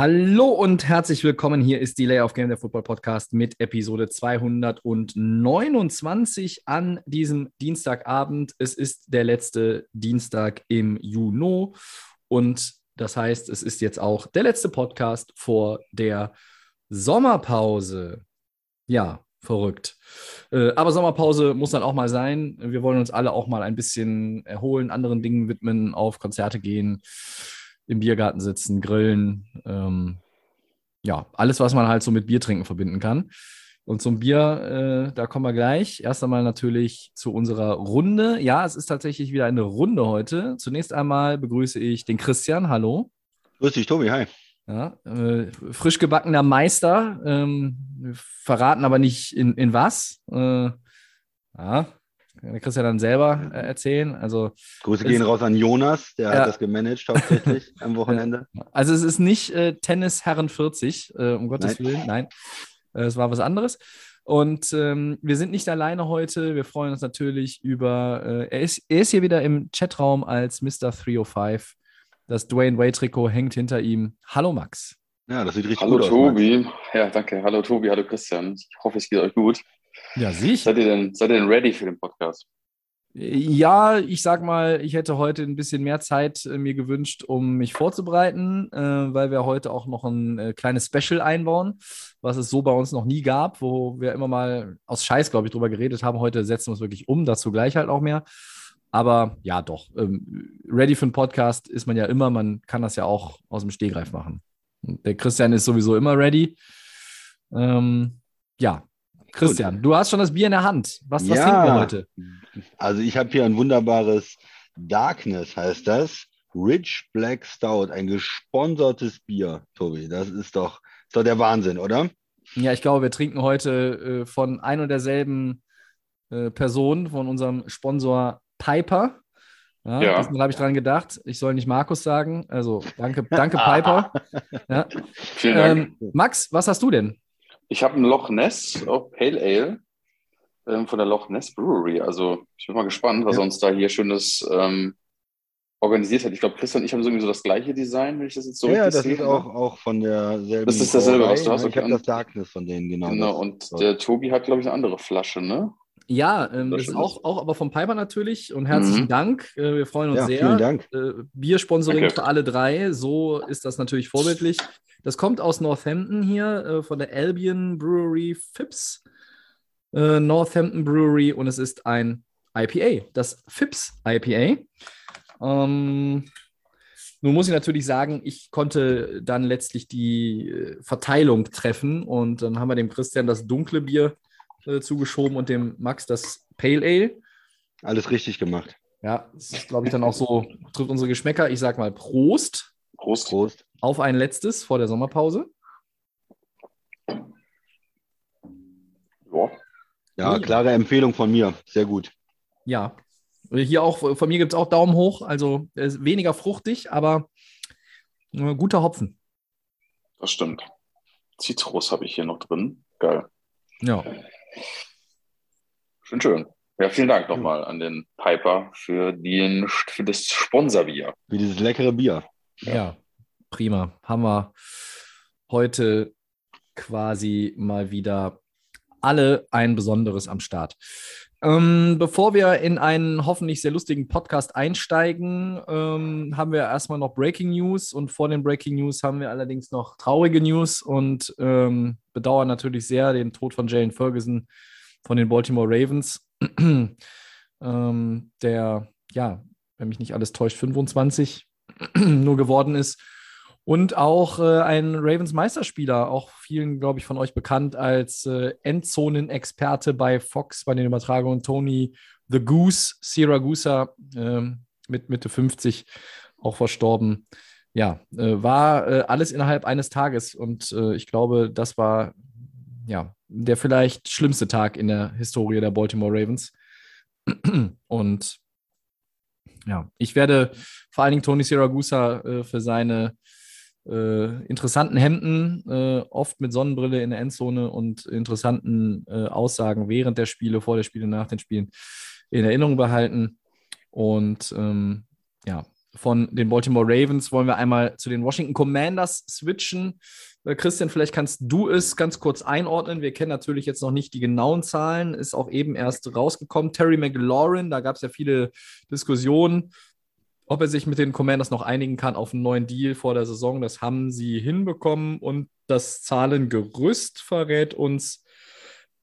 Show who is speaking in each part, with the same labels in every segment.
Speaker 1: Hallo und herzlich willkommen. Hier ist die Layoff Game der Football Podcast mit Episode 229 an diesem Dienstagabend. Es ist der letzte Dienstag im Juni und das heißt, es ist jetzt auch der letzte Podcast vor der Sommerpause. Ja, verrückt. Äh, aber Sommerpause muss dann auch mal sein. Wir wollen uns alle auch mal ein bisschen erholen, anderen Dingen widmen, auf Konzerte gehen, im Biergarten sitzen, grillen. Ähm, ja, alles, was man halt so mit Bier trinken verbinden kann. Und zum Bier, äh, da kommen wir gleich. Erst einmal natürlich zu unserer Runde. Ja, es ist tatsächlich wieder eine Runde heute. Zunächst einmal begrüße ich den Christian. Hallo.
Speaker 2: Grüß dich, Tobi, hi.
Speaker 1: Ja, äh, frisch gebackener Meister, ähm, verraten aber nicht in, in was. Äh, ja, kann der Christian dann selber äh, erzählen. Also,
Speaker 2: Grüße gehen raus an Jonas, der
Speaker 1: Ja.
Speaker 2: hat das gemanagt hauptsächlich am Wochenende.
Speaker 1: also es ist nicht äh, Tennis Herren 40, äh, um Gottes
Speaker 2: Nein.
Speaker 1: Willen, nein. Äh, es war was anderes. Und ähm, wir sind nicht alleine heute. Wir freuen uns natürlich über. Äh, er, ist, er ist hier wieder im Chatraum als Mr. 305. Das Dwayne Wade-Trikot hängt hinter ihm. Hallo Max.
Speaker 2: Ja, das sieht richtig
Speaker 3: Hallo
Speaker 2: gut aus.
Speaker 3: Tobi. Ja, danke. Hallo Tobi, hallo Christian. Ich hoffe, es geht euch gut.
Speaker 1: Ja, sicher.
Speaker 3: Seid ihr denn, seid ihr denn ready für den Podcast?
Speaker 1: Ja, ich sag mal, ich hätte heute ein bisschen mehr Zeit äh, mir gewünscht, um mich vorzubereiten, äh, weil wir heute auch noch ein äh, kleines Special einbauen, was es so bei uns noch nie gab, wo wir immer mal aus Scheiß, glaube ich, drüber geredet haben. Heute setzen wir uns wirklich um, dazu gleich halt auch mehr. Aber ja, doch, ähm, ready für einen Podcast ist man ja immer, man kann das ja auch aus dem Stehgreif machen. Der Christian ist sowieso immer ready. Ähm, ja, Christian, du hast schon das Bier in der Hand. Was, was
Speaker 2: Ja.
Speaker 1: trinken wir heute?
Speaker 2: Also ich habe hier ein wunderbares Darkness, heißt das. Rich Black Stout, ein gesponsertes Bier, Tobi. Das ist doch, ist doch der Wahnsinn, oder?
Speaker 1: Ja, ich glaube, wir trinken heute äh, von ein und derselben äh, Person, von unserem Sponsor Piper. Ja,
Speaker 3: Ja.
Speaker 1: Diesmal habe ich dran gedacht. Ich soll nicht Markus sagen. Also danke, danke Piper. Ja.
Speaker 3: Vielen Dank.
Speaker 1: Ähm, Max, was hast du denn?
Speaker 3: Ich habe ein Loch Ness auf Pale Ale ähm, von der Loch Ness Brewery. Also ich bin mal gespannt, was
Speaker 2: Ja.
Speaker 3: uns da hier Schönes ähm, organisiert hat. Ich glaube, Christian und ich haben so irgendwie so das gleiche Design, wenn ich das jetzt so
Speaker 2: ja,
Speaker 3: richtig
Speaker 2: das
Speaker 3: sehe.
Speaker 2: ist auch, auch von derselben.
Speaker 3: Das ist dasselbe, was du
Speaker 2: Brauerei.
Speaker 3: hast,
Speaker 2: Ich
Speaker 3: okay.
Speaker 2: habe das Darkness von denen, genau.
Speaker 3: Genau,
Speaker 2: das.
Speaker 3: und
Speaker 2: so.
Speaker 3: der Tobi hat, glaube ich, eine andere Flasche, ne?
Speaker 1: Ja, ähm, ist auch, auch aber vom Piper natürlich. Und herzlichen
Speaker 3: Mhm.
Speaker 1: Dank. Äh, wir freuen uns
Speaker 2: ja,
Speaker 1: sehr.
Speaker 2: vielen Dank.
Speaker 1: äh, Biersponsoring
Speaker 3: Danke.
Speaker 1: für alle drei. So ist das natürlich vorbildlich. Das kommt aus Northampton hier, äh, von der Albion Brewery Phipps. Äh, Northampton Brewery und es ist ein IPA, das Phipps IPA. Ähm, nun muss ich natürlich sagen, ich konnte dann letztlich die äh, Verteilung treffen und dann haben wir dem Christian das dunkle Bier äh, zugeschoben und dem Max das Pale Ale.
Speaker 2: Alles richtig gemacht.
Speaker 1: Ja, das ist, glaube ich, dann auch so, trifft unsere Geschmäcker. Ich sag mal Prost
Speaker 3: Prost.
Speaker 2: Prost.
Speaker 1: auf ein letztes vor der Sommerpause.
Speaker 3: Ja.
Speaker 2: Ja, klare Empfehlung von mir. Sehr gut.
Speaker 1: Ja. Hier auch, von mir gibt es auch Daumen hoch. Also ist weniger fruchtig, aber äh, guter Hopfen.
Speaker 3: Das stimmt. Zitrus habe ich hier noch drin. Geil.
Speaker 1: Ja.
Speaker 3: Schön, schön. Ja, vielen Dank nochmal an den Piper für, den, für das Sponsorbier.
Speaker 2: Wie dieses leckere Bier.
Speaker 1: Ja, prima. Haben wir heute quasi mal wieder alle ein Besonderes am Start. Ähm, bevor wir in einen hoffentlich sehr lustigen Podcast einsteigen, ähm, haben wir erstmal noch Breaking News und vor den Breaking News haben wir allerdings noch traurige News und ähm, bedauern natürlich sehr den Tod von Jalen Ferguson von den Baltimore Ravens, ähm, der, ja, wenn mich nicht alles täuscht, 25 nur geworden ist. Und auch äh, ein Ravens Meisterspieler, auch vielen, glaube ich, von euch bekannt als äh, Endzonen-Experte bei Fox bei den Übertragungen, Tony The Goose, Siragusa, ähm, mit Mitte 50 auch verstorben. Ja, äh, war äh, alles innerhalb eines Tages und äh, ich glaube, das war ja der vielleicht schlimmste Tag in der Historie der Baltimore Ravens. Und ja, ich werde vor allen Dingen Tony Siragusa äh, für seine äh, interessanten Hemden, äh, oft mit Sonnenbrille in der Endzone und interessanten äh, Aussagen während der Spiele, vor der Spiele, nach den Spielen in Erinnerung behalten. Und ähm, ja, von den Baltimore Ravens wollen wir einmal zu den Washington Commanders switchen. Äh, Christian, vielleicht kannst du es ganz kurz einordnen. Wir kennen natürlich jetzt noch nicht die genauen Zahlen, ist auch eben erst rausgekommen. Terry McLaurin, da gab es ja viele Diskussionen, ob er sich mit den Commanders noch einigen kann auf einen neuen Deal vor der Saison. Das haben sie hinbekommen und das Zahlengerüst verrät uns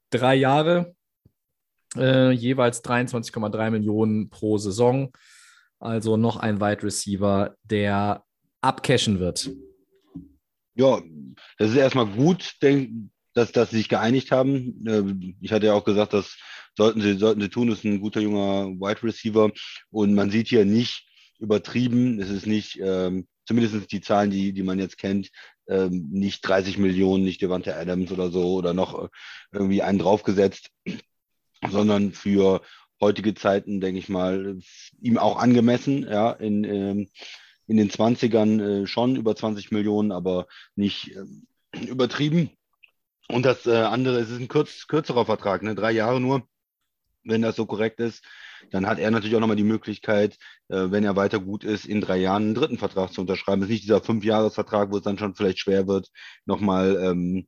Speaker 1: drei Jahre, äh, jeweils 23,3 Millionen pro Saison. Also noch ein Wide Receiver, der abcashen wird.
Speaker 2: Ja, das ist erstmal gut, denk, dass, dass sie sich geeinigt haben. Äh, ich hatte ja auch gesagt, das sollten sie, sollten sie tun. Das ist ein guter junger Wide Receiver. Und man sieht hier nicht übertrieben. Es ist nicht, ähm, zumindest die Zahlen, die, die man jetzt kennt, ähm, nicht 30 Millionen, nicht Devante Adams oder so oder noch irgendwie einen draufgesetzt, sondern für heutige Zeiten, denke ich mal, ihm auch angemessen, ja, in, ähm, in den 20ern äh, schon über 20 Millionen, aber nicht äh, übertrieben. Und das äh, andere, es ist ein kürz, kürzerer Vertrag, ne? drei Jahre nur, wenn das so korrekt ist. Dann hat er natürlich auch nochmal die Möglichkeit, äh, wenn er weiter gut ist, in drei Jahren einen dritten Vertrag zu unterschreiben. Es ist nicht dieser Fünfjahresvertrag, wo es dann schon vielleicht schwer wird, nochmal ähm,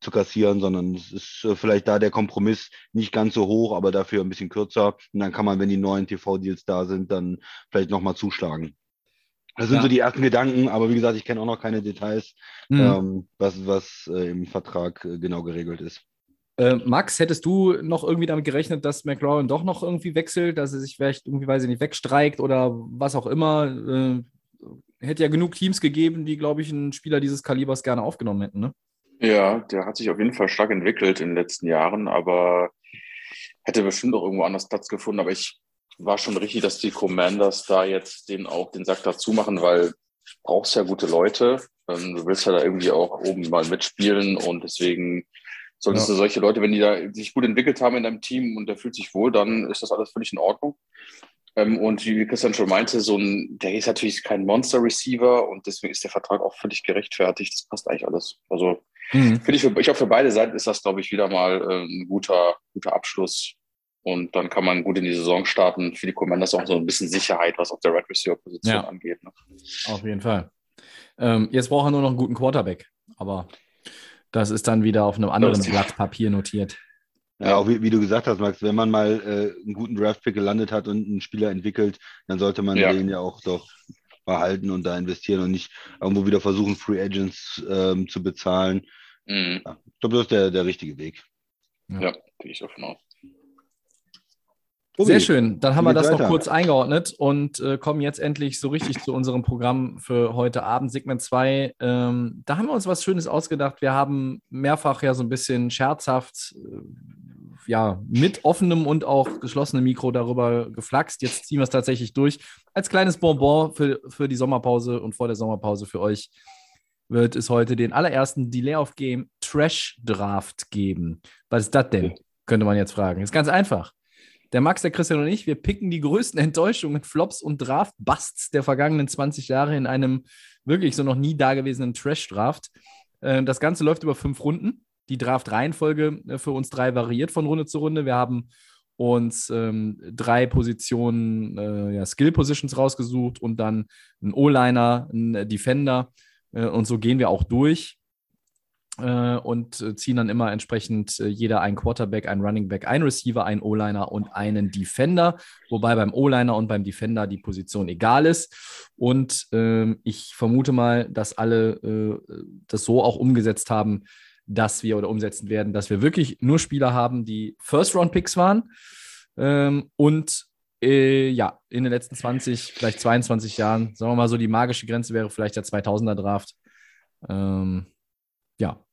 Speaker 2: zu kassieren, sondern es ist äh, vielleicht da der Kompromiss nicht ganz so hoch, aber dafür ein bisschen kürzer. Und dann kann man, wenn die neuen TV-Deals da sind, dann vielleicht nochmal zuschlagen. Das sind
Speaker 1: Ja.
Speaker 2: so die ersten Gedanken, aber wie gesagt, ich kenne auch noch keine Details,
Speaker 1: Mhm.
Speaker 2: ähm, was, was äh, im Vertrag äh, genau geregelt ist.
Speaker 1: Äh, Max, hättest du noch irgendwie damit gerechnet, dass McLaurin doch noch irgendwie wechselt, dass er sich vielleicht irgendwie, weiß ich nicht, wegstreikt oder was auch immer? Äh, hätte ja genug Teams gegeben, die, glaube ich, einen Spieler dieses Kalibers gerne aufgenommen hätten, ne?
Speaker 3: Ja, der hat sich auf jeden Fall stark entwickelt in den letzten Jahren, aber hätte bestimmt auch irgendwo anders Platz gefunden. Aber ich war schon richtig, dass die Commanders da jetzt den auch den Sack dazu machen, weil du brauchst ja gute Leute. Ähm, Du willst ja da irgendwie auch oben mal mitspielen und deswegen solltest
Speaker 1: Ja.
Speaker 3: du solche Leute, wenn die da sich gut entwickelt haben in deinem Team und der fühlt sich wohl, dann ist das alles völlig in Ordnung. Ähm, und wie Christian schon meinte, so ein, der ist natürlich kein Monster-Receiver und deswegen ist der Vertrag auch völlig gerechtfertigt. Das passt eigentlich alles. Also
Speaker 1: Mhm.
Speaker 3: Finde ich, für, ich glaube, für beide Seiten ist das, glaube ich, wieder mal äh, ein guter, guter Abschluss. Und dann kann man gut in die Saison starten. Für die Commanders auch so ein bisschen Sicherheit, was auf der Red Receiver-Position
Speaker 1: Ja.
Speaker 3: angeht. Ne?
Speaker 1: Auf jeden Fall. Ähm, jetzt braucht er nur noch einen guten Quarterback, aber das ist dann wieder auf einem anderen Blatt Papier notiert.
Speaker 2: Ja, auch wie, wie du gesagt hast, Max, wenn man mal äh, einen guten Draftpick gelandet hat und einen Spieler entwickelt, dann sollte man
Speaker 3: Ja.
Speaker 2: den ja auch doch behalten und da investieren und nicht irgendwo wieder versuchen, Free Agents ähm, zu bezahlen.
Speaker 3: Mhm.
Speaker 2: Ja, ich glaube, das ist der, der richtige Weg.
Speaker 3: Ja, gehe ich davon aus.
Speaker 1: Sehr schön. Dann haben wir das noch kurz eingeordnet und äh, kommen jetzt endlich so richtig zu unserem Programm für heute Abend, Segment 2. Ähm, da haben wir uns was Schönes ausgedacht. Wir haben mehrfach ja so ein bisschen scherzhaft, äh, ja, mit offenem und auch geschlossenem Mikro darüber geflaxt. Jetzt ziehen wir es tatsächlich durch. Als kleines Bonbon für, für die Sommerpause und vor der Sommerpause für euch wird es heute den allerersten Delay of Game Trash Draft geben. Was ist das denn? Könnte man jetzt fragen. Ist ganz einfach. Der Max, der Christian und ich, wir picken die größten Enttäuschungen, Flops und Draft-Busts der vergangenen 20 Jahre in einem wirklich so noch nie dagewesenen Trash-Draft. Äh, Das Ganze läuft über fünf Runden. Die Draft-Reihenfolge äh, für uns drei variiert von Runde zu Runde. Wir haben uns ähm, drei Positionen, äh, ja, Skill-Positions rausgesucht und dann einen O-Liner, einen Defender. Äh, und so gehen wir auch durch und äh, ziehen dann immer entsprechend äh, jeder einen Quarterback, einen Running Back, einen Receiver, einen O-Liner und einen Defender, wobei beim O-Liner und beim Defender die Position egal ist. Und ähm, ich vermute mal, dass alle äh, das so auch umgesetzt haben, dass wir oder umsetzen werden, dass wir wirklich nur Spieler haben, die First-Round-Picks waren ähm, und äh, ja, in den letzten 20, vielleicht 22 Jahren, sagen wir mal so, die magische Grenze wäre vielleicht der 2000er Draft. Ähm, ja,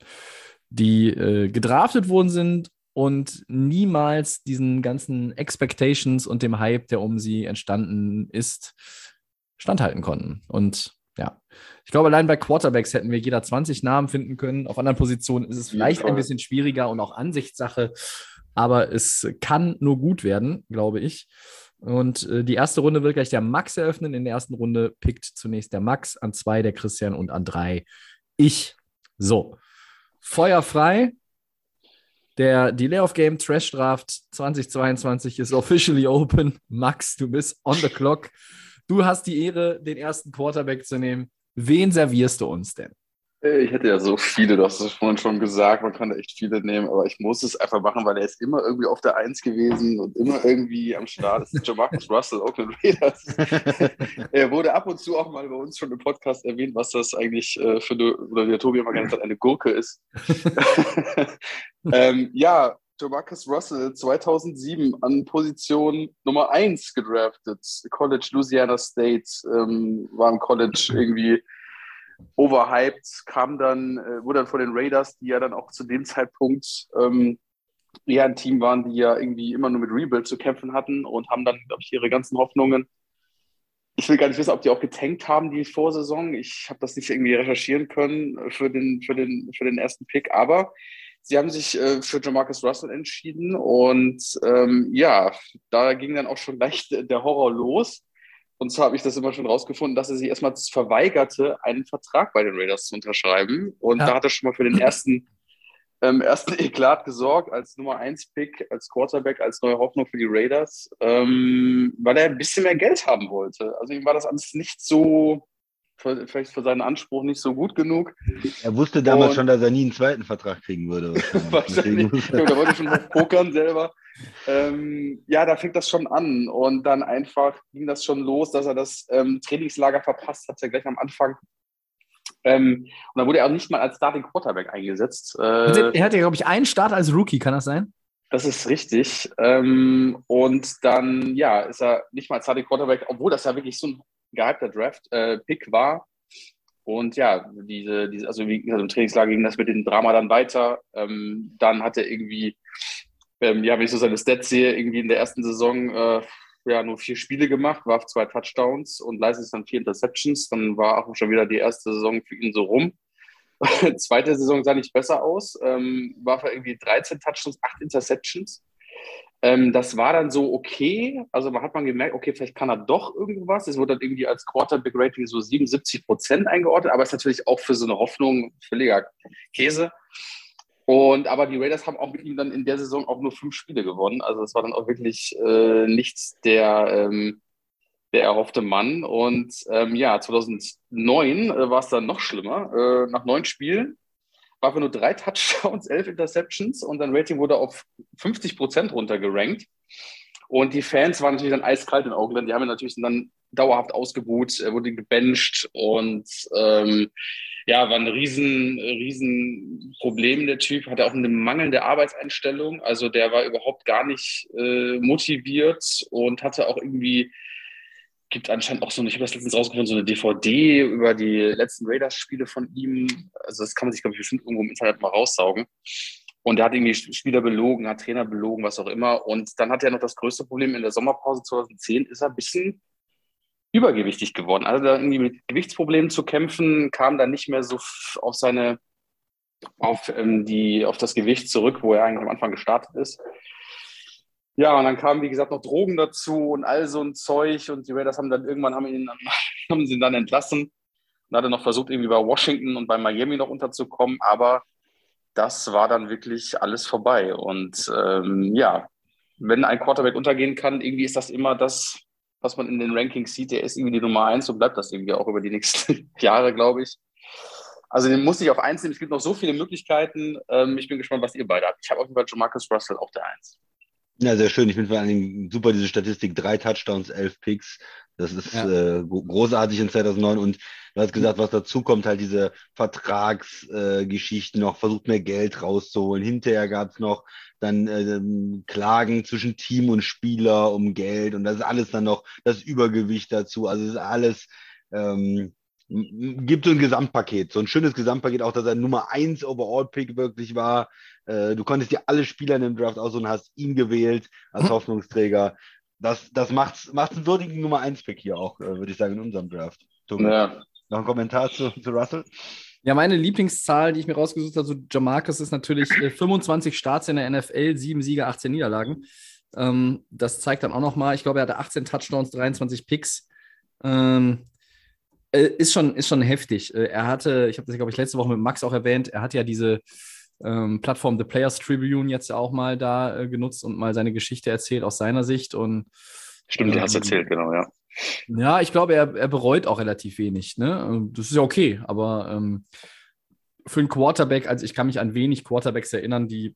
Speaker 1: die äh, gedraftet worden sind und niemals diesen ganzen Expectations und dem Hype, der um sie entstanden ist, standhalten konnten. Und ja. Ich glaube, allein bei Quarterbacks hätten wir jeder 20 Namen finden können. Auf anderen Positionen ist es vielleicht ein bisschen schwieriger und auch Ansichtssache, aber es kann nur gut werden, glaube ich. Und äh, die erste Runde wird gleich der Max eröffnen. In der ersten Runde pickt zunächst der Max, an zwei der Christian und an drei ich. So, Feuer frei. Der Delay of Game Trash Draft 2022 ist officially open. Max, du bist on the clock. Du hast die Ehre, den ersten Quarterback zu nehmen. Wen servierst du uns denn?
Speaker 3: Äh, ich hätte ja so viele, du hast es vorhin schon gesagt, man kann da echt viele nehmen, aber ich muss es einfach machen, weil er ist immer irgendwie auf der Eins gewesen und immer irgendwie am Start. Das ist Jamarcus Russell, Oakland Raiders. er wurde ab und zu auch mal bei uns schon im Podcast erwähnt, was das eigentlich äh, für eine, oder wie der Tobi immer genannt hat, eine Gurke ist. ähm, ja, Jamarcus Russell 2007 an Position Nummer 1 gedraftet. College Louisiana State ähm, war im College irgendwie overhyped, kam dann, äh, wurde dann von den Raiders, die ja dann auch zu dem Zeitpunkt ähm, eher ein Team waren, die ja irgendwie immer nur mit Rebuild zu kämpfen hatten und haben dann, glaube ich, ihre ganzen Hoffnungen. Ich will gar nicht wissen, ob die auch getankt haben, die Vorsaison. Ich habe das nicht irgendwie recherchieren können für den, für den, für den ersten Pick, aber sie haben sich äh, für Jamarcus Russell entschieden und ähm, ja, da ging dann auch schon leicht der Horror los. Und zwar habe ich das immer schon rausgefunden, dass er sich erstmal verweigerte, einen Vertrag bei den Raiders zu unterschreiben. Und ja. da hat er schon mal für den ersten, ähm, ersten Eklat gesorgt, als Nummer 1 Pick, als Quarterback, als neue Hoffnung für die Raiders, ähm, weil er ein bisschen mehr Geld haben wollte. Also ihm war das alles nicht so, vielleicht für seinen Anspruch nicht so gut genug.
Speaker 2: Er wusste damals Und, schon, dass er nie einen zweiten Vertrag kriegen würde.
Speaker 3: Wahrscheinlich. wahrscheinlich. da wollte schon noch pokern selber ähm, ja, da fängt das schon an. Und dann einfach ging das schon los, dass er das ähm, Trainingslager verpasst hatte, gleich am Anfang. Ähm, und dann wurde er auch nicht mal als Starting Quarterback eingesetzt.
Speaker 1: Äh, er hatte, glaube ich, einen Start als Rookie, kann das sein?
Speaker 3: Das ist richtig. Ähm, und dann, ja, ist er nicht mal als Starting Quarterback, obwohl das ja wirklich so ein gehypter Draft-Pick äh, war. Und ja, diese, diese, also wie gesagt, im Trainingslager ging das mit dem Drama dann weiter. Ähm, dann hat er irgendwie ähm, ja, wenn ich so seine Stats sehe, irgendwie in der ersten Saison äh, ja nur vier Spiele gemacht, warf zwei Touchdowns und leistet dann vier Interceptions. Dann war auch schon wieder die erste Saison für ihn so rum. Zweite Saison sah nicht besser aus, ähm, warf er irgendwie 13 Touchdowns, acht Interceptions. Ähm, das war dann so okay. Also man hat man gemerkt, okay, vielleicht kann er doch irgendwas. Es wurde dann irgendwie als Quarterback-Rating so 77 Prozent eingeordnet, aber ist natürlich auch für so eine Hoffnung völliger Käse. Und aber die Raiders haben auch mit ihm dann in der Saison auch nur fünf Spiele gewonnen. Also es war dann auch wirklich äh, nichts der, ähm, der erhoffte Mann. Und ähm, ja, 2009 äh, war es dann noch schlimmer. Äh, nach neun Spielen war wir nur drei Touchdowns, elf Interceptions und sein Rating wurde auf 50 Prozent runtergerankt. Und die Fans waren natürlich dann eiskalt in Oakland. Die haben ihn natürlich dann dauerhaft ausgebuht, er wurde gebencht und ähm, ja, war ein riesen, riesen Problem, der Typ, hatte auch eine mangelnde Arbeitseinstellung, also der war überhaupt gar nicht äh, motiviert und hatte auch irgendwie, gibt anscheinend auch so, ich habe das letztens rausgefunden, so eine DVD über die letzten Raiders-Spiele von ihm, also das kann man sich, glaube ich, bestimmt irgendwo im Internet mal raussaugen. Und er hat irgendwie Spieler belogen, hat Trainer belogen, was auch immer. Und dann hat er noch das größte Problem in der Sommerpause 2010, ist er ein bisschen übergewichtig geworden. Also da irgendwie mit Gewichtsproblemen zu kämpfen, kam dann nicht mehr so auf seine, auf, ähm, die, auf das Gewicht zurück, wo er eigentlich am Anfang gestartet ist. Ja, und dann kamen, wie gesagt, noch Drogen dazu und all so ein Zeug. Und die Raiders haben dann irgendwann haben ihn, haben ihn dann entlassen. Und hat er noch versucht, irgendwie bei Washington und bei Miami noch unterzukommen. Aber das war dann wirklich alles vorbei. Und ähm, ja, wenn ein Quarterback untergehen kann, irgendwie ist das immer das, was man in den Rankings sieht, der ist irgendwie die Nummer eins und bleibt das irgendwie auch über die nächsten Jahre, glaube ich. Also den muss ich auf eins nehmen. Es gibt noch so viele Möglichkeiten. Ähm, ich bin gespannt, was ihr beide habt. Ich habe auf jeden Fall Jamarcus Russell auf der Eins.
Speaker 2: Ja, sehr schön. Ich finde vor allen Dingen super diese Statistik. Drei Touchdowns, elf Picks. Das ist ja. äh, großartig in 2009. Und du hast gesagt, was dazu kommt, halt diese Vertragsgeschichten äh, noch, versucht mehr Geld rauszuholen. Hinterher gab es noch dann äh, Klagen zwischen Team und Spieler um Geld. Und das ist alles dann noch das Übergewicht dazu. Also es ist alles ähm, gibt so ein Gesamtpaket, so ein schönes Gesamtpaket, auch dass er Nummer 1 Overall-Pick wirklich war. Äh, du konntest dir alle Spieler in dem Draft aussuchen, hast ihn gewählt als mhm. Hoffnungsträger. Das, das macht es einen würdigen Nummer 1-Pick hier auch, äh, würde ich sagen, in unserem Draft.
Speaker 3: Ja,
Speaker 2: noch ein Kommentar zu, zu Russell?
Speaker 1: Ja, meine Lieblingszahl, die ich mir rausgesucht habe, so Jamarcus, ist natürlich äh, 25 Starts in der NFL, 7 Siege, 18 Niederlagen. Ähm, das zeigt dann auch nochmal, ich glaube, er hatte 18 Touchdowns, 23 Picks. Ähm, äh, ist, schon, ist schon heftig. Äh, er hatte, ich habe das, glaube ich, letzte Woche mit Max auch erwähnt, er hat ja diese ähm, Plattform The Players Tribune jetzt auch mal da äh, genutzt und mal seine Geschichte erzählt aus seiner Sicht. Und,
Speaker 3: Stimmt, du hast ähm, erzählt, genau, ja.
Speaker 1: Ja, ich glaube, er, er bereut auch relativ wenig. Ne? Das ist ja okay, aber ähm, für einen Quarterback, also ich kann mich an wenig Quarterbacks erinnern, die,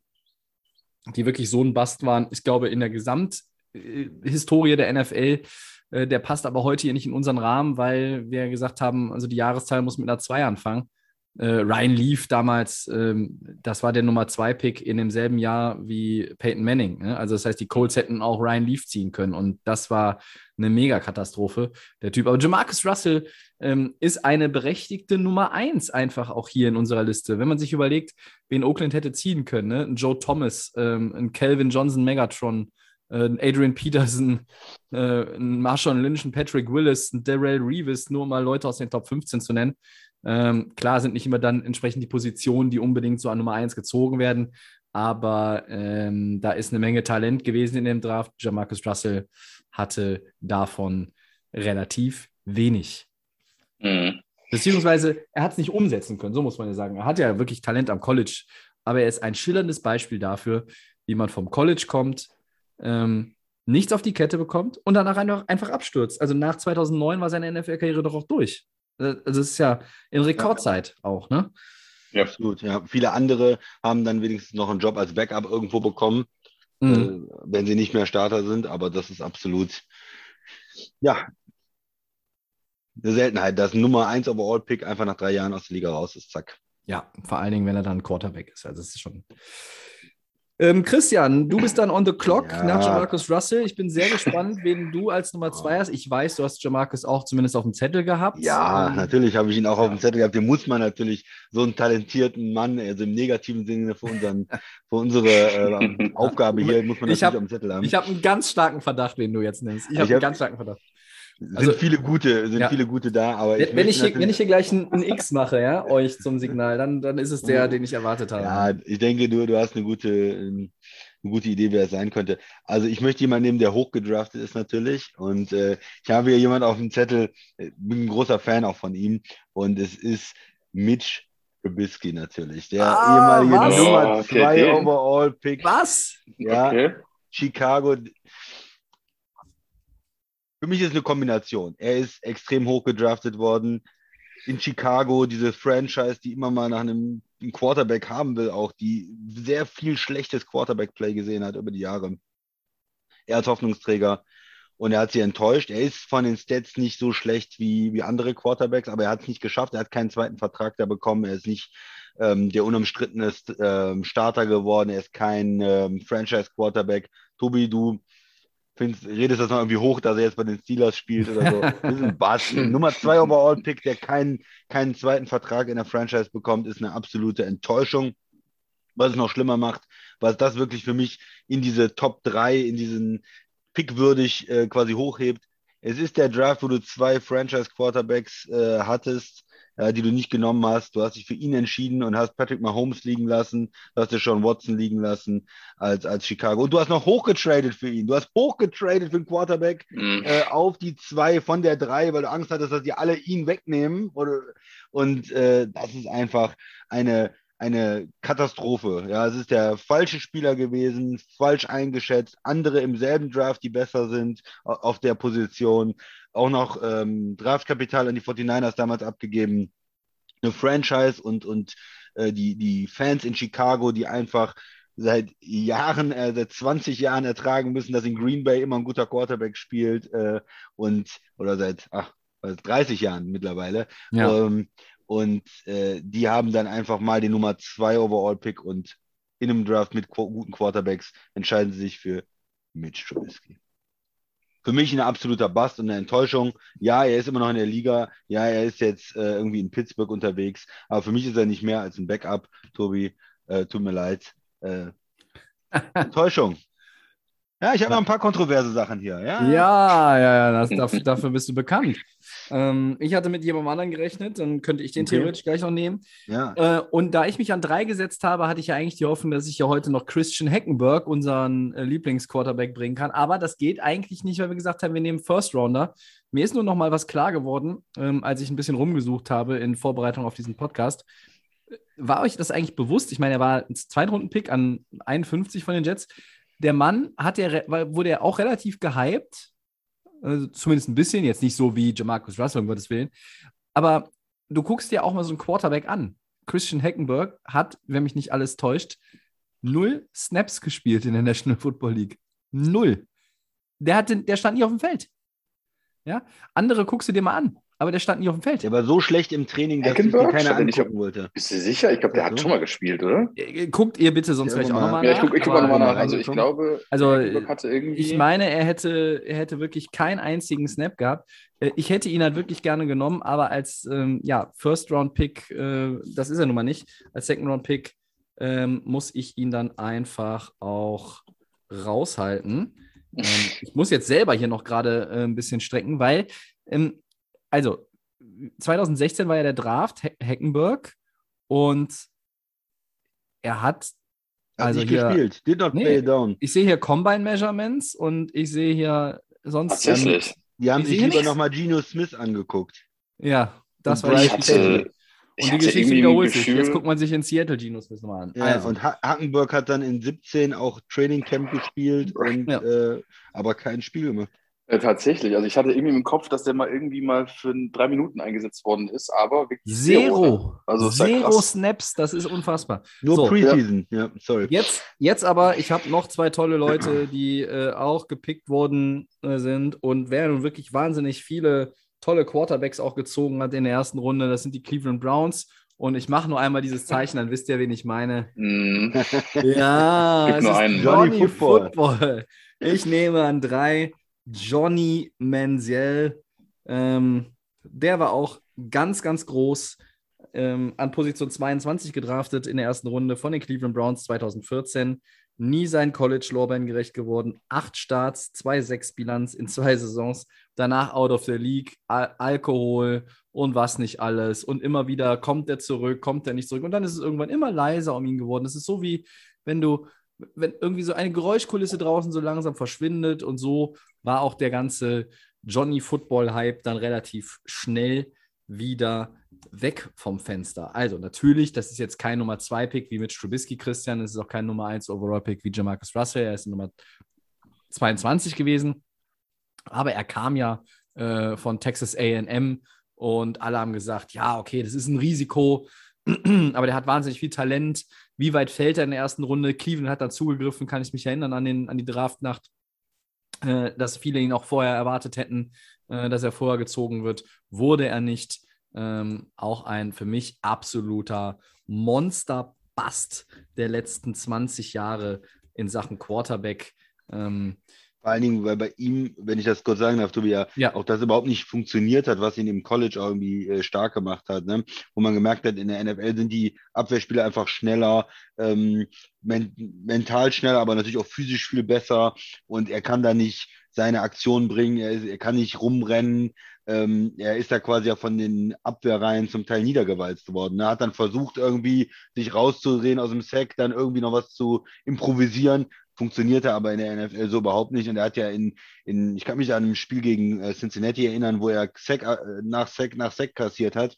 Speaker 1: die wirklich so ein Bast waren. Ich glaube, in der Gesamthistorie der NFL, äh, der passt aber heute hier nicht in unseren Rahmen, weil wir gesagt haben, also die Jahreszahl muss mit einer 2 anfangen. Äh, Ryan Leaf damals, ähm, das war der Nummer 2 Pick in demselben Jahr wie Peyton Manning. Ne? Also das heißt, die Colts hätten auch Ryan Leaf ziehen können und das war eine Megakatastrophe, der Typ. Aber Jamarcus Russell ähm, ist eine berechtigte Nummer 1 einfach auch hier in unserer Liste. Wenn man sich überlegt, wen Oakland hätte ziehen können, ne? ein Joe Thomas, ähm, ein Calvin Johnson Megatron, äh, ein Adrian Peterson, äh, ein Marshawn Lynch, ein Patrick Willis, ein Darrell Reeves, nur mal Leute aus den Top 15 zu nennen. Ähm, klar sind nicht immer dann entsprechend die Positionen, die unbedingt so an Nummer 1 gezogen werden, aber ähm, da ist eine Menge Talent gewesen in dem Draft. Jamarcus Russell hatte davon relativ wenig. Mhm. Beziehungsweise er hat es nicht umsetzen können, so muss man ja sagen. Er hat ja wirklich Talent am College, aber er ist ein schillerndes Beispiel dafür, wie man vom College kommt, ähm, nichts auf die Kette bekommt und danach einfach, einfach abstürzt. Also nach 2009 war seine NFL-Karriere doch auch durch. Äh, also es ist ja in Rekordzeit ja. auch, ne?
Speaker 2: Ja, absolut. Ja. Viele andere haben dann wenigstens noch einen Job als Backup irgendwo bekommen, mhm. äh, wenn sie nicht mehr Starter sind, aber das ist absolut, ja, eine Seltenheit, dass ein Nummer 1 Overall-Pick einfach nach drei Jahren aus der Liga raus ist. Zack.
Speaker 1: Ja, vor allen Dingen, wenn er dann Quarterback ist. Also, es ist schon ähm, Christian, du bist dann on the clock ja. nach Jamarcus Russell. Ich bin sehr gespannt, wen du als Nummer zwei hast. Ich weiß, du hast Jamarcus auch zumindest auf dem Zettel gehabt.
Speaker 2: Ja, ähm, natürlich habe ich ihn auch auf dem Zettel gehabt. Den muss man natürlich so einen talentierten Mann, also im negativen Sinne für, unseren, für unsere äh, Aufgabe hier, muss man natürlich hab, auf dem Zettel haben.
Speaker 1: Ich habe einen ganz starken Verdacht, wen du jetzt nennst. Ich habe einen ganz starken Verdacht.
Speaker 2: Sind also, viele gute, sind ja. viele gute da, aber
Speaker 1: wenn, wenn ich, hier, wenn ich hier gleich ein, ein, X mache, ja, euch zum Signal, dann, dann ist es der, den ich erwartet habe.
Speaker 2: Ja, ich denke, du, du hast eine gute, eine gute Idee, wer es sein könnte. Also ich möchte jemanden nehmen, der hochgedraftet ist natürlich. Und äh, ich habe hier jemanden auf dem Zettel, äh, bin ein großer Fan auch von ihm. Und es ist Mitch Trubisky natürlich. Der ah, ehemalige was? Nummer 2 oh, okay. Overall-Pick.
Speaker 1: Was?
Speaker 2: Ja. Okay. Chicago, für mich ist eine Kombination. Er ist extrem hoch gedraftet worden. In Chicago, diese Franchise, die immer mal nach einem, einem Quarterback haben will, auch die sehr viel schlechtes Quarterback-Play gesehen hat über die Jahre. Er als Hoffnungsträger und er hat sie enttäuscht. Er ist von den Stats nicht so schlecht wie, wie andere Quarterbacks, aber er hat es nicht geschafft. Er hat keinen zweiten Vertrag da bekommen. Er ist nicht ähm, der unumstrittene ähm, Starter geworden. Er ist kein ähm, Franchise-Quarterback. Tobi, du findest, redest das noch irgendwie hoch, dass er jetzt bei den Steelers spielt oder so. Das ist ein Bass. Nummer zwei Overall-Pick, der keinen, keinen zweiten Vertrag in der Franchise bekommt, ist eine absolute Enttäuschung. Was es noch schlimmer macht, was das wirklich für mich in diese Top 3, in diesen Pick würdig äh, quasi hochhebt. Es ist der Draft, wo du zwei Franchise-Quarterbacks äh, hattest, äh, die du nicht genommen hast. Du hast dich für ihn entschieden und hast Patrick Mahomes liegen lassen, du hast dir Sean Watson liegen lassen als, als Chicago. Und du hast noch hochgetradet für ihn. Du hast hochgetradet für den Quarterback mhm. äh, auf die zwei von der drei, weil du Angst hattest, dass die alle ihn wegnehmen. Oder, und äh, das ist einfach eine, eine Katastrophe. Ja, es ist der falsche Spieler gewesen, falsch eingeschätzt. Andere im selben Draft, die besser sind auf der Position auch noch ähm, Draftkapital an die 49ers damals abgegeben. Eine Franchise und, und äh, die, die Fans in Chicago, die einfach seit Jahren, äh, seit 20 Jahren ertragen müssen, dass in Green Bay immer ein guter Quarterback spielt äh, und oder seit ach, 30 Jahren mittlerweile. Ja. Ähm, und äh, die haben dann einfach mal die Nummer 2 Overall-Pick und in einem Draft mit guten Quarterbacks entscheiden sie sich für Mitch Trubisky für mich ein absoluter Bust und eine Enttäuschung. Ja, er ist immer noch in der Liga. Ja, er ist jetzt äh, irgendwie in Pittsburgh unterwegs. Aber für mich ist er nicht mehr als ein Backup, Tobi. Äh, tut mir leid. Äh, Enttäuschung. Ja, ich habe noch ein paar kontroverse Sachen hier. Ja,
Speaker 1: Ja, ja, ja, das, dafür, dafür bist du bekannt. Ähm, ich hatte mit jemandem anderen gerechnet, dann könnte ich den
Speaker 2: Okay.
Speaker 1: theoretisch gleich noch nehmen.
Speaker 2: ja.
Speaker 1: Äh, und da ich mich an drei gesetzt habe, hatte ich ja eigentlich die Hoffnung, dass ich ja heute noch Christian Heckenberg, unseren äh, Lieblingsquarterback, bringen kann. Aber das geht eigentlich nicht, weil wir gesagt haben, wir nehmen First Rounder. Mir ist nur noch mal was klar geworden, ähm, als ich ein bisschen rumgesucht habe in Vorbereitung auf diesen Podcast. War euch das eigentlich bewusst? Ich meine, er war ein Zweitrunden-Pick an 51 von den Jets. Der Mann hat ja, wurde ja auch relativ gehypt. Also zumindest ein bisschen, jetzt nicht so wie Jamarcus Russell, um Gottes Willen. Aber du guckst dir auch mal so einen Quarterback an. Christian Heckenberg hat, wenn mich nicht alles täuscht, null Snaps gespielt in der National Football League. Null. Der, hatte, der stand nie auf dem Feld. Ja? Andere guckst du dir mal an, aber der stand nie auf dem Feld.
Speaker 2: Der war so schlecht im Training, dass
Speaker 3: Hackenberg?
Speaker 2: den keiner
Speaker 3: nicht
Speaker 2: angucken wollte.
Speaker 3: Bist du sicher? Ich glaube, der
Speaker 2: Ja,
Speaker 3: hat
Speaker 2: so.
Speaker 3: schon mal gespielt, oder?
Speaker 1: Äh, Guckt ihr bitte sonst
Speaker 2: Ja,
Speaker 1: gleich auch
Speaker 2: mal.
Speaker 1: nochmal
Speaker 3: Ja,
Speaker 1: nach.
Speaker 3: ich gucke ich guck nochmal
Speaker 2: mal
Speaker 3: nach. Also ich glaube,
Speaker 1: Also,
Speaker 3: irgendwie.
Speaker 1: Ich meine, er hätte, er hätte wirklich keinen einzigen Snap gehabt. Äh, Ich hätte ihn halt wirklich gerne genommen, aber als ähm, ja, First-Round-Pick, äh, das ist er nun mal nicht, als Second-Round-Pick ähm, muss ich ihn dann einfach auch raushalten. Ähm, ich muss jetzt selber hier noch gerade äh, ein bisschen strecken, weil, ähm, also 2016 war ja der Draft, He Heckenberg, und er hat
Speaker 2: Hat
Speaker 1: Also
Speaker 2: nicht
Speaker 1: hier-
Speaker 2: gespielt. Did not
Speaker 1: Nee.
Speaker 2: play down.
Speaker 1: ich sehe hier Combine Measurements und ich sehe hier sonst.
Speaker 3: Tatsächlich.
Speaker 2: Die haben
Speaker 1: Ich
Speaker 2: sich lieber nochmal Gino Smith angeguckt.
Speaker 1: ja, das
Speaker 2: Und
Speaker 1: war
Speaker 3: Ich hatte, ich
Speaker 1: Und die Geschichte wiederholt sich. Jetzt guckt man sich in Seattle Genos Smith nochmal an.
Speaker 2: Ja,
Speaker 1: also,
Speaker 2: und ha Hackenberg hat dann in 17 auch Training Camp gespielt, und,
Speaker 1: Ja.
Speaker 2: äh, aber kein Spiel gemacht.
Speaker 3: Äh, tatsächlich. Also ich hatte irgendwie im Kopf, dass der mal irgendwie mal für drei Minuten eingesetzt worden ist, aber wirklich
Speaker 1: Zero.
Speaker 3: Also ist ja
Speaker 1: Zero
Speaker 3: krass.
Speaker 1: Snaps, das ist unfassbar.
Speaker 2: Nur
Speaker 1: So,
Speaker 2: Preseason, ja, sorry.
Speaker 1: Jetzt, jetzt aber, ich habe noch zwei tolle Leute, die äh, auch gepickt worden äh, sind und wer nun wirklich wahnsinnig viele tolle Quarterbacks auch gezogen hat in der ersten Runde, das sind die Cleveland Browns. Und ich mache nur einmal dieses Zeichen, dann wisst ihr, wen ich meine.
Speaker 3: Mhm.
Speaker 1: Ja,
Speaker 3: Gib
Speaker 1: es
Speaker 3: nur
Speaker 1: ist
Speaker 3: einen.
Speaker 1: Johnny,
Speaker 2: Johnny
Speaker 1: Football.
Speaker 2: Football.
Speaker 1: Ich nehme an drei Johnny Manziel. Ähm, der war auch ganz, ganz groß ähm, an Position 22 gedraftet in der ersten Runde von den Cleveland Browns 2014. Nie sein College-Lorbein gerecht geworden. Acht Starts, 2-6 Bilanz in zwei Saisons. Danach out of the league, Al Alkohol und was nicht alles. Und immer wieder kommt er zurück, kommt er nicht zurück. Und dann ist es irgendwann immer leiser um ihn geworden. Es ist so wie, wenn du, wenn irgendwie so eine Geräuschkulisse draußen so langsam verschwindet. Und so war auch der ganze Johnny Football-Hype dann relativ schnell wieder weg vom Fenster. Also natürlich, das ist jetzt kein Nummer 2 Pick wie mit Trubisky Christian, es ist auch kein Nummer 1 Overall Pick wie Jamarcus Russell, er ist Nummer 22 gewesen, aber er kam ja äh, von Texas A&M und alle haben gesagt, ja, okay, das ist ein Risiko, aber der hat wahnsinnig viel Talent. Wie weit fällt er in der ersten Runde? Cleveland hat da zugegriffen, kann ich mich erinnern an, den, an die Draftnacht, äh, dass viele ihn auch vorher erwartet hätten, äh, dass er vorher gezogen wird. Wurde er nicht. Ähm, auch ein für mich absoluter Monster-Bust der letzten 20 Jahre in Sachen Quarterback. Ähm,
Speaker 2: Vor allen Dingen, weil bei ihm, wenn ich das kurz sagen darf, Tobi, ja,
Speaker 1: ja,
Speaker 2: auch das überhaupt nicht funktioniert hat, was ihn im College auch irgendwie äh, stark gemacht hat, ne? Wo man gemerkt hat, in der NFL sind die Abwehrspieler einfach schneller, ähm, men mental schneller, aber natürlich auch physisch viel besser und er kann da nicht seine Aktion bringen, er, ist, er kann nicht rumrennen, ähm, er ist da quasi ja von den Abwehrreihen zum Teil niedergewalzt worden. Er hat dann versucht, irgendwie sich rauszudrehen aus dem Sack, dann irgendwie noch was zu improvisieren, funktionierte aber in der NFL so überhaupt nicht. Und er hat ja in, in ich kann mich an einem Spiel gegen äh, Cincinnati erinnern, wo er Sack, äh, nach Sack nach Sack kassiert hat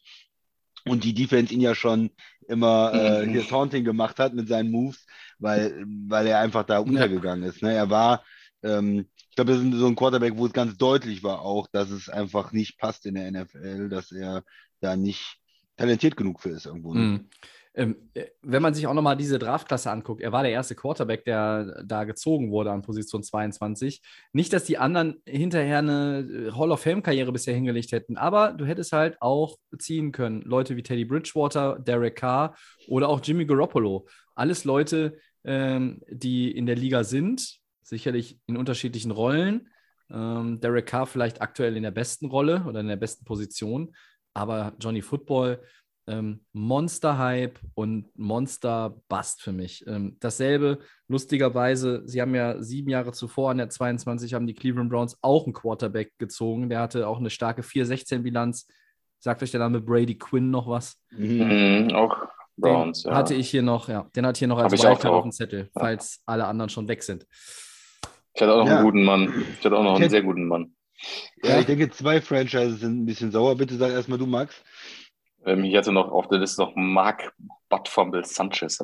Speaker 2: und die Defense ihn ja schon immer äh,
Speaker 3: Mhm.
Speaker 2: hier Taunting gemacht hat mit seinen Moves, weil, weil er einfach da untergegangen ist. Ne? Er war, ähm, ich glaube, das ist so ein Quarterback, wo es ganz deutlich war auch, dass es einfach nicht passt in der NFL, dass er da nicht talentiert genug für ist irgendwo. Ne?
Speaker 1: Mhm. Ähm, äh, wenn man sich auch nochmal diese Draftklasse anguckt, er war der erste Quarterback, der da gezogen wurde an Position 22. Nicht, dass die anderen hinterher eine äh, Hall of Fame-Karriere bisher hingelegt hätten, aber du hättest halt auch ziehen können. Leute wie Teddy Bridgewater, Derek Carr oder auch Jimmy Garoppolo. Alles Leute, ähm, die in der Liga sind, sicherlich in unterschiedlichen Rollen. Ähm, Derek Carr vielleicht aktuell in der besten Rolle oder in der besten Position, aber Johnny Football ähm, Monster-Hype und Monster-Bust für mich. Ähm, dasselbe, lustigerweise, sie haben ja sieben Jahre zuvor an der 22 haben die Cleveland Browns auch einen Quarterback gezogen. Der hatte auch eine starke 4-16-Bilanz. Sagt euch der Name Brady Quinn noch was?
Speaker 3: Mhm, auch Browns,
Speaker 1: den
Speaker 3: ja.
Speaker 1: hatte ich hier noch, ja, den hatte ich hier noch als Wildcard auf dem Zettel, falls alle anderen schon weg sind.
Speaker 3: Ich hatte auch noch
Speaker 2: Ja.
Speaker 3: einen guten Mann. Ich hatte auch noch
Speaker 2: Ich
Speaker 3: einen
Speaker 2: hätte-
Speaker 3: sehr guten Mann.
Speaker 2: Ja,
Speaker 1: Ja.
Speaker 2: ich denke, zwei Franchises sind ein bisschen sauer. Bitte sag erstmal du, Max.
Speaker 3: Ähm, ich hatte noch auf der Liste noch Mark Buttfumble Sanchez.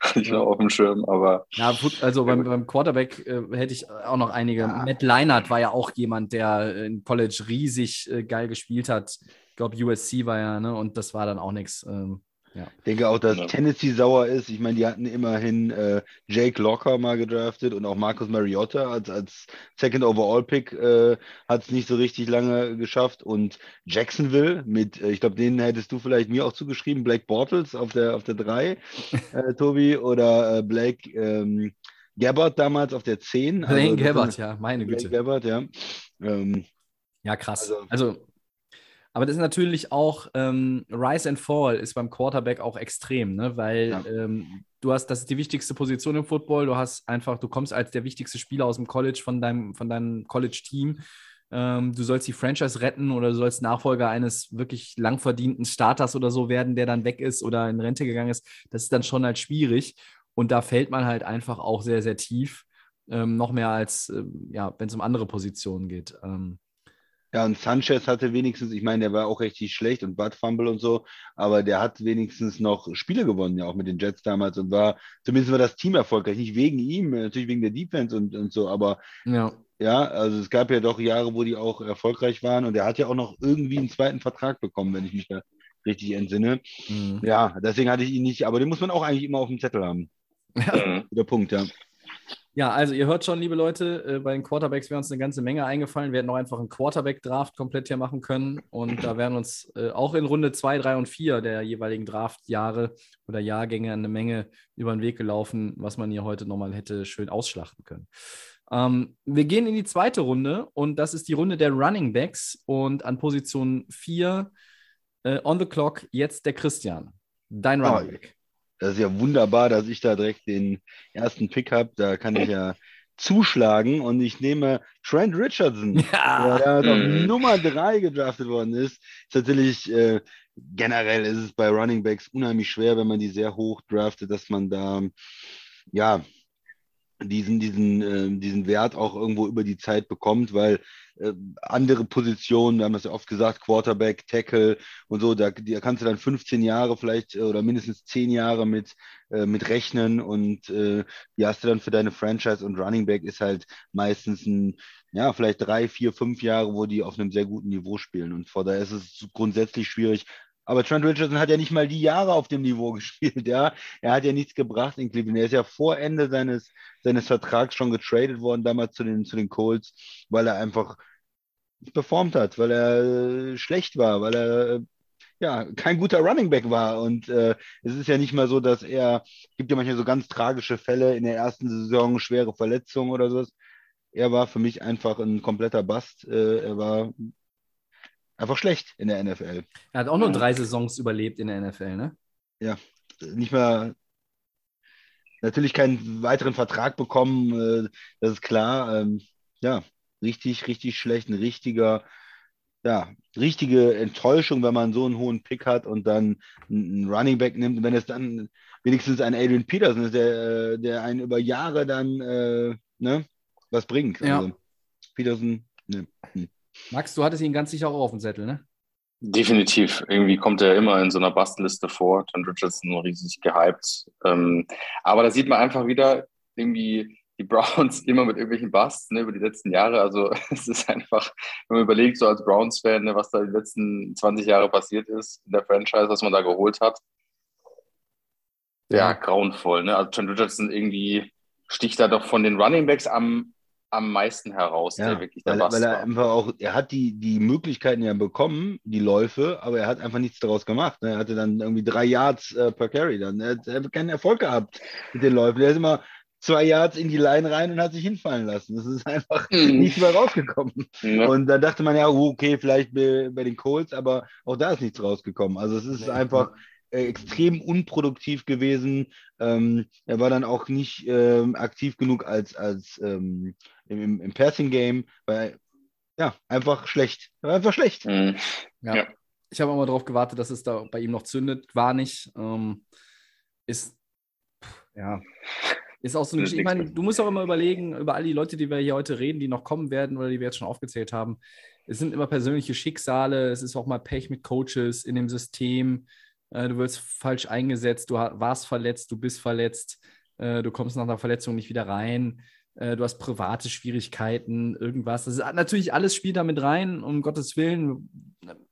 Speaker 3: Hatte ich noch auf dem Schirm, aber
Speaker 1: Ja, also beim, beim Quarterback äh, hätte ich auch noch einige.
Speaker 2: Ja.
Speaker 1: Matt Leinart war ja auch jemand, der in College riesig äh, geil gespielt hat. Ich glaube, USC war ja, ne? Und das war dann auch nichts. Ähm,
Speaker 2: Ich denke auch, dass
Speaker 3: Ja.
Speaker 2: Tennessee sauer ist. Ich meine, die hatten immerhin äh, Jake Locker mal gedraftet und auch Marcus Mariota als, als Second Overall Pick äh, hat es nicht so richtig lange geschafft. Und Jacksonville mit, äh, ich glaube, den hättest du vielleicht mir auch zugeschrieben, Blake Bortles auf der auf der 3, äh, Tobi, oder äh, Blake ähm, Gabbard damals auf der 10.
Speaker 1: Blaine
Speaker 2: Also,
Speaker 1: Gabbard, ja, meine
Speaker 2: Blake
Speaker 1: Güte.
Speaker 2: Gabbard, ja. Ähm,
Speaker 1: Ja, krass.
Speaker 2: Also-
Speaker 1: Also, aber das ist natürlich auch, ähm, Rise and Fall ist beim Quarterback auch extrem, ne? Weil
Speaker 2: Ja.
Speaker 1: ähm, du hast, das ist die wichtigste Position im Football. Du hast einfach, du kommst als der wichtigste Spieler aus dem College von deinem, von deinem College-Team. Ähm, du sollst die Franchise retten oder du sollst Nachfolger eines wirklich lang verdienten Starters oder so werden, der dann weg ist oder in Rente gegangen ist. Das ist dann schon halt schwierig. Und da fällt man halt einfach auch sehr, sehr tief. Ähm, noch mehr als, ähm, ja, wenn es um andere Positionen geht. Ähm,
Speaker 2: Ja, und Sanchez hatte wenigstens, ich meine, der war auch richtig schlecht und Bud Fumble und so, aber der hat wenigstens noch Spiele gewonnen, ja auch mit den Jets damals und war, zumindest war das Team erfolgreich. Nicht wegen ihm, natürlich wegen der Defense und, und so, aber
Speaker 1: ja.
Speaker 2: ja, also es gab ja doch Jahre, wo die auch erfolgreich waren und er hat ja auch noch irgendwie einen zweiten Vertrag bekommen, wenn ich mich da richtig entsinne.
Speaker 1: Mhm.
Speaker 2: Ja, deswegen hatte ich ihn nicht, aber den muss man auch eigentlich immer auf dem Zettel haben.
Speaker 3: mhm.
Speaker 2: Guter Punkt, ja.
Speaker 1: Ja, also ihr hört schon, liebe Leute, äh, bei den Quarterbacks wäre uns eine ganze Menge eingefallen. Wir hätten auch einfach einen Quarterback-Draft komplett hier machen können. Und da wären uns äh, auch in Runde 2, 3 und 4 der jeweiligen Draftjahre oder Jahrgänge eine Menge über den Weg gelaufen, was man hier heute nochmal hätte schön ausschlachten können. Ähm, wir gehen in die zweite Runde und das ist die Runde der Running Backs. Und an Position 4 äh, on the clock jetzt der Christian. Dein
Speaker 2: Ah,
Speaker 1: Running Back.
Speaker 2: Das ist ja wunderbar, dass ich da direkt den ersten Pick habe. Da kann ich ja zuschlagen und ich nehme Trent Richardson.
Speaker 1: Ja.
Speaker 2: der auf
Speaker 3: Mhm.
Speaker 2: Nummer 3 gedraftet worden ist. Ist natürlich äh, generell ist es bei Running Backs unheimlich schwer, wenn man die sehr hoch draftet, dass man da ja diesen, diesen, äh, diesen Wert auch irgendwo über die Zeit bekommt, weil äh, andere Positionen, wir haben das ja oft gesagt, Quarterback, Tackle und so, da, da kannst du dann 15 Jahre vielleicht äh, oder mindestens 10 Jahre mit, äh, mit rechnen und äh, die hast du dann für deine Franchise und Running Back ist halt meistens ein, ja, vielleicht drei, vier, fünf Jahre, wo die auf einem sehr guten Niveau spielen und von daher ist es grundsätzlich schwierig. Aber Trent Richardson hat ja nicht mal die Jahre auf dem Niveau gespielt, ja. Er hat ja nichts gebracht in Cleveland. Er ist ja vor Ende seines, seines Vertrags schon getradet worden, damals zu den, zu den Colts, weil er einfach performt hat, weil er äh, schlecht war, weil er äh, ja kein guter Running Back war. Und äh, es ist ja nicht mal so, dass er, gibt ja manchmal so ganz tragische Fälle in der ersten Saison, schwere Verletzungen oder sowas. Er war für mich einfach ein kompletter Bast. Äh, er war einfach schlecht in der NFL.
Speaker 1: Er hat auch nur drei Saisons überlebt in der NFL, ne?
Speaker 2: nicht mehr, natürlich keinen weiteren Vertrag bekommen, äh, das ist klar. Ähm, ja, richtig, richtig schlecht, ein richtiger, ja, richtige Enttäuschung, wenn man so einen hohen Pick hat und dann einen Running Back nimmt. Und wenn es dann wenigstens ein Adrian Peterson ist, der, äh, der einen über Jahre dann äh, ne, was bringt.
Speaker 1: Ja.
Speaker 2: Also, Peterson, ne.
Speaker 1: Max, du hattest ihn ganz sicher auch auf dem Zettel, ne?
Speaker 3: Definitiv. Irgendwie kommt er immer in so einer Bastliste vor. Trent Richardson riesig gehypt. Ähm, aber da sieht man einfach wieder irgendwie die Browns immer mit irgendwelchen Busts ne, über die letzten Jahre. Also es ist einfach, wenn man überlegt, so als Browns-Fan, ne, was da die letzten 20 Jahre passiert ist in der Franchise, was man da geholt hat. Ja,
Speaker 1: Ja.
Speaker 3: grauenvoll. Ne? Also Trent Richardson irgendwie sticht da doch von den Running Backs am, am meisten heraus,
Speaker 2: Ja,
Speaker 3: der wirklich der
Speaker 2: weil, weil er
Speaker 3: war.
Speaker 2: einfach auch, er hat die, die Möglichkeiten ja bekommen, die Läufe, aber er hat einfach nichts daraus gemacht. ne? Er hatte dann irgendwie drei Yards äh, per Carry dann. Er hat, er hat keinen Erfolg gehabt mit den Läufen. Er ist immer zwei Yards in die Line rein und hat sich hinfallen lassen. Das ist einfach
Speaker 3: Mhm.
Speaker 2: nicht mehr rausgekommen.
Speaker 3: Ja.
Speaker 2: Und da dachte man ja, oh, okay, vielleicht bei, bei den Colts, aber auch da ist nichts rausgekommen. Also es ist einfach äh, extrem unproduktiv gewesen. Ähm, er war dann auch nicht ähm, aktiv genug als, als ähm, im, im Passing-Game, weil ja, einfach schlecht. Einfach schlecht.
Speaker 3: Mhm.
Speaker 1: Ja.
Speaker 3: Ja.
Speaker 1: Ich habe auch mal darauf gewartet, dass es da bei ihm noch zündet. War nicht. Ähm, ist, ja, ist auch so eine Geschichte. Ich meine, du musst auch immer überlegen, über all die Leute, die wir hier heute reden, die noch kommen werden oder die wir jetzt schon aufgezählt haben. Es sind immer persönliche Schicksale. Es ist auch mal Pech mit Coaches in dem System. Äh, du wirst falsch eingesetzt. Du warst verletzt. Du bist verletzt. Äh, du kommst nach einer Verletzung nicht wieder rein. Äh, du hast private Schwierigkeiten, irgendwas. Das ist natürlich alles spielt da mit rein, um Gottes Willen.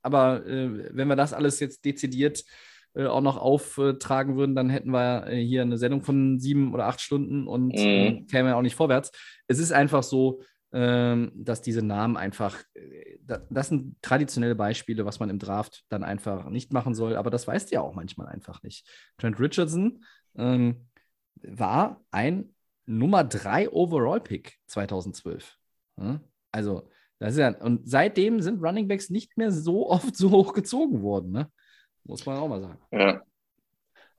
Speaker 1: Aber äh, wenn wir das alles jetzt dezidiert äh, auch noch auftragen würden, dann hätten wir äh, hier eine Sendung von sieben oder acht Stunden und
Speaker 3: Mhm.
Speaker 1: äh, kämen ja auch nicht vorwärts. Es ist einfach so, ähm, dass diese Namen einfach, da- das sind traditionelle Beispiele, was man im Draft dann einfach nicht machen soll, aber das weißt du ja auch manchmal einfach nicht. Trent Richardson ähm, war ein Nummer 3 Overall-Pick 2012. Ja? Also, das ist ja, und seitdem sind Running Backs nicht mehr so oft so hoch gezogen worden, ne? Muss man auch mal sagen.
Speaker 3: Ja.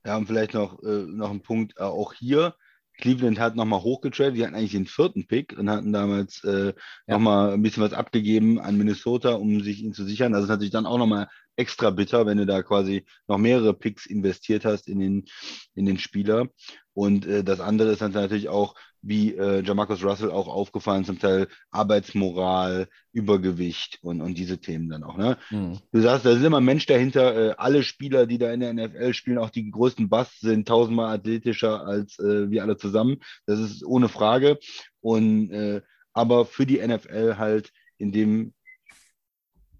Speaker 2: Ja, und vielleicht noch, äh, noch ein Punkt, äh, auch hier, Cleveland hat nochmal hochgetradet, die hatten eigentlich den vierten Pick und hatten damals äh,
Speaker 1: Ja.
Speaker 2: nochmal ein bisschen was abgegeben an Minnesota, um sich ihn zu sichern. Das ist natürlich dann auch nochmal extra bitter, wenn du da quasi noch mehrere Picks investiert hast in den, in den Spieler. Und äh, das andere ist dann natürlich auch, wie äh, Jamarcus Russell auch aufgefallen, zum Teil Arbeitsmoral, Übergewicht und, und diese Themen dann auch. Ne?
Speaker 1: Mhm.
Speaker 2: Du sagst, da ist immer ein Mensch dahinter. Äh, alle Spieler, die da in der NFL spielen, auch die größten Busts, sind tausendmal athletischer als äh, wir alle zusammen. Das ist ohne Frage. Und äh, aber für die NFL halt in dem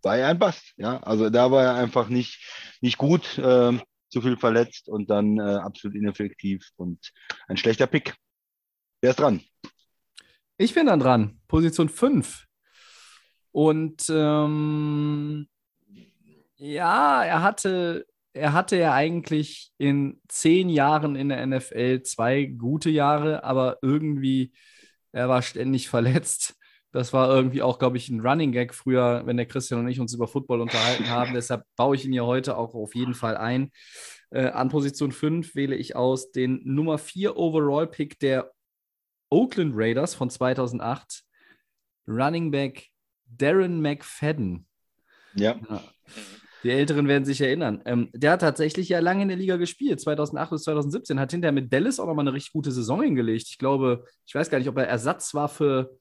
Speaker 2: war er ein Bust. Ja, also da war er einfach nicht, nicht gut, äh, zu viel verletzt und dann äh, absolut ineffektiv und ein schlechter Pick. Wer ist dran?
Speaker 1: Ich bin dann dran, Position 5. Und ähm, ja, er hatte, er hatte ja eigentlich in zehn Jahren in der NFL zwei gute Jahre, aber irgendwie, er war ständig verletzt. Das war irgendwie auch, glaube ich, ein Running Gag früher, wenn der Christian und ich uns über Football unterhalten haben. Deshalb baue ich ihn hier heute auch auf jeden Fall ein. Äh, an Position 5 wähle ich aus den Nummer 4 Overall-Pick der Oakland Raiders von 2008, Running Back Darren McFadden.
Speaker 2: Ja,
Speaker 1: Die Älteren werden sich erinnern. Ähm, der hat tatsächlich ja lange in der Liga gespielt, 2008 bis 2017, hat hinterher mit Dallas auch nochmal eine richtig gute Saison hingelegt. Ich glaube, ich weiß gar nicht, ob er Ersatz war für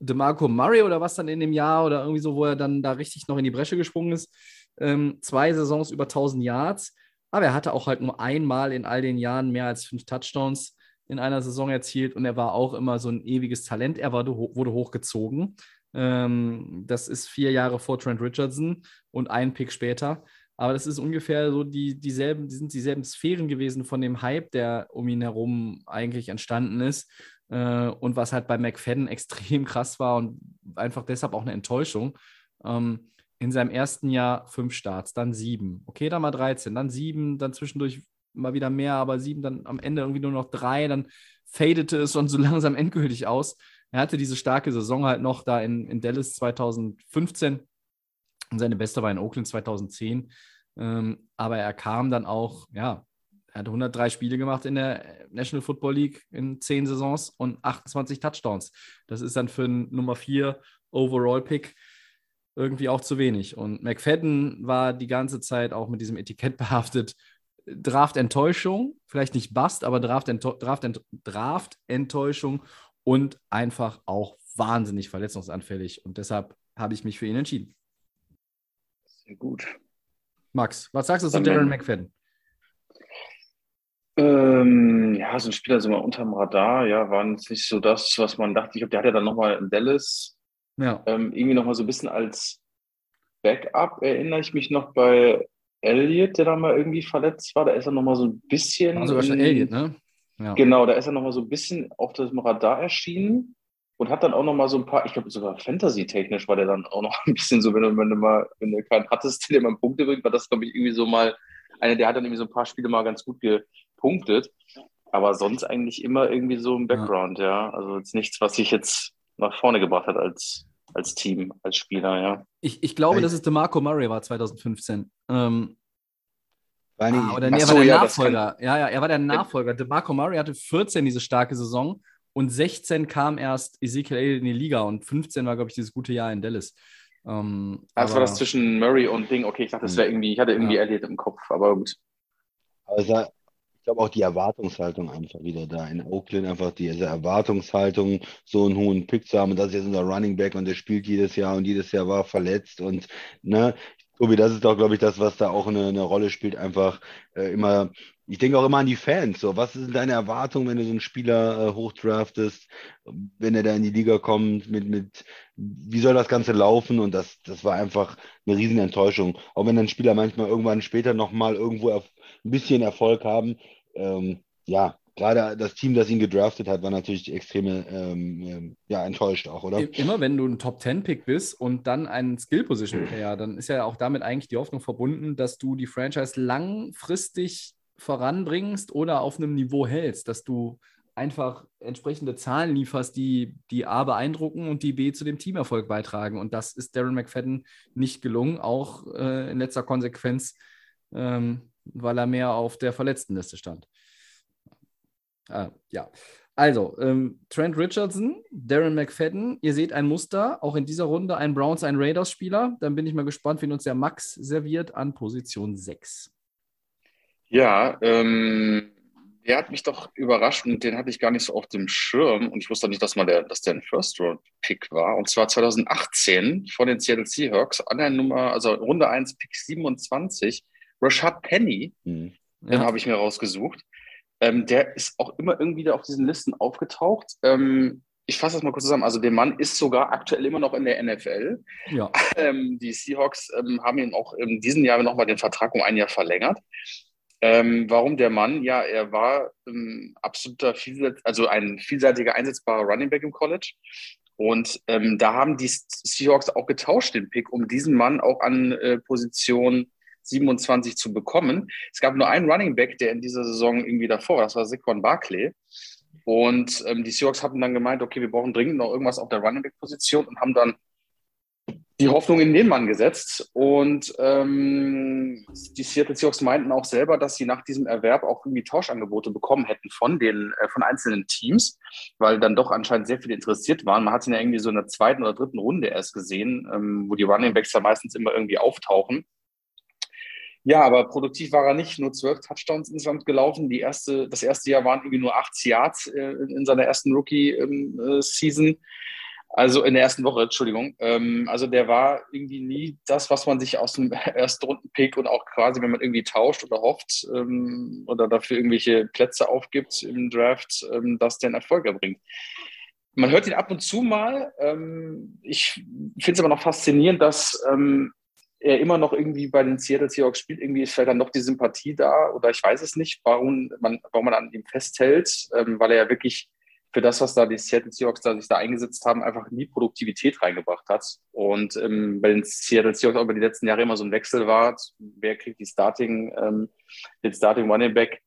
Speaker 1: DeMarco Murray oder was dann in dem Jahr oder irgendwie so, wo er dann da richtig noch in die Bresche gesprungen ist. Ähm, zwei Saisons über 1000 Yards, aber er hatte auch halt nur einmal in all den Jahren mehr als fünf Touchdowns in einer Saison erzielt und er war auch immer so ein ewiges Talent. Er war, wurde hochgezogen. Ähm, das ist vier Jahre vor Trent Richardson und ein Pick später. Aber das ist ungefähr so die, dieselben, die sind dieselben Sphären gewesen von dem Hype, der um ihn herum eigentlich entstanden ist. Äh, und was halt bei McFadden extrem krass war und einfach deshalb auch eine Enttäuschung. Ähm, in seinem ersten Jahr fünf Starts, dann sieben. Okay, dann mal 13, dann sieben, dann zwischendurch mal wieder mehr, aber sieben, dann am Ende irgendwie nur noch drei, dann fadete es schon so langsam endgültig aus. Er hatte diese starke Saison halt noch da in, in Dallas 2015 und seine beste war in Oakland 2010. Ähm, aber er kam dann auch, ja, er hat 103 Spiele gemacht in der National Football League in 10 Saisons und 28 Touchdowns. Das ist dann für einen Nummer 4 Overall-Pick irgendwie auch zu wenig. Und McFadden war die ganze Zeit auch mit diesem Etikett behaftet. Draft-Enttäuschung, vielleicht nicht Bust, aber Draft-Enttäuschung Draft Draft und einfach auch wahnsinnig verletzungsanfällig. Und deshalb habe ich mich für ihn entschieden.
Speaker 3: Sehr gut.
Speaker 1: Max, was sagst du zu Darren McFadden?
Speaker 3: Ähm, ja, so ein Spieler so mal unterm Radar, ja, war nicht so das, was man dachte. Ich glaube, der hat ja dann nochmal in Dallas
Speaker 1: Ja.
Speaker 3: ähm, irgendwie nochmal so ein bisschen als Backup, erinnere ich mich noch bei Elliott, der da mal irgendwie verletzt war. Da ist er nochmal so ein bisschen.
Speaker 1: Schon
Speaker 3: in-
Speaker 1: Elliot, ne? Ja.
Speaker 3: Genau, da ist er nochmal so ein bisschen auf dem Radar erschienen und hat dann auch nochmal so ein paar, ich glaube sogar Fantasy-technisch war der dann auch noch ein bisschen so, wenn du, wenn du mal, wenn du keinen hattest, der mal Punkte bringt, war das, glaube ich, irgendwie so mal einer, der hat dann irgendwie so ein paar Spiele mal ganz gut gepunktet. Aber sonst eigentlich immer irgendwie so im Background, ja. ja. Also jetzt nichts, was sich jetzt nach vorne gebracht hat als, als Team, als Spieler, ja.
Speaker 1: Ich, ich glaube, dass es DeMarco Murray war 2015. Ähm,
Speaker 2: War nicht,
Speaker 1: ah, oder nee, er war der
Speaker 3: ja,
Speaker 1: Nachfolger. Ja, ja, er war der Nachfolger. DeMarco Murray hatte 14 diese starke Saison und 16 kam erst Ezekiel Elliott in die Liga und 15 war, glaube ich, dieses gute Jahr in Dallas. Ähm,
Speaker 3: Das war
Speaker 1: aber-
Speaker 3: das zwischen Murray und Ding. Okay, ich dachte, das wäre irgendwie, ich hatte irgendwie
Speaker 1: Ja.
Speaker 3: Elliot im Kopf, aber gut.
Speaker 2: Aber es war, ich glaube auch die Erwartungshaltung einfach wieder da in Oakland, einfach diese Erwartungshaltung, so einen hohen Pick zu haben. Und das ist jetzt unser Running Back und der spielt jedes Jahr und jedes Jahr war verletzt. Und ne, Tobi, das ist doch, glaube ich, das, was da auch eine, eine Rolle spielt, einfach äh, immer. Ich denke auch immer an die Fans. So, was sind deine Erwartungen, wenn du so einen Spieler äh, hochdraftest, wenn er da in die Liga kommt, mit, mit, wie soll das Ganze laufen? Und das, das war einfach eine riesen Enttäuschung. Auch wenn dann Spieler manchmal irgendwann später nochmal irgendwo ein bisschen Erfolg haben. Ähm, ja, gerade das Team, das ihn gedraftet hat, war natürlich extrem ähm, ähm, ja, enttäuscht auch, oder?
Speaker 1: Immer wenn du ein Top-10-Pick bist und dann ein Skill-Position-Player, dann ist ja auch damit eigentlich die Hoffnung verbunden, dass du die Franchise langfristig voranbringst oder auf einem Niveau hältst, dass du einfach entsprechende Zahlen lieferst, die, die A beeindrucken und die B zu dem Teamerfolg beitragen. Und das ist Darren McFadden nicht gelungen, auch äh, in letzter Konsequenz, ähm, weil er mehr auf der Verletztenliste stand. Ah, ja, also, ähm, Trent Richardson, Darren McFadden, ihr seht ein Muster, auch in dieser Runde ein Browns, ein Raiders-Spieler. Dann bin ich mal gespannt, wen uns der Max serviert an Position 6.
Speaker 3: Ja, ähm, der hat mich doch überrascht und den hatte ich gar nicht so auf dem Schirm und ich wusste nicht, dass, mal der, dass der ein First-Round-Pick war. Und zwar 2018 von den Seattle Seahawks an der Nummer, also Runde 1, Pick 27, Rashad Penny,
Speaker 2: Hm.
Speaker 3: den habe ich mir rausgesucht. Ähm, der ist auch immer irgendwie da auf diesen Listen aufgetaucht. Ähm, ich fasse das mal kurz zusammen. Also der Mann ist sogar aktuell immer noch in der NFL.
Speaker 1: ja.
Speaker 3: Ähm, die Seahawks ähm, haben ihm auch in diesem Jahr nochmal den Vertrag um ein Jahr verlängert. Ähm, warum der Mann? Ja, er war ähm, absoluter also ein vielseitiger einsetzbarer Running Back im College. Und ähm, da haben die Seahawks auch getauscht, den Pick, um diesen Mann auch an äh, Position 27 zu bekommen. Es gab nur einen Running Back, der in dieser Saison irgendwie davor war, das war Saquon Barkley. Und ähm, die Seahawks haben dann gemeint, okay, wir brauchen dringend noch irgendwas auf der Running Back Position und haben dann die Hoffnung in den Mann gesetzt. Und ähm, die Seattle Seahawks meinten auch selber, dass sie nach diesem Erwerb auch irgendwie Tauschangebote bekommen hätten von den äh, von einzelnen Teams, weil dann doch anscheinend sehr viele interessiert waren. Man hat ihn ja irgendwie so in der zweiten oder dritten Runde erst gesehen, ähm, wo die Running Backs ja meistens immer irgendwie auftauchen. Ja, aber produktiv war er nicht. Nur zwölf Touchdowns insgesamt gelaufen. Die erste, das erste Jahr waren irgendwie nur acht Yards äh, in seiner ersten Rookie-Season. also in der ersten Woche, Entschuldigung. Ähm, also der war irgendwie nie das, was man sich aus dem ersten Runden-Pick und auch quasi, wenn man irgendwie tauscht oder hofft ähm, oder dafür irgendwelche Plätze aufgibt im Draft, ähm, dass der einen Erfolg erbringt. Man hört ihn ab und zu mal. Ähm, ich finde es aber noch faszinierend, dass ähm, er immer noch irgendwie bei den Seattle Seahawks spielt. Irgendwie ist vielleicht dann noch die Sympathie da oder ich weiß es nicht, warum man, warum man an ihm festhält, ähm, weil er ja wirklich für das, was da die Seattle Seahawks da sich da eingesetzt haben, einfach nie Produktivität reingebracht hat. Und ähm, bei den Seattle Seahawks auch über die letzten Jahre immer so ein Wechsel war, wer kriegt die Starting, ähm, den Starting Running Back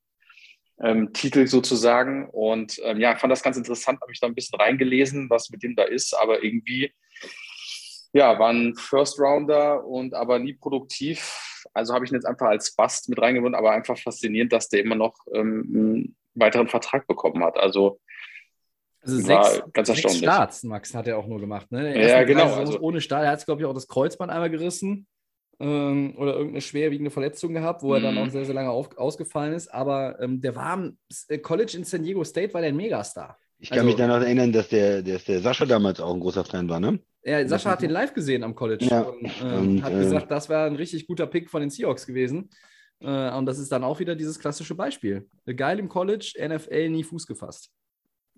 Speaker 3: ähm, Titel sozusagen. Und ähm, ja, ich fand das ganz interessant, habe mich da ein bisschen reingelesen, was mit dem da ist, aber irgendwie ja, war ein First Rounder und aber nie produktiv. Also habe ich ihn jetzt einfach als Bast mit reingewonnen, aber einfach faszinierend, dass der immer noch ähm, einen weiteren Vertrag bekommen hat. Also
Speaker 1: Also
Speaker 3: War
Speaker 1: sechs,
Speaker 3: ganz
Speaker 1: sechs
Speaker 3: erstaunlich.
Speaker 1: Starts, Max, hat er auch nur gemacht. Ne?
Speaker 3: Ja, genau,
Speaker 1: Saisons
Speaker 3: also-
Speaker 1: ohne Start. Er hat, glaube ich, auch das Kreuzband einmal gerissen ähm, oder irgendeine schwerwiegende Verletzung gehabt, wo er dann
Speaker 3: Mhm.
Speaker 1: auch sehr, sehr lange auf, ausgefallen ist. Aber ähm, der war am äh, College in San Diego State, war der ein Megastar.
Speaker 2: Ich kann
Speaker 1: Also-
Speaker 2: mich daran erinnern, dass der, dass der Sascha damals auch ein großer Fan war, ne?
Speaker 1: Ja, Sascha hat den live gesehen am College
Speaker 2: Ja,
Speaker 1: und, ähm,
Speaker 2: und,
Speaker 1: hat
Speaker 2: äh,
Speaker 1: gesagt, das war ein richtig guter Pick von den Seahawks gewesen. Äh, und das ist dann auch wieder dieses klassische Beispiel. Geil im College, NFL nie Fuß gefasst.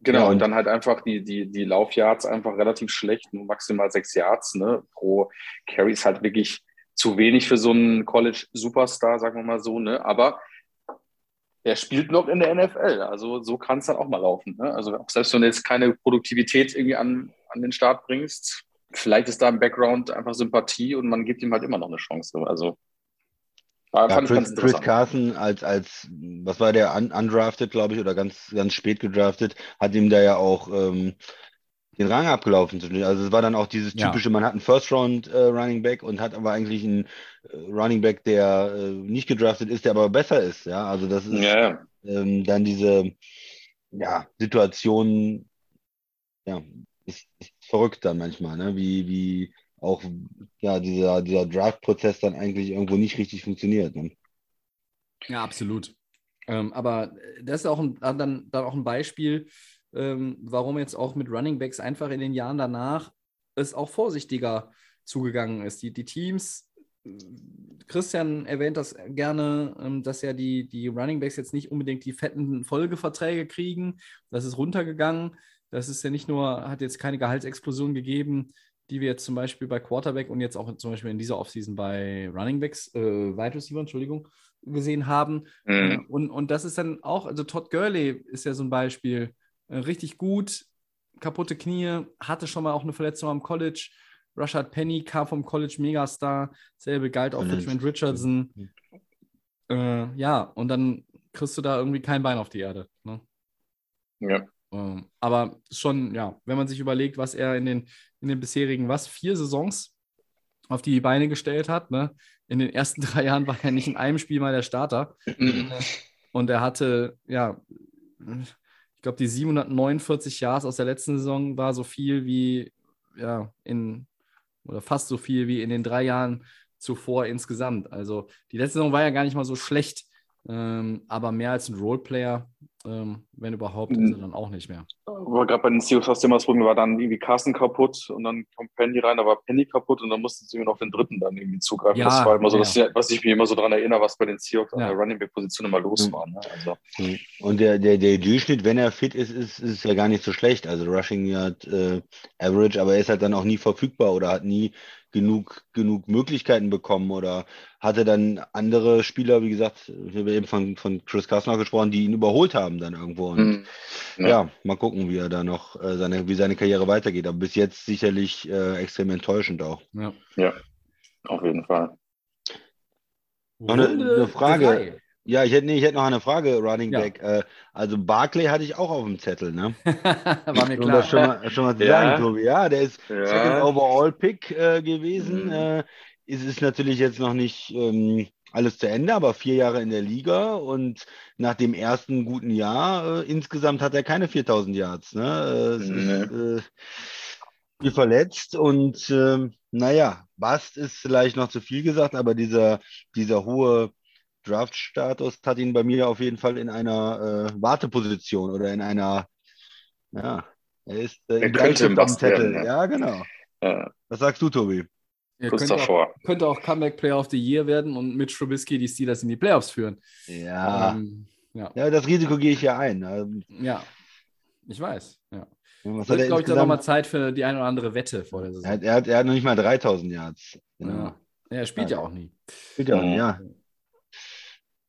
Speaker 3: Genau,
Speaker 2: Ja,
Speaker 3: und
Speaker 2: und-
Speaker 3: dann halt einfach die, die, die Laufyards einfach relativ schlecht, nur maximal sechs Yards ne, pro Carry ist halt wirklich zu wenig für so einen College-Superstar, sagen wir mal so, ne? Aber er spielt noch in der NFL, also so kann es dann auch mal laufen. Ne? Also auch selbst wenn du jetzt keine Produktivität irgendwie an, an den Start bringst, vielleicht ist da im Background einfach Sympathie und man gibt ihm halt immer noch eine Chance. Also
Speaker 2: Ja,
Speaker 3: fand ich ganz
Speaker 2: Chris, Chris. Carson als, als, was war der, un, undrafted, glaube ich, oder ganz, ganz spät gedraftet, hat ihm da ja auch ähm, den Rang abgelaufen. Also es war dann auch dieses
Speaker 1: Ja.
Speaker 2: typische, man hat einen First-Round äh, Running Back und hat aber eigentlich einen äh, Running Back, der äh, nicht gedraftet ist, der aber besser ist. Ja, also das ist
Speaker 3: Ja, ja.
Speaker 2: ähm, dann diese ja, Situation, ja, ist, ist verrückt dann manchmal, ne? Wie, wie auch ja, dieser, dieser Draft-Prozess dann eigentlich irgendwo nicht richtig funktioniert. Ne?
Speaker 1: Ja, absolut. Ähm, aber das ist auch ein, dann, dann auch ein Beispiel, ähm, warum jetzt auch mit Running Backs einfach in den Jahren danach es auch vorsichtiger zugegangen ist. Die, die Teams, Christian erwähnt das gerne, ähm, dass ja die, die Running Backs jetzt nicht unbedingt die fetten Folgeverträge kriegen. Das ist runtergegangen. Das ist ja nicht nur, hat jetzt keine Gehaltsexplosion gegeben, die wir jetzt zum Beispiel bei Quarterback und jetzt auch zum Beispiel in dieser Offseason bei Running Backs, äh, Wide Receiver, Entschuldigung, gesehen haben.
Speaker 3: Mhm.
Speaker 1: Und, und das ist dann auch, also Todd Gurley ist ja so ein Beispiel, richtig gut, kaputte Knie, hatte schon mal auch eine Verletzung am College. Rashad Penny kam vom College Megastar, selbe galt auch für. Trent Richardson. Äh, ja, und dann kriegst du da irgendwie kein Bein auf die Erde. Ne?
Speaker 3: Ja.
Speaker 1: Ähm, aber schon, ja, wenn man sich überlegt, was er in den, in den bisherigen, was, vier Saisons auf die Beine gestellt hat, ne? In den ersten drei Jahren war er nicht in einem Spiel mal der Starter. Und er hatte, ja, glaube, die 749 Yards aus der letzten Saison war so viel wie, ja, in, oder fast so viel wie in den drei Jahren zuvor insgesamt. Also die letzte Saison war ja gar nicht mal so schlecht, ähm, aber mehr als ein Roleplayer, ähm, wenn überhaupt,
Speaker 3: Mhm.
Speaker 1: ist er dann auch nicht mehr.
Speaker 3: Aber gerade bei den Seahawks hast du immer das Problem, war dann irgendwie Carsten kaputt und dann kommt Penny rein, da war Penny kaputt und dann mussten sie irgendwie noch den dritten dann irgendwie zugreifen.
Speaker 1: Ja,
Speaker 3: das war immer so,
Speaker 1: ja.
Speaker 3: das, was ich mich immer so daran erinnere, was bei den Seahawks
Speaker 1: Ja.
Speaker 3: an der Running Back Position immer los
Speaker 2: Mhm.
Speaker 3: war. Ne? Also,
Speaker 2: Und der, der, der Durchschnitt, wenn er fit ist, ist, ist ja gar nicht so schlecht. Also Rushing hat äh, Average, aber er ist halt dann auch nie verfügbar oder hat nie genug, genug Möglichkeiten bekommen oder hatte dann andere Spieler, wie gesagt, ich habe eben von, von Chris auch gesprochen, die ihn überholt haben dann irgendwo. Und
Speaker 3: mhm.
Speaker 2: ja. mal gucken, wie er da noch äh, seine, wie seine Karriere weitergeht. Aber bis jetzt sicherlich äh, extrem enttäuschend auch.
Speaker 1: Ja.
Speaker 3: ja, auf jeden Fall.
Speaker 2: Noch eine- eine Frage. Ja, ich hätte, nee, ich hätte noch eine Frage, Running
Speaker 1: Ja.
Speaker 2: Back. Äh, also Barclay hatte ich auch auf dem Zettel, ne?
Speaker 1: War mir
Speaker 2: Um das schon
Speaker 1: klar.
Speaker 2: mal, schon mal zu
Speaker 3: Ja.
Speaker 2: sagen, Tobi. Ja, der ist
Speaker 3: Ja.
Speaker 2: Second Overall Pick äh, gewesen.
Speaker 3: Mhm.
Speaker 2: Äh, es ist natürlich jetzt noch nicht ähm, alles zu Ende, aber vier Jahre in der Liga und nach dem ersten guten Jahr äh, insgesamt hat er keine 4000 Yards. Ne? Äh, es ist äh, viel verletzt und ähm, naja, Bast ist vielleicht noch zu viel gesagt, aber dieser, dieser hohe Draft-Status hat ihn bei mir auf jeden Fall in einer äh, Warteposition oder in einer, ja, er ist äh,
Speaker 3: Er
Speaker 2: im
Speaker 3: könnte Bast
Speaker 2: Zettel.
Speaker 3: werden, ja.
Speaker 2: Ja, genau.
Speaker 3: Äh,
Speaker 2: Was sagst du, Tobi?
Speaker 1: Er
Speaker 3: kurz
Speaker 1: könnte auch,
Speaker 3: davor.
Speaker 1: könnte auch Comeback Player of the Year werden und mit Trubisky die Steelers in die Playoffs führen.
Speaker 2: Ja,
Speaker 1: Ähm, ja.
Speaker 2: ja, das Risiko gehe ich ja ein. Ähm,
Speaker 1: ja. Ich weiß. Ja.
Speaker 2: Was
Speaker 1: wird,
Speaker 2: er
Speaker 1: glaube ich, dann nochmal? Zeit für die eine oder andere Wette vor der
Speaker 2: Er
Speaker 1: Saison.
Speaker 2: hat, er, hat, er hat noch nicht mal 3000 Yards. Genau.
Speaker 1: Ja. Ja, er spielt ja auch nie.
Speaker 2: Bitte,
Speaker 3: Mhm.
Speaker 2: ja.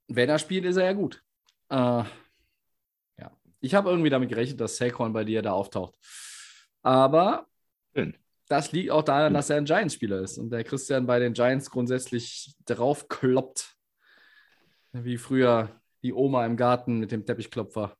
Speaker 1: Wenn er spielt, ist er ja gut. Äh, ja. Ich habe irgendwie damit gerechnet, dass Saquon bei dir da auftaucht. Aber
Speaker 2: Schön.
Speaker 1: das liegt auch daran, dass er ein Giants-Spieler ist und der Christian bei den Giants grundsätzlich draufkloppt. Wie früher die Oma im Garten mit dem Teppichklopfer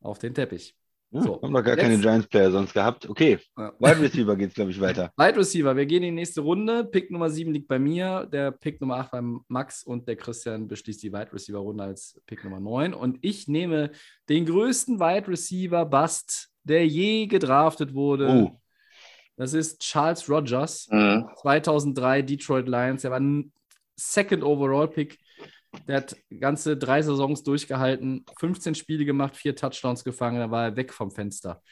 Speaker 1: auf den Teppich.
Speaker 2: Ja,
Speaker 1: So,
Speaker 2: haben wir gar keine
Speaker 1: letzt-
Speaker 2: Giants-Player sonst gehabt. Okay,
Speaker 1: Ja.
Speaker 2: Wide Receiver geht es, glaube ich, weiter.
Speaker 1: Wide Receiver, wir gehen in die nächste Runde. Pick Nummer 7 liegt bei mir, der Pick Nummer 8 beim Max und der Christian beschließt die Wide Receiver Runde als Pick Nummer 9. Und ich nehme den größten Wide Receiver Bust, der je gedraftet wurde.
Speaker 2: Oh,
Speaker 1: Das ist Charles Rogers,
Speaker 3: Mhm.
Speaker 1: 2003 Detroit Lions. Er war ein Second Overall Pick. Der hat ganze drei Saisons durchgehalten, 15 Spiele gemacht, vier Touchdowns gefangen, da war er weg vom Fenster.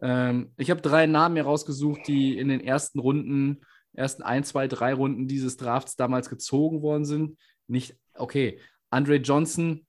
Speaker 1: Ähm, ich habe drei Namen hier rausgesucht, die in den ersten Runden, ersten ein, zwei, drei Runden dieses Drafts damals gezogen worden sind. Nicht, okay, Andre Johnson,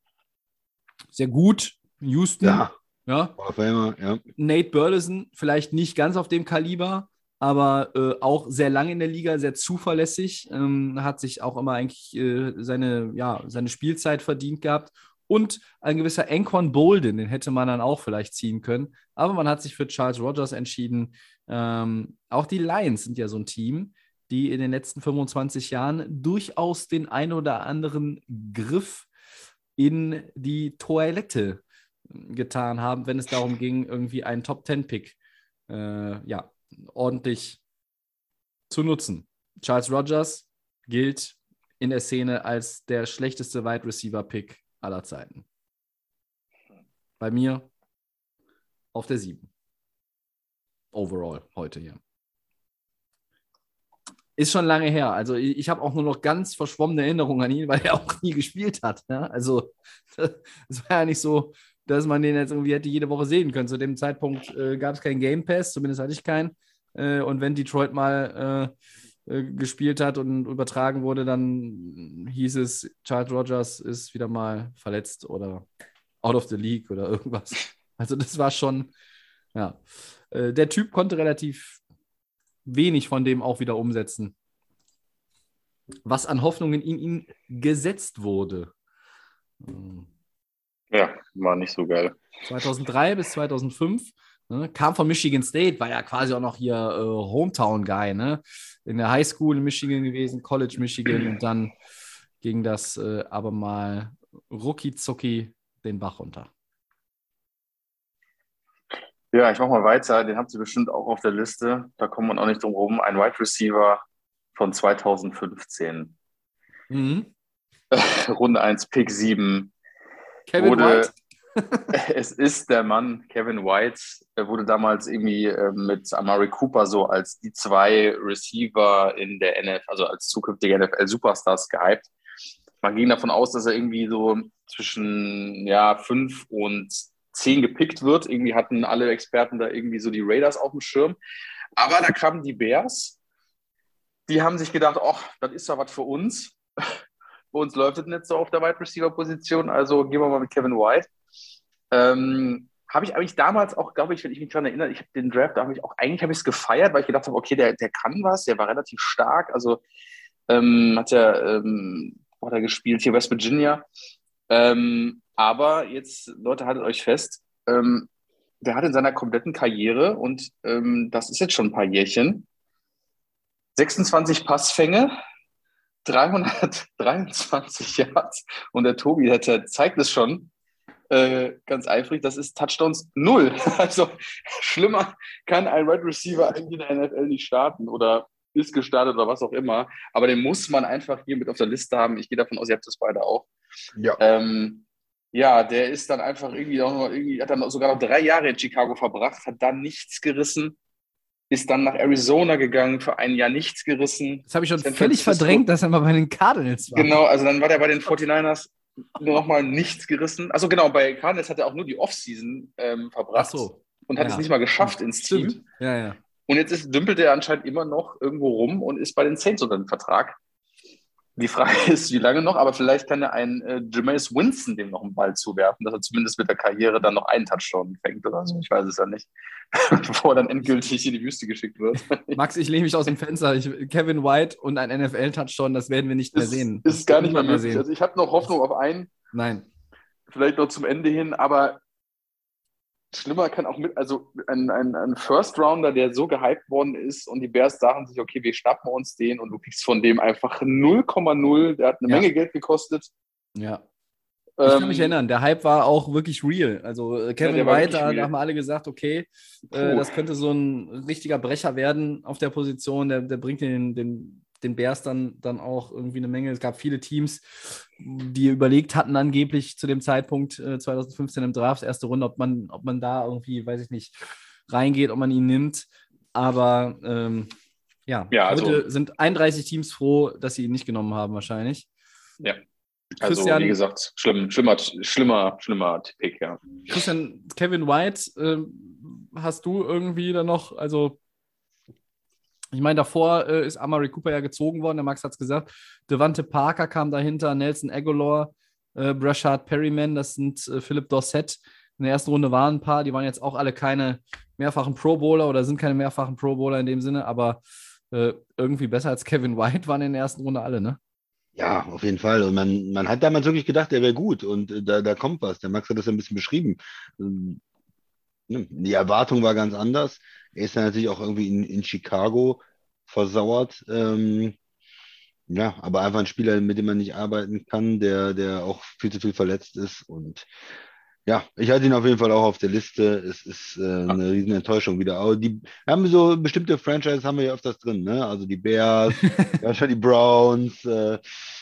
Speaker 1: sehr gut. Houston,
Speaker 2: ja,
Speaker 1: ja.
Speaker 2: Famer, ja.
Speaker 1: Nate Burleson, vielleicht nicht ganz auf dem Kaliber, aber äh, auch sehr lange in der Liga, sehr zuverlässig, ähm, hat sich auch immer eigentlich äh, seine, ja, seine Spielzeit verdient gehabt. Und ein gewisser Anquan Bolden, den hätte man dann auch vielleicht ziehen können. Aber man hat sich für Charles Rogers entschieden. Ähm, auch die Lions sind ja so ein Team, die in den letzten 25 Jahren durchaus den ein oder anderen Griff in die Toilette getan haben, wenn es darum ging, irgendwie einen Top-10-Pick äh, ja, ordentlich zu nutzen. Charles Rogers gilt in der Szene als der schlechteste Wide Receiver-Pick aller Zeiten. Bei mir auf der 7. Overall heute hier. Ist schon lange her. Also ich, habe auch nur noch ganz verschwommene Erinnerungen an ihn, weil er auch nie gespielt hat. Ja? Also es war ja nicht so, dass man den jetzt irgendwie hätte jede Woche sehen können. Zu dem Zeitpunkt äh, gab es keinen Game Pass, zumindest hatte ich keinen. Äh, und wenn Detroit mal äh, äh, gespielt hat und übertragen wurde, dann hieß es, Charles Rogers ist wieder mal verletzt oder out of the league oder irgendwas. Also das war schon, ja. Äh, der Typ konnte relativ wenig von dem auch wieder umsetzen, was an Hoffnungen in ihn gesetzt wurde.
Speaker 3: Ja, war nicht so geil.
Speaker 1: 2003 bis 2005 ne, kam von Michigan State, war ja quasi auch noch hier äh, Hometown-Guy, ne? in der High School in Michigan gewesen, College Michigan und dann ging das äh, aber mal rucki zucki den Bach runter.
Speaker 3: Ja, ich mache mal weiter. Den habt ihr bestimmt auch auf der Liste. Da kommt man auch nicht drum rum. Ein Wide Receiver von 2015.
Speaker 1: Mhm.
Speaker 3: Runde 1, Pick 7.
Speaker 1: Kevin
Speaker 3: wurde,
Speaker 1: White.
Speaker 3: es ist der Mann, Kevin White. Er wurde damals irgendwie äh, mit Amari Cooper so als die zwei Receiver in der NFL, also als zukünftige NFL-Superstars gehypt. Man ging davon aus, dass er irgendwie so zwischen ja, fünf und zehn gepickt wird. Irgendwie hatten alle Experten da irgendwie so die Raiders auf dem Schirm. Aber da kamen die Bears. Die haben sich gedacht, ach, das ist doch was für uns. Bei uns läuft es nicht so auf der Wide Receiver Position, also gehen wir mal mit Kevin White. Ähm, habe ich eigentlich damals auch, glaube ich, wenn ich mich daran erinnere, ich habe den Draft, da habe ich auch, eigentlich habe ich es gefeiert, weil ich gedacht habe, okay, der, der kann was, der war relativ stark, also ähm, hat er, ähm, hat er gespielt hier West Virginia. Ähm, aber jetzt, Leute, haltet euch fest, ähm, der hat in seiner kompletten Karriere, und ähm, das ist jetzt schon ein paar Jährchen, 26 Passfänge, 323 Yards. Und der Tobi, der, zeigt es schon äh, ganz eifrig, das ist Touchdowns null. Also schlimmer kann ein Red Receiver eigentlich in der NFL nicht starten oder ist gestartet oder was auch immer. Aber den muss man einfach hier mit auf der Liste haben. Ich gehe davon aus, ihr habt das beide auch.
Speaker 2: Ja.
Speaker 3: Ähm, ja, der ist dann einfach irgendwie, auch noch, irgendwie hat dann sogar noch drei Jahre in Chicago verbracht, hat dann nichts gerissen, ist dann nach Arizona gegangen, für ein Jahr nichts gerissen.
Speaker 1: Das habe ich schon völlig verdrängt, dass er mal bei den Cardinals war.
Speaker 3: Genau, also dann war der bei den 49ers nochmal nichts gerissen. Also genau, bei Cardinals hat er auch nur die Offseason ähm,
Speaker 1: Ach
Speaker 3: verbracht
Speaker 1: so.
Speaker 3: und hat
Speaker 1: ja.
Speaker 3: es nicht mal geschafft ins Team.
Speaker 1: Ja, ja.
Speaker 3: Und jetzt ist, dümpelt er anscheinend immer noch irgendwo rum und ist bei den Saints unter dem Vertrag. Die Frage ist, wie lange noch, aber vielleicht kann er einen äh, Jameis Winston dem noch einen Ball zuwerfen, dass er zumindest mit der Karriere dann noch einen Touchdown fängt oder so. Ich weiß es ja nicht. Bevor er dann endgültig in die Wüste geschickt wird.
Speaker 1: Max, ich lehne mich aus dem Fenster. Ich, Kevin White und ein NFL-Touchdown, das werden wir nicht mehr
Speaker 3: ist,
Speaker 1: sehen.
Speaker 3: ist
Speaker 1: Das
Speaker 3: gar nicht mehr möglich.
Speaker 1: sehen.
Speaker 3: Also ich habe noch Hoffnung auf einen,
Speaker 1: Nein.
Speaker 3: vielleicht noch zum Ende hin, aber schlimmer kann auch mit, also ein, ein, ein First Rounder, der so gehypt worden ist und die Bears sagen sich, okay, wir schnappen uns den und du kriegst von dem einfach 0,0, der hat eine
Speaker 1: Ja.
Speaker 3: Menge Geld gekostet.
Speaker 1: Ja. Ich kann
Speaker 3: Ähm,
Speaker 1: mich erinnern, der Hype war auch wirklich real. Also äh, Kevin
Speaker 3: war
Speaker 1: White, da haben alle gesagt, okay, äh, das könnte so ein richtiger Brecher werden auf der Position. Der, der bringt den, den, den Bears dann, dann auch irgendwie eine Menge. Es gab viele Teams, die überlegt hatten, angeblich zu dem Zeitpunkt äh, 2015 im Draft, erste Runde, ob man, ob man da irgendwie, weiß ich nicht, reingeht, ob man ihn nimmt. Aber ähm, ja,
Speaker 3: Ja, also-
Speaker 1: heute sind 31 Teams froh, dass sie ihn nicht genommen haben, wahrscheinlich.
Speaker 3: Ja. Also,
Speaker 1: Christian-
Speaker 3: wie gesagt, schlimm, schlimmer, schlimmer, schlimmer Pick, ja.
Speaker 1: Christian, Kevin White, ähm, hast du irgendwie dann noch, also ich meine, davor äh, ist Amari Cooper ja gezogen worden, der Max hat es gesagt. Devante Parker kam dahinter, Nelson Aguilar, äh, Brashard Perryman, das sind äh, Philip Dorsett. In der ersten Runde waren ein paar, die waren jetzt auch alle keine mehrfachen Pro Bowler oder sind keine mehrfachen Pro Bowler in dem Sinne, aber äh, irgendwie besser als Kevin White waren in der ersten Runde alle, ne?
Speaker 2: Ja, auf jeden Fall. Und man, man hat damals wirklich gedacht, der wäre gut und äh, da, da kommt was. Der Max hat das ja ein bisschen beschrieben. Ne, Die Erwartung war ganz anders. Er ist dann natürlich auch irgendwie in, in Chicago versauert. Ähm, ja, aber einfach ein Spieler, mit dem man nicht arbeiten kann, der, der auch viel zu viel verletzt ist. Und ja, ich hatte ihn auf jeden Fall auch auf der Liste. Es ist äh, eine riesen Enttäuschung wieder. Aber die wir haben so bestimmte Franchises haben wir ja öfters drin, ne? Also die Bears, ja, schon die Browns, äh,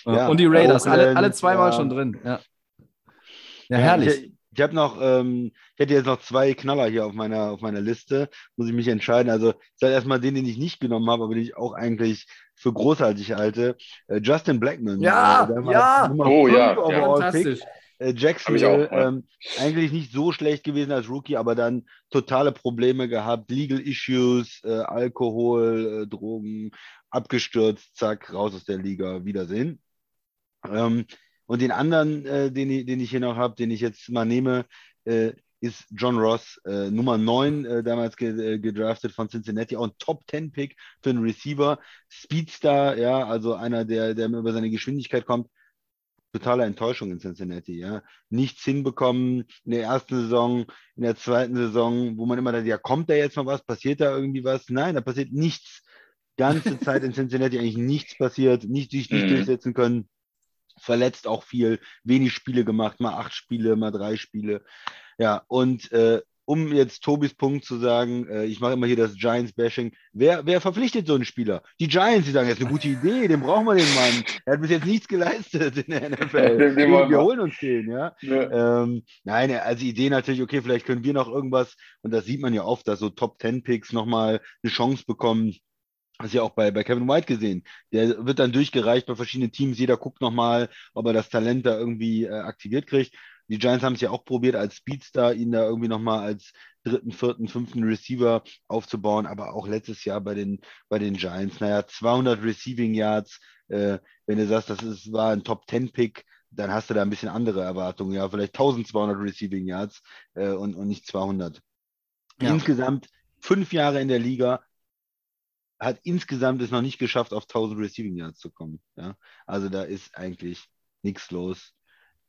Speaker 2: ja,
Speaker 1: und die Raiders, alle,
Speaker 2: Oakland,
Speaker 1: alle zweimal
Speaker 2: ja.
Speaker 1: schon drin. Ja, ja,
Speaker 2: Ja,
Speaker 1: herrlich.
Speaker 2: Ich, ich habe noch, ähm, ich hätte jetzt noch zwei Knaller hier auf meiner, auf meiner Liste. Muss ich mich entscheiden. Also, ich sage erstmal den, den ich nicht genommen habe, aber den ich auch eigentlich für großartig halte. Äh, Justin Blackman.
Speaker 1: Ja,
Speaker 2: äh, der war
Speaker 1: ja.
Speaker 2: Nummer
Speaker 3: Oh,
Speaker 2: fünf
Speaker 3: ja, ja.
Speaker 1: Fantastisch.
Speaker 2: Äh, Jacksonville,
Speaker 3: auch, ja.
Speaker 2: ähm, eigentlich nicht so schlecht gewesen als Rookie, aber dann totale Probleme gehabt, Legal Issues, äh, Alkohol, äh, Drogen, abgestürzt, zack, raus aus der Liga, Wiedersehen. Ähm, und den anderen, äh, den, ich- den ich hier noch habe, den ich jetzt mal nehme, äh, ist John Ross, äh, Nummer 9, äh, damals ge äh, gedraftet von Cincinnati, auch ein Top-10-Pick für einen Receiver, Speedstar, ja, also einer, der, der über seine Geschwindigkeit kommt, totale Enttäuschung in Cincinnati, ja. Nichts hinbekommen in der ersten Saison, in der zweiten Saison, wo man immer dachte, ja, kommt da jetzt mal was, passiert da irgendwie was? Nein, da passiert nichts. Ganze Zeit in Cincinnati eigentlich nichts passiert, nicht sich nicht
Speaker 3: Mhm.
Speaker 2: durchsetzen können. Verletzt auch viel, wenig Spiele gemacht, mal acht Spiele, mal drei Spiele. Ja, und äh, um jetzt Tobis Punkt zu sagen, äh, ich mache immer hier das Giants-Bashing. Wer, wer verpflichtet so einen Spieler? Die Giants, die sagen, das ist eine gute Idee, den brauchen wir den Mann. Er hat bis jetzt nichts geleistet in der NFL.
Speaker 3: Den-
Speaker 2: wir. holen uns den, ja.
Speaker 3: Ja.
Speaker 2: Ähm, nein, also Idee natürlich, okay, vielleicht können wir noch irgendwas, und das sieht man ja oft, dass so Top-10-Picks nochmal eine Chance bekommen. Hast du ja auch bei, bei Kevin White gesehen. Der wird dann durchgereicht bei verschiedenen Teams. Jeder guckt nochmal, ob er das Talent da irgendwie äh, aktiviert kriegt. Die Giants haben es ja auch probiert, als Speedstar ihn da irgendwie nochmal als dritten, vierten, fünften Receiver aufzubauen, aber auch letztes Jahr bei den, bei den Giants. Naja, 200 Receiving Yards. Äh, wenn du sagst, das ist, war ein Top-10-Pick, dann hast du da ein bisschen andere Erwartungen. Ja, vielleicht 1200 Receiving Yards äh, und, und nicht 200.
Speaker 1: Ja.
Speaker 2: Insgesamt fünf Jahre in der Liga, hat insgesamt es noch nicht geschafft, auf 1000 Receiving Yards zu kommen. Ja? Also da ist eigentlich nichts los,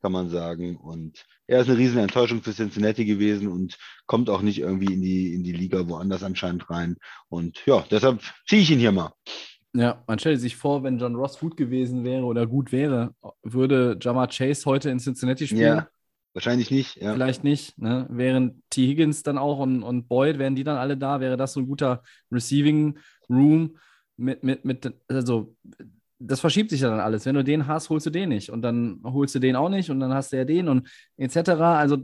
Speaker 2: kann man sagen. Und er ist eine riesen Enttäuschung für Cincinnati gewesen und kommt auch nicht irgendwie in die, in die Liga woanders anscheinend rein. Und ja, deshalb ziehe ich ihn hier mal.
Speaker 1: Ja, man stellt sich vor, wenn John Ross gut gewesen wäre oder gut wäre, würde Jamar Chase heute in Cincinnati spielen.
Speaker 2: Ja, wahrscheinlich nicht. Ja.
Speaker 1: Vielleicht nicht. Ne? Wären T. Higgins dann auch und, und Boyd, wären die dann alle da, wäre das so ein guter Receiving Room mit, mit, mit, also das verschiebt sich ja dann alles. Wenn du den hast, holst du den nicht. Und dann holst du den auch nicht und dann hast du ja den und etc. Also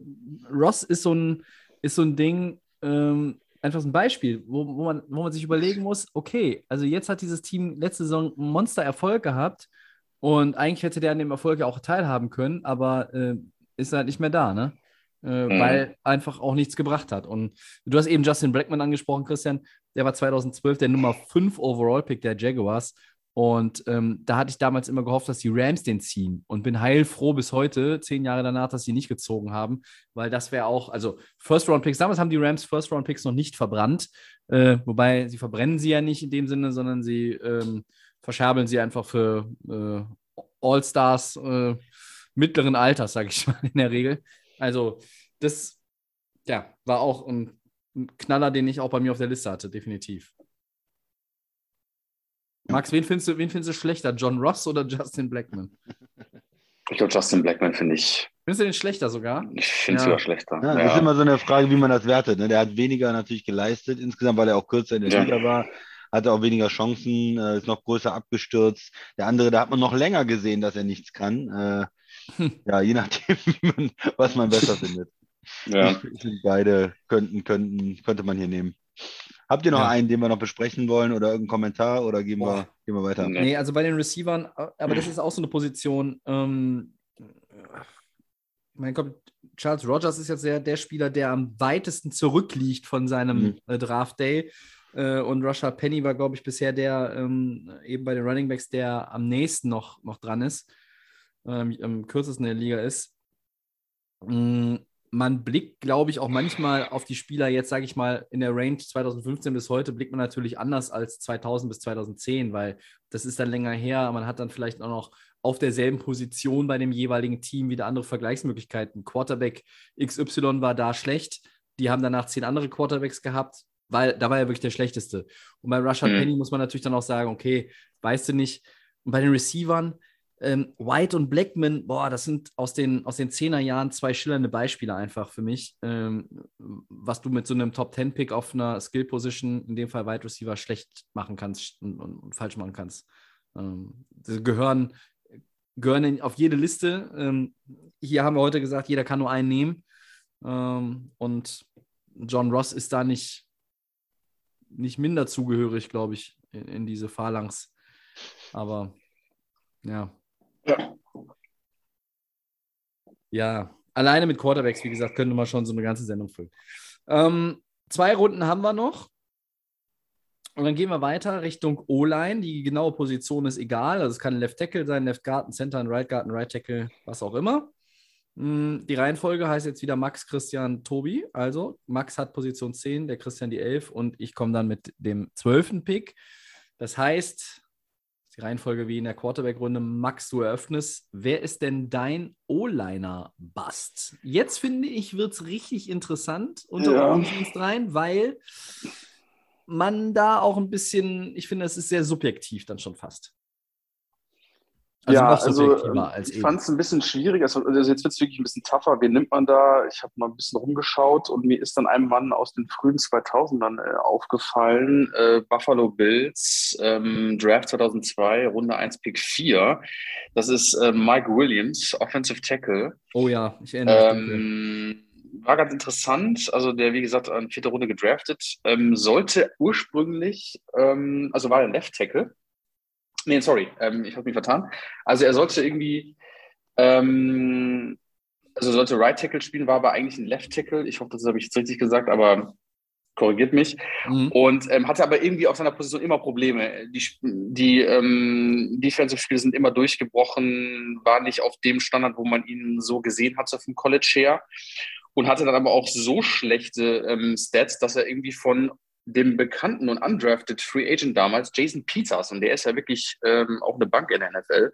Speaker 1: Ross ist so ein, ist so ein Ding, ähm, einfach so ein Beispiel, wo, wo, man, wo man sich überlegen muss, okay, also jetzt hat dieses Team letzte Saison einen Monster-Erfolg gehabt und eigentlich hätte der an dem Erfolg ja auch teilhaben können, aber äh, ist halt nicht mehr da, ne? Äh,
Speaker 3: Mhm.
Speaker 1: Weil einfach auch nichts gebracht hat. Und du hast eben Justin Blackman angesprochen, Christian. Der war 2012 der Nummer 5 Overall-Pick der Jaguars. Und ähm, da hatte ich damals immer gehofft, dass die Rams den ziehen. Und bin heilfroh bis heute, zehn Jahre danach, dass sie nicht gezogen haben, weil das wäre auch, also First-Round-Picks, damals haben die Rams First-Round-Picks noch nicht verbrannt. Äh, wobei sie verbrennen sie ja nicht in dem Sinne, sondern sie ähm, verscherbeln sie einfach für äh, All-Stars äh, mittleren Alters, sage ich mal in der Regel. Also, das ja, war auch ein, ein Knaller, den ich auch bei mir auf der Liste hatte, definitiv. Max, wen findest du, wen findest du schlechter, John Ross oder Justin Blackman?
Speaker 3: Ich glaube, Justin Blackman finde ich,
Speaker 1: Findest du den schlechter sogar?
Speaker 3: ich finde es
Speaker 1: Ja.
Speaker 3: sogar schlechter.
Speaker 2: Ja, das
Speaker 3: Ja.
Speaker 2: ist immer so eine Frage, wie man das wertet. Ne? Der hat weniger natürlich geleistet, insgesamt, weil er auch kürzer in der
Speaker 3: Ja.
Speaker 2: Liga war, hatte auch weniger Chancen, äh, ist noch größer abgestürzt. Der andere, da hat man noch länger gesehen, dass er nichts kann.
Speaker 1: Hm.
Speaker 2: ja, je nachdem, man, was man besser findet.
Speaker 3: Ja.
Speaker 2: Ich, ich finde, beide könnten, könnten, könnte man hier nehmen. Habt ihr noch
Speaker 1: Ja.
Speaker 2: einen, den wir noch besprechen wollen oder irgendeinen Kommentar oder gehen wir, gehen wir weiter?
Speaker 3: Nee.
Speaker 1: Nee, also bei den Receivern, aber das ist auch so eine Position. Ähm, mein Gott, Charles Rogers ist jetzt der, der Spieler, der am weitesten zurückliegt von seinem
Speaker 2: Mhm.
Speaker 1: äh, Draft Day. Äh, und Rashad Penny war, glaube ich, bisher der, ähm, eben bei den Running Backs, der am nächsten noch, noch dran ist, ähm, am kürzesten in der Liga ist. Mm, Man blickt, glaube ich, auch manchmal auf die Spieler jetzt, sage ich mal, in der Range 2015 bis heute, blickt man natürlich anders als 2000 bis 2010, weil das ist dann länger her. Man hat dann vielleicht auch noch auf derselben Position bei dem jeweiligen Team wieder andere Vergleichsmöglichkeiten. Quarterback XY war da schlecht. Die haben danach zehn andere Quarterbacks gehabt. weil da war er wirklich der Schlechteste. Und bei Rashad
Speaker 3: Mhm.
Speaker 1: Penny muss man natürlich dann auch sagen, okay, weißt du nicht. Und bei den Receivern, ähm, White und Blackman, boah, das sind aus den, aus den 10er Jahren zwei schillernde Beispiele einfach für mich, ähm, was du mit so einem Top-10-Pick auf einer Skill-Position, in dem Fall Wide Receiver, schlecht machen kannst und, und, und falsch machen kannst. Ähm, gehören, gehören in, auf jede Liste. Ähm, hier haben wir heute gesagt, jeder kann nur einen nehmen. Ähm, und John Ross ist da nicht, nicht minder zugehörig, glaube ich, in, in diese Phalanx. Aber ja.
Speaker 3: Ja.
Speaker 1: Ja, alleine mit Quarterbacks, wie gesagt, könnte man schon so eine ganze Sendung füllen. Ähm, zwei Runden haben wir noch. Und dann gehen wir weiter Richtung O-Line. Die genaue Position ist egal. Also es kann Left Tackle sein, Left Guard, ein Center, Right Guard, ein Right Tackle, was auch immer. Mm, Die Reihenfolge heißt jetzt wieder Max, Christian, Tobi. Also Max hat Position 10, der Christian die 11 und ich komme dann mit dem 12. Pick. Das heißt, die Reihenfolge wie in der Quarterback-Runde. Max, du eröffnest. Wer ist denn dein O-Liner-Bust? Jetzt finde ich, wird es richtig interessant unter
Speaker 3: Ja.
Speaker 1: uns dreien, weil man da auch ein bisschen, ich finde, es ist sehr subjektiv dann schon fast.
Speaker 3: Ja,
Speaker 1: noch
Speaker 3: also ähm,
Speaker 1: als
Speaker 3: ich fand es ein bisschen schwierig. Also, also jetzt wird es wirklich ein bisschen tougher. Wen nimmt man da? Ich habe mal ein bisschen rumgeschaut und mir ist dann ein Mann aus den frühen 2000ern äh, aufgefallen. Äh, Buffalo Bills, ähm, Draft 2002, Runde 1, Pick 4. Das ist äh, Mike Williams, Offensive Tackle.
Speaker 1: Oh ja, ich erinnere mich.
Speaker 3: Ähm, war ganz interessant. Also der, wie gesagt, an vierte Runde gedraftet. Ähm, sollte ursprünglich, ähm, also war er Left Tackle. Nee, sorry, ähm, ich habe mich vertan. Also er sollte irgendwie, ähm, also sollte Right Tackle spielen, war aber eigentlich ein Left Tackle. Ich hoffe, das habe ich jetzt richtig gesagt, aber korrigiert mich.
Speaker 1: Mhm.
Speaker 3: Und ähm, hatte aber irgendwie auf seiner Position immer Probleme. Die, die ähm, Defensive-Spiele sind immer durchgebrochen, war nicht auf dem Standard, wo man ihn so gesehen hatte vom College her. Und hatte dann aber auch so schlechte ähm, Stats, dass er irgendwie von dem bekannten und undrafted Free Agent damals, Jason Peters, und der ist ja wirklich ähm, auch eine Bank in der NFL,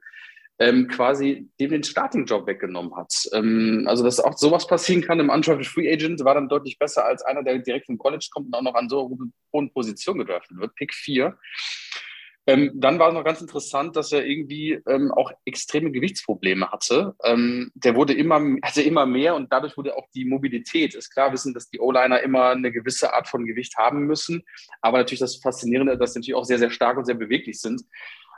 Speaker 3: ähm, quasi dem den Starting-Job weggenommen hat. Ähm, also, dass auch sowas passieren kann im Undrafted Free Agent, war dann deutlich besser als einer, der direkt vom College kommt und auch noch an so hohen Position gedraftet wird, Pick 4. Ähm, dann war es noch ganz interessant, dass er irgendwie ähm, auch extreme Gewichtsprobleme hatte. Ähm, der wurde immer, hatte immer mehr und dadurch wurde auch die Mobilität. Ist klar, wissen, dass die O-Liner immer eine gewisse Art von Gewicht haben müssen. Aber natürlich das Faszinierende, dass sie natürlich auch sehr, sehr stark und sehr beweglich sind.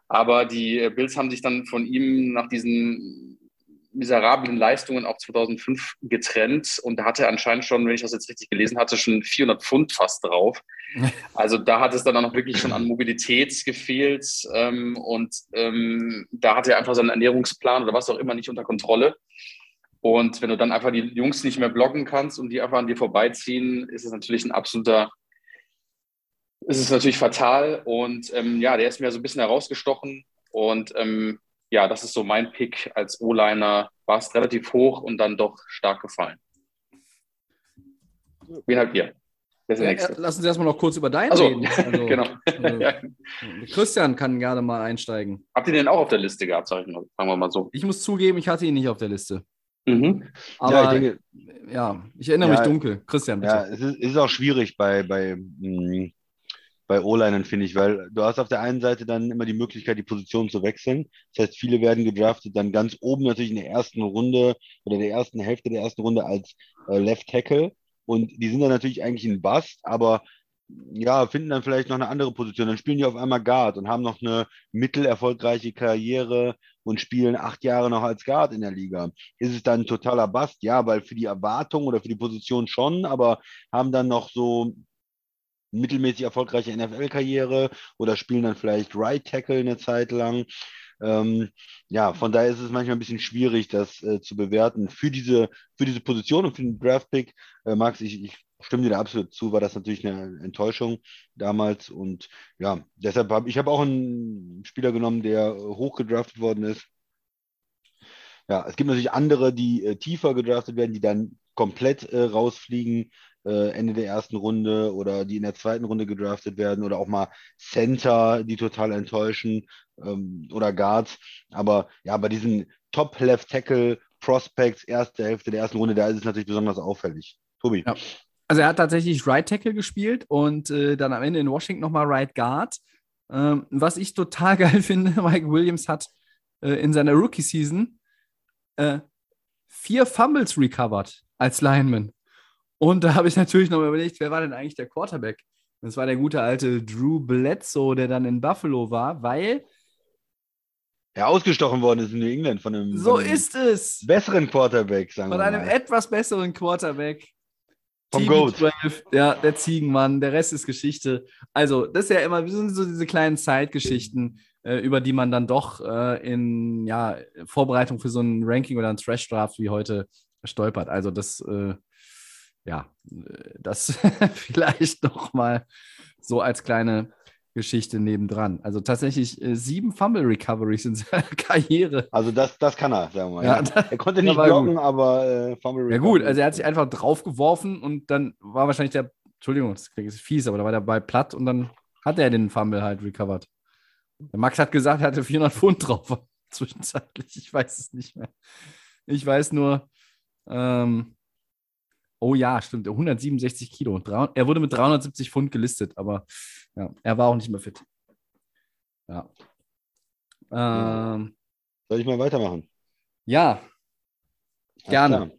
Speaker 3: Aber die äh, Bills haben sich dann von ihm nach diesen miserablen Leistungen auch 2005 getrennt und da hatte er anscheinend schon, wenn ich das jetzt richtig gelesen hatte, schon 400 Pfund fast drauf. Also da hat es dann auch noch wirklich schon an Mobilität gefehlt ähm, und ähm, da hatte er einfach seinen Ernährungsplan oder was auch immer nicht unter Kontrolle. Und wenn du dann einfach die Jungs nicht mehr blocken kannst und die einfach an dir vorbeiziehen, ist es natürlich ein absoluter, ist es natürlich fatal. Und ähm, ja, der ist mir so ein bisschen herausgestochen und ähm, ja, das ist so mein Pick als O-Liner. War es relativ hoch und dann doch stark gefallen. Wen habt ihr?
Speaker 1: Ja, lass uns erstmal noch kurz über deinen
Speaker 3: Also,
Speaker 1: reden. Also,
Speaker 3: genau. Ja.
Speaker 1: Christian kann gerne mal einsteigen.
Speaker 3: Habt ihr den auch auf der Liste gehabt, sag ich mal? Sagen wir mal so.
Speaker 1: Ich muss zugeben, ich hatte ihn nicht auf der Liste.
Speaker 3: Mhm.
Speaker 1: Aber
Speaker 2: ja,
Speaker 1: ja,
Speaker 2: ich denke,
Speaker 1: ich, erinnere
Speaker 2: Ja,
Speaker 1: mich dunkel. Christian, bitte.
Speaker 2: Ja, es ist, ist auch schwierig bei, bei, mh, bei O-Linern, finde ich, weil du hast auf der einen Seite dann immer die Möglichkeit, die Position zu wechseln. Das heißt, viele werden gedraftet dann ganz oben natürlich in der ersten Runde oder der ersten Hälfte der ersten Runde als äh, Left Tackle. Und die sind dann natürlich eigentlich ein Bust, aber ja, finden dann vielleicht noch eine andere Position. Dann spielen die auf einmal Guard und haben noch eine mittelerfolgreiche Karriere und spielen acht Jahre noch als Guard in der Liga. Ist es dann ein totaler Bust? Ja, weil für die Erwartung oder für die Position schon, aber haben dann noch so mittelmäßig erfolgreiche NFL-Karriere oder spielen dann vielleicht Right Tackle eine Zeit lang. Ähm, ja, von daher ist es manchmal ein bisschen schwierig, das äh, zu bewerten. Für diese, für diese Position und für den Draft-Pick, äh, Max, ich, ich stimme dir da absolut zu, war das natürlich eine Enttäuschung damals. Und ja, deshalb habe ich habe auch einen Spieler genommen, der hoch gedraftet worden ist. Ja, es gibt natürlich andere, die äh, tiefer gedraftet werden, die dann komplett äh, rausfliegen, äh, Ende der ersten Runde oder die in der zweiten Runde gedraftet werden oder auch mal Center, die total enttäuschen ähm, oder Guards. Aber ja, bei diesen Top Left Tackle Prospects, erste Hälfte der ersten Runde, da ist es natürlich besonders auffällig. Tobi.
Speaker 1: Ja. Also er hat tatsächlich Right Tackle gespielt und äh, dann am Ende in Washington nochmal Right Guard. Ähm, was ich total geil finde, Mike Williams hat äh, in seiner Rookie-Season äh, vier Fumbles recovered als Lineman. Und da habe ich natürlich noch überlegt, wer war denn eigentlich der Quarterback? Das war der gute alte Drew Bledsoe, der dann in Buffalo war, weil
Speaker 2: Ja, ausgestochen worden ist in New England von einem,
Speaker 1: so
Speaker 2: von einem
Speaker 1: ist es.
Speaker 2: besseren Quarterback, sagen
Speaker 1: Von
Speaker 2: wir
Speaker 1: einem
Speaker 2: mal.
Speaker 1: etwas besseren Quarterback.
Speaker 2: Vom
Speaker 1: TB12, ja, der Ziegenmann, der Rest ist Geschichte. Also, das ist ja immer, das sind so diese kleinen Zeitgeschichten, äh, über die man dann doch äh, in ja, Vorbereitung für so ein Ranking oder ein Trash-Draft wie heute stolpert. Also, das, äh, ja, äh, das vielleicht nochmal so als kleine Geschichte nebendran. Also tatsächlich äh, sieben Fumble Recoveries in seiner Karriere.
Speaker 2: Also das, das kann er, sagen wir mal.
Speaker 1: Ja,
Speaker 2: Ja, er konnte nicht blocken,
Speaker 1: gut.
Speaker 2: aber äh, Fumble
Speaker 1: Ja gut, also er hat sich einfach draufgeworfen und dann war wahrscheinlich der, Entschuldigung, das klingt fies, aber da war der Ball platt und dann hat er den Fumble halt recovered. Der Max hat gesagt, er hatte 400 Pfund drauf zwischenzeitlich. Ich weiß es nicht mehr. Ich weiß nur, ähm, oh ja, stimmt, 167 Kilo. Er wurde mit 370 Pfund gelistet, aber ja, er war auch nicht mehr fit. Ja. Ähm,
Speaker 2: Soll ich mal weitermachen?
Speaker 1: ja, Gerne.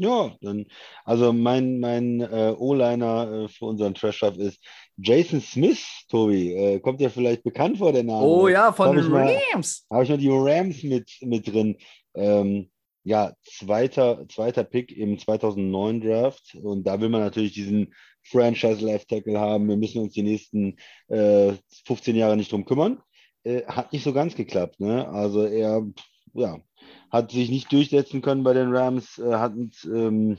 Speaker 2: Ja, dann, also mein, mein äh, O-Liner äh, für unseren Trash ist Jason Smith, Tobi. Äh, kommt dir vielleicht bekannt vor, der Name?
Speaker 1: oh ja, von den Rams.
Speaker 2: Habe ich noch die Rams mit, mit drin. Ähm, ja, zweiter, zweiter Pick im 2009 Draft. Und da will man natürlich diesen Franchise Left Tackle haben. Wir müssen uns die nächsten äh, 15 Jahre nicht drum kümmern. Äh, hat nicht so ganz geklappt. Ne? Also er ja, hat sich nicht durchsetzen können bei den Rams. Äh, hat ähm,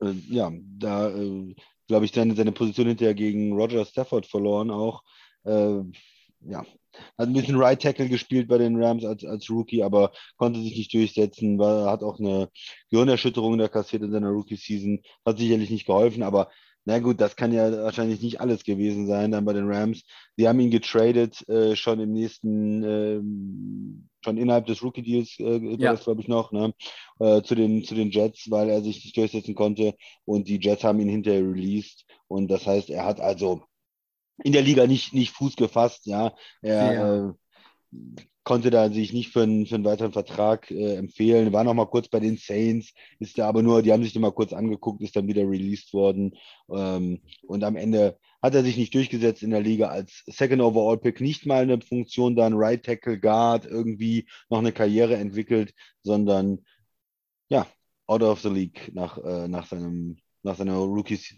Speaker 2: äh, ja, da äh, glaube ich seine, seine Position hinterher gegen Roger Stafford verloren auch. Äh, ja, hat ein bisschen Right Tackle gespielt bei den Rams als, als Rookie, aber konnte sich nicht durchsetzen, war, hat auch eine Gehirnerschütterung da kassiert in seiner Rookie-Season, hat sicherlich nicht geholfen, aber na gut, das kann ja wahrscheinlich nicht alles gewesen sein dann bei den Rams. Die haben ihn getradet, äh, schon im nächsten, ähm, schon innerhalb des Rookie-Deals, äh, war
Speaker 1: Ja.
Speaker 2: glaube ich noch, ne? äh, zu den, zu den Jets, weil er sich nicht durchsetzen konnte und die Jets haben ihn hinterher released und das heißt, er hat also in der Liga nicht, nicht Fuß gefasst, ja. Er
Speaker 1: Ja.
Speaker 2: Äh, konnte da sich nicht für einen, für einen weiteren Vertrag äh, empfehlen. War noch mal kurz bei den Saints, ist da aber nur, die haben sich den mal kurz angeguckt, ist dann wieder released worden. Ähm, und am Ende hat er sich nicht durchgesetzt in der Liga als Second Overall Pick, nicht mal eine Funktion dann Right Tackle Guard irgendwie noch eine Karriere entwickelt, sondern ja, out of the league nach, äh, nach seinem, nach seiner Rookies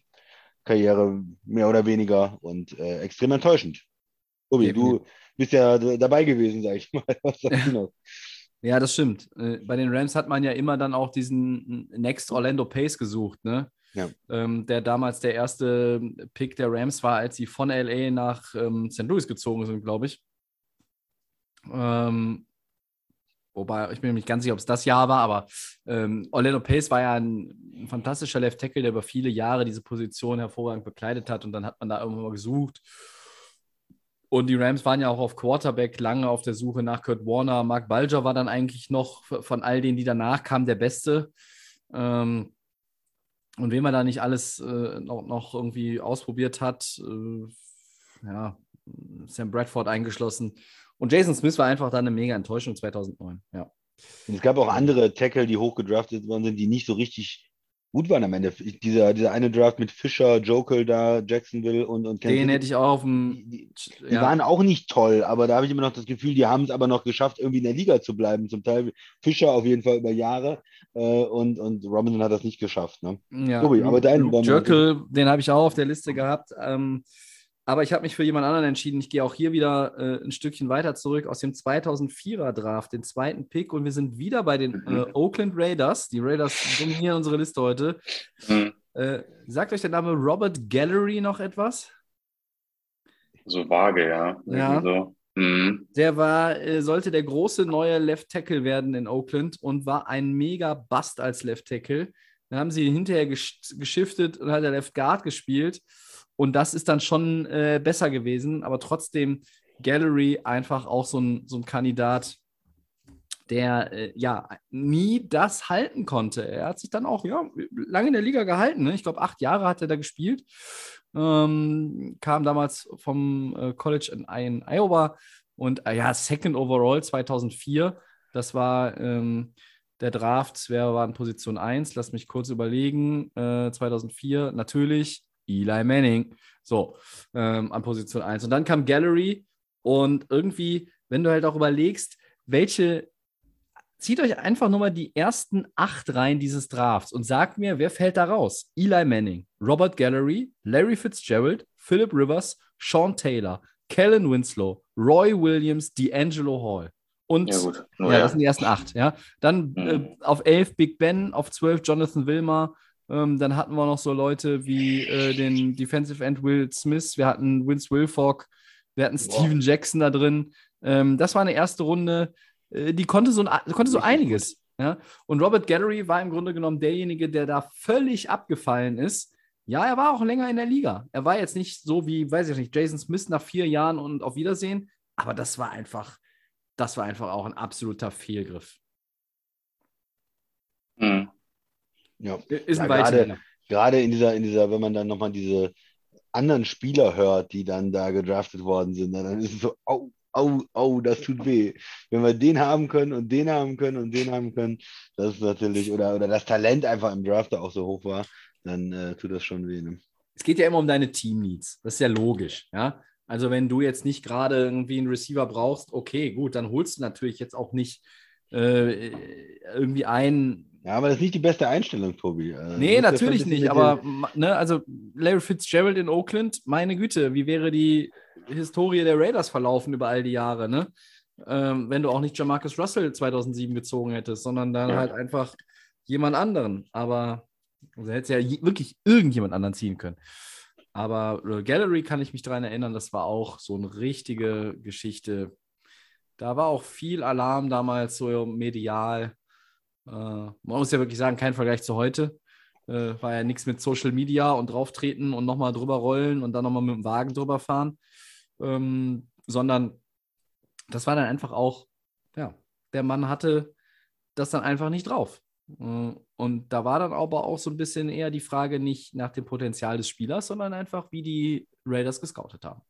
Speaker 2: Karriere mehr oder weniger und äh, extrem enttäuschend. Tobi, du bist ja dabei gewesen, sag ich mal. Was sagst du noch?
Speaker 1: Ja, das stimmt. Äh, Bei den Rams hat man ja immer dann auch diesen Next Orlando Pace gesucht, ne?
Speaker 2: Ja.
Speaker 1: Ähm, der damals der erste Pick der Rams war, als sie von LA nach ähm, St. Louis gezogen sind, glaube ich. Ähm, wobei, ich bin mir nicht ganz sicher, ob es das Jahr war, aber ähm, Orlando Pace war ja ein, ein fantastischer Left Tackle, der über viele Jahre diese Position hervorragend bekleidet hat und dann hat man da irgendwann mal gesucht. Und die Rams waren ja auch auf Quarterback lange auf der Suche nach Kurt Warner. Mark Balger war dann eigentlich noch von all denen, die danach kamen, der Beste. Ähm, und wen man da nicht alles äh, noch, noch irgendwie ausprobiert hat, äh, ja, Sam Bradford eingeschlossen. Und Jason Smith war einfach dann eine mega Enttäuschung 2009. Ja.
Speaker 2: Und es gab auch andere Tackle, die hochgedraftet worden sind, die nicht so richtig gut waren am Ende. Dieser, dieser eine Draft mit Fischer, Jokel da, Jacksonville und, und Kansas
Speaker 1: Den hätte ich auch auf dem.
Speaker 2: die, die
Speaker 1: ja.
Speaker 2: waren auch nicht toll, aber da habe ich immer noch das Gefühl, die haben es aber noch geschafft, irgendwie in der Liga zu bleiben. Zum Teil Fischer auf jeden Fall über Jahre äh, und, und Robinson hat das nicht geschafft. Ne?
Speaker 1: Ja,
Speaker 2: Tobi, aber deinen
Speaker 1: Jerkel, den habe ich auch auf der Liste gehabt. Ähm, aber ich habe mich für jemand anderen entschieden. Ich gehe auch hier wieder äh, ein Stückchen weiter zurück aus dem 2004er Draft, den zweiten Pick. Und wir sind wieder bei den äh, Oakland Raiders. Die Raiders dominieren unsere Liste heute.
Speaker 3: Hm.
Speaker 1: Äh, sagt euch der Name Robert Gallery noch etwas?
Speaker 3: So vage, ja.
Speaker 1: Ja.
Speaker 3: So. Hm.
Speaker 1: Der war, äh, sollte der große neue Left Tackle werden in Oakland und war ein mega Bust als Left Tackle. Dann haben sie ihn hinterher gesch geschiftet und hat er Left Guard gespielt. Und das ist dann schon äh, besser gewesen, aber trotzdem Gallery einfach auch so ein, so ein Kandidat, der äh, ja nie das halten konnte. Er hat sich dann auch ja, lange in der Liga gehalten. Ne? Ich glaube, acht Jahre hat er da gespielt. Ähm, kam damals vom äh, College in, in Iowa und äh, ja, Second Overall 2004. Das war ähm, der Draft. Wer war in Position 1? Lass mich kurz überlegen. Äh, 2004 natürlich Eli Manning. So, ähm, an Position 1. Und dann kam Gallery und irgendwie, wenn du halt auch überlegst, welche zieht euch einfach nur mal die ersten acht Reihen dieses Drafts und sagt mir, wer fällt da raus? Eli Manning, Robert Gallery, Larry Fitzgerald, Philip Rivers, Sean Taylor, Kellen Winslow, Roy Williams, D'Angelo Hall. Und ja, ja, ja, das sind die ersten acht. Ja. Dann mhm. äh, auf elf Big Ben, auf zwölf Jonathan Wilmer. Ähm, dann hatten wir noch so Leute wie äh, den Defensive End Will Smith. Wir hatten Vince Wilfork. Wir hatten Steven Jackson da drin. Ähm, das war eine erste Runde. Äh, die konnte so, konnte so einiges. Ja? Und Robert Gallery war im Grunde genommen derjenige, der da völlig abgefallen ist. Ja, er war auch länger in der Liga. Er war jetzt nicht so wie, weiß ich nicht, Jason Smith nach vier Jahren und auf Wiedersehen, aber das war einfach, das war einfach auch ein absoluter Fehlgriff.
Speaker 2: Mhm. Ja, ist ein ja, gerade, gerade in dieser, in dieser, wenn man dann nochmal diese anderen Spieler hört, die dann da gedraftet worden sind, dann ist es so, oh, au, au, das tut weh. Wenn wir den haben können und den haben können und den haben können, das ist natürlich, oder, oder das Talent einfach im Draft auch so hoch war, dann äh, tut das schon weh. Ne?
Speaker 1: Es geht ja immer um deine Team-Needs. Das ist ja logisch, ja. Also wenn du jetzt nicht gerade irgendwie einen Receiver brauchst, okay, gut, dann holst du natürlich jetzt auch nicht äh, irgendwie einen.
Speaker 2: Ja, aber das ist nicht die beste Einstellung, Tobi.
Speaker 1: Äh, nee, natürlich nicht, aber ne, also Larry Fitzgerald in Oakland, meine Güte, wie wäre die Historie der Raiders verlaufen über all die Jahre, ne? Ähm, wenn du auch nicht Jamarcus Russell 2007 gezogen hättest, sondern dann ja. halt einfach jemand anderen. Aber also hättest ja wirklich irgendjemand anderen ziehen können. Aber äh, Gallery kann ich mich daran erinnern, das war auch so eine richtige Geschichte. Da war auch viel Alarm damals so medial. Äh, man muss ja wirklich sagen, kein Vergleich zu heute. Äh, war ja nichts mit Social Media und drauftreten und nochmal drüber rollen und dann nochmal mit dem Wagen drüber fahren ähm, sondern das war dann einfach auch, ja, der Mann hatte das dann einfach nicht drauf. Äh, und da war dann aber auch so ein bisschen eher die Frage nicht nach dem Potenzial des Spielers, sondern einfach, wie die Raiders gescoutet haben.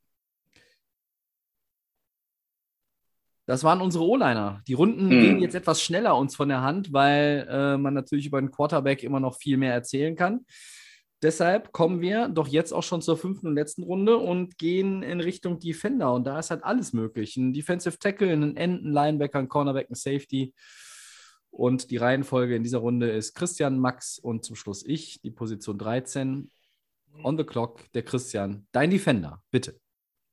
Speaker 1: Das waren unsere O-Liner. Die Runden mhm. gehen jetzt etwas schneller uns von der Hand, weil äh, man natürlich über den Quarterback immer noch viel mehr erzählen kann. Deshalb kommen wir doch jetzt auch schon zur fünften und letzten Runde und gehen in Richtung Defender. Und da ist halt alles möglich. Ein Defensive Tackle, ein End, ein Linebacker, ein Cornerback, ein Safety. Und die Reihenfolge in dieser Runde ist Christian, Max und zum Schluss ich, die Position 13. On the clock, der Christian. Dein Defender, bitte.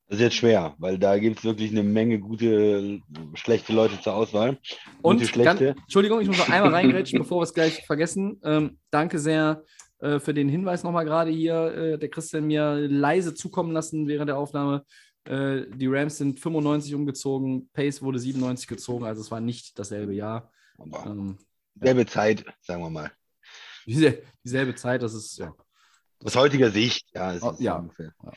Speaker 2: Das ist jetzt schwer, weil da gibt es wirklich eine Menge gute, schlechte Leute zur Auswahl.
Speaker 1: Und, und schlechte. Ganz, Entschuldigung, ich muss noch einmal reingrätschen, bevor wir es gleich vergessen. Ähm, danke sehr äh, für den Hinweis nochmal gerade hier. Äh, der Christian mir leise zukommen lassen während der Aufnahme. Äh, die Rams sind 95 umgezogen, Pace wurde 97 gezogen, also es war nicht dasselbe Jahr.
Speaker 2: Ähm, selbe ja. Zeit, sagen wir mal.
Speaker 1: Diese, dieselbe Zeit, das ist ja.
Speaker 2: Aus heutiger Sicht, ja,
Speaker 1: es oh, ist ja. ungefähr
Speaker 2: ja,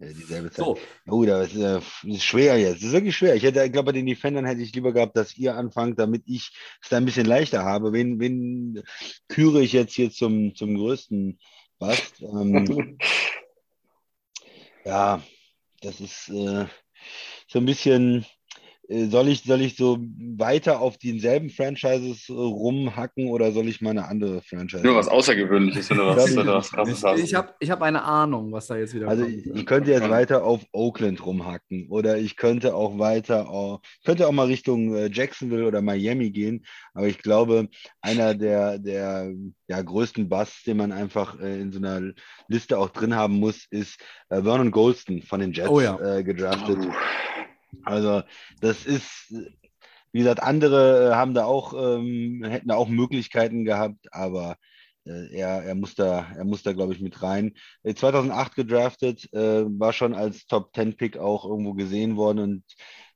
Speaker 2: ja. dieselbe Zeit. So. Oh, das ist, äh, ist, schwer jetzt. Das ist wirklich schwer. Ich hätte, ich glaube, bei den Defendern hätte ich lieber gehabt, dass ihr anfangt, damit ich es da ein bisschen leichter habe. Wen, wen küre ich jetzt hier zum, zum größten Bast? Ähm, ja, das ist äh, so ein bisschen äh, soll ich, soll ich so weiter auf denselben Franchises äh, rumhacken oder soll ich mal eine andere Franchise?
Speaker 3: Nur was Außergewöhnliches oder was,
Speaker 1: oder was krasses Ich, ich habe ich hab eine Ahnung, was da jetzt wieder
Speaker 2: also kommt. Also ich, könnte jetzt weiter auf Oakland rumhacken oder ich könnte auch weiter, auch, könnte auch mal Richtung äh, Jacksonville oder Miami gehen, aber ich glaube, einer der, der ja, größten Busts, den man einfach äh, in so einer Liste auch drin haben muss, ist äh, Vernon Golston von den Jets oh ja. äh, gedraftet. Oh. Also das ist, wie gesagt, andere äh, haben da auch, ähm, hätten da auch Möglichkeiten gehabt, aber äh, er, er, muss da, er muss da, glaube ich, mit rein. 2008 äh, gedraftet, äh, war schon als Top-10-Pick auch irgendwo gesehen worden und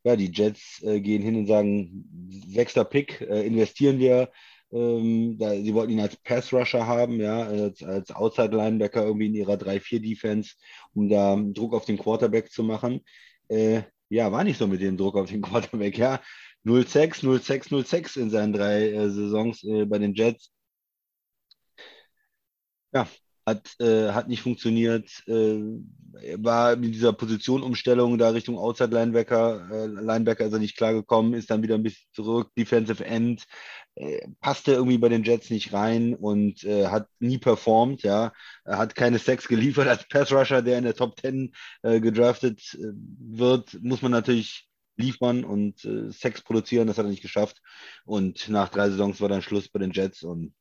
Speaker 2: ja, die Jets äh, gehen hin und sagen, sechster Pick, äh, investieren wir. Ähm, da, sie wollten ihn als Pass-Rusher haben, ja, als, als Outside-Linebacker irgendwie in ihrer 3-4-Defense, um da Druck auf den Quarterback zu machen. Äh, ja, war nicht so mit dem Druck auf den Quarterback, ja. 0-6, 0-6, 0-6 in seinen drei äh, Saisons äh, bei den Jets. Ja, hat, äh, hat nicht funktioniert. Äh, war mit dieser Positionumstellung da Richtung Outside Linebacker, äh, Linebacker ist er nicht klargekommen, ist dann wieder ein bisschen zurück, Defensive End, äh, passte irgendwie bei den Jets nicht rein und äh, hat nie performt, ja. Er hat keine Sex geliefert als Pass Rusher, der in der Top 10 äh, gedraftet wird, muss man natürlich liefern und Sex produzieren, das hat er nicht geschafft. Und nach drei Saisons war dann Schluss bei den Jets und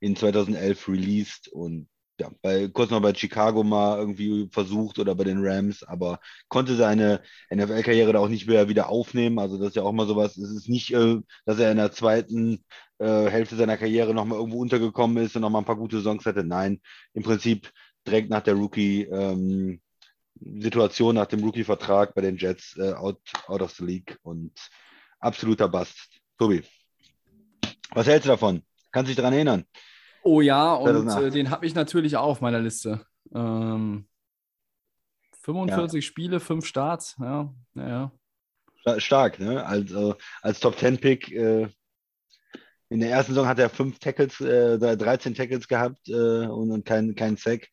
Speaker 2: in 2011 released und ja, bei, kurz noch bei Chicago mal irgendwie versucht oder bei den Rams, aber konnte seine NFL-Karriere da auch nicht mehr wieder aufnehmen. Also das ist ja auch mal sowas. Es ist nicht, äh, dass er in der zweiten äh, Hälfte seiner Karriere nochmal irgendwo untergekommen ist und nochmal ein paar gute Songs hatte. Nein, im Prinzip direkt nach der Rookie ähm, nach dem Rookie-Vertrag bei den Jets äh, out, out of the league und absoluter Bast. Tobi, was hältst du davon? Kannst du dich daran erinnern?
Speaker 1: Oh ja, und äh, den habe ich natürlich auch auf meiner Liste. Ähm, 45 ja. Spiele, 5 Starts, ja, ja.
Speaker 2: Stark, ne? Also als Top 10 Pick äh, in der ersten Saison hat er 5 Tackles, äh, 13 Tackles gehabt äh, und, und kein, kein Sack.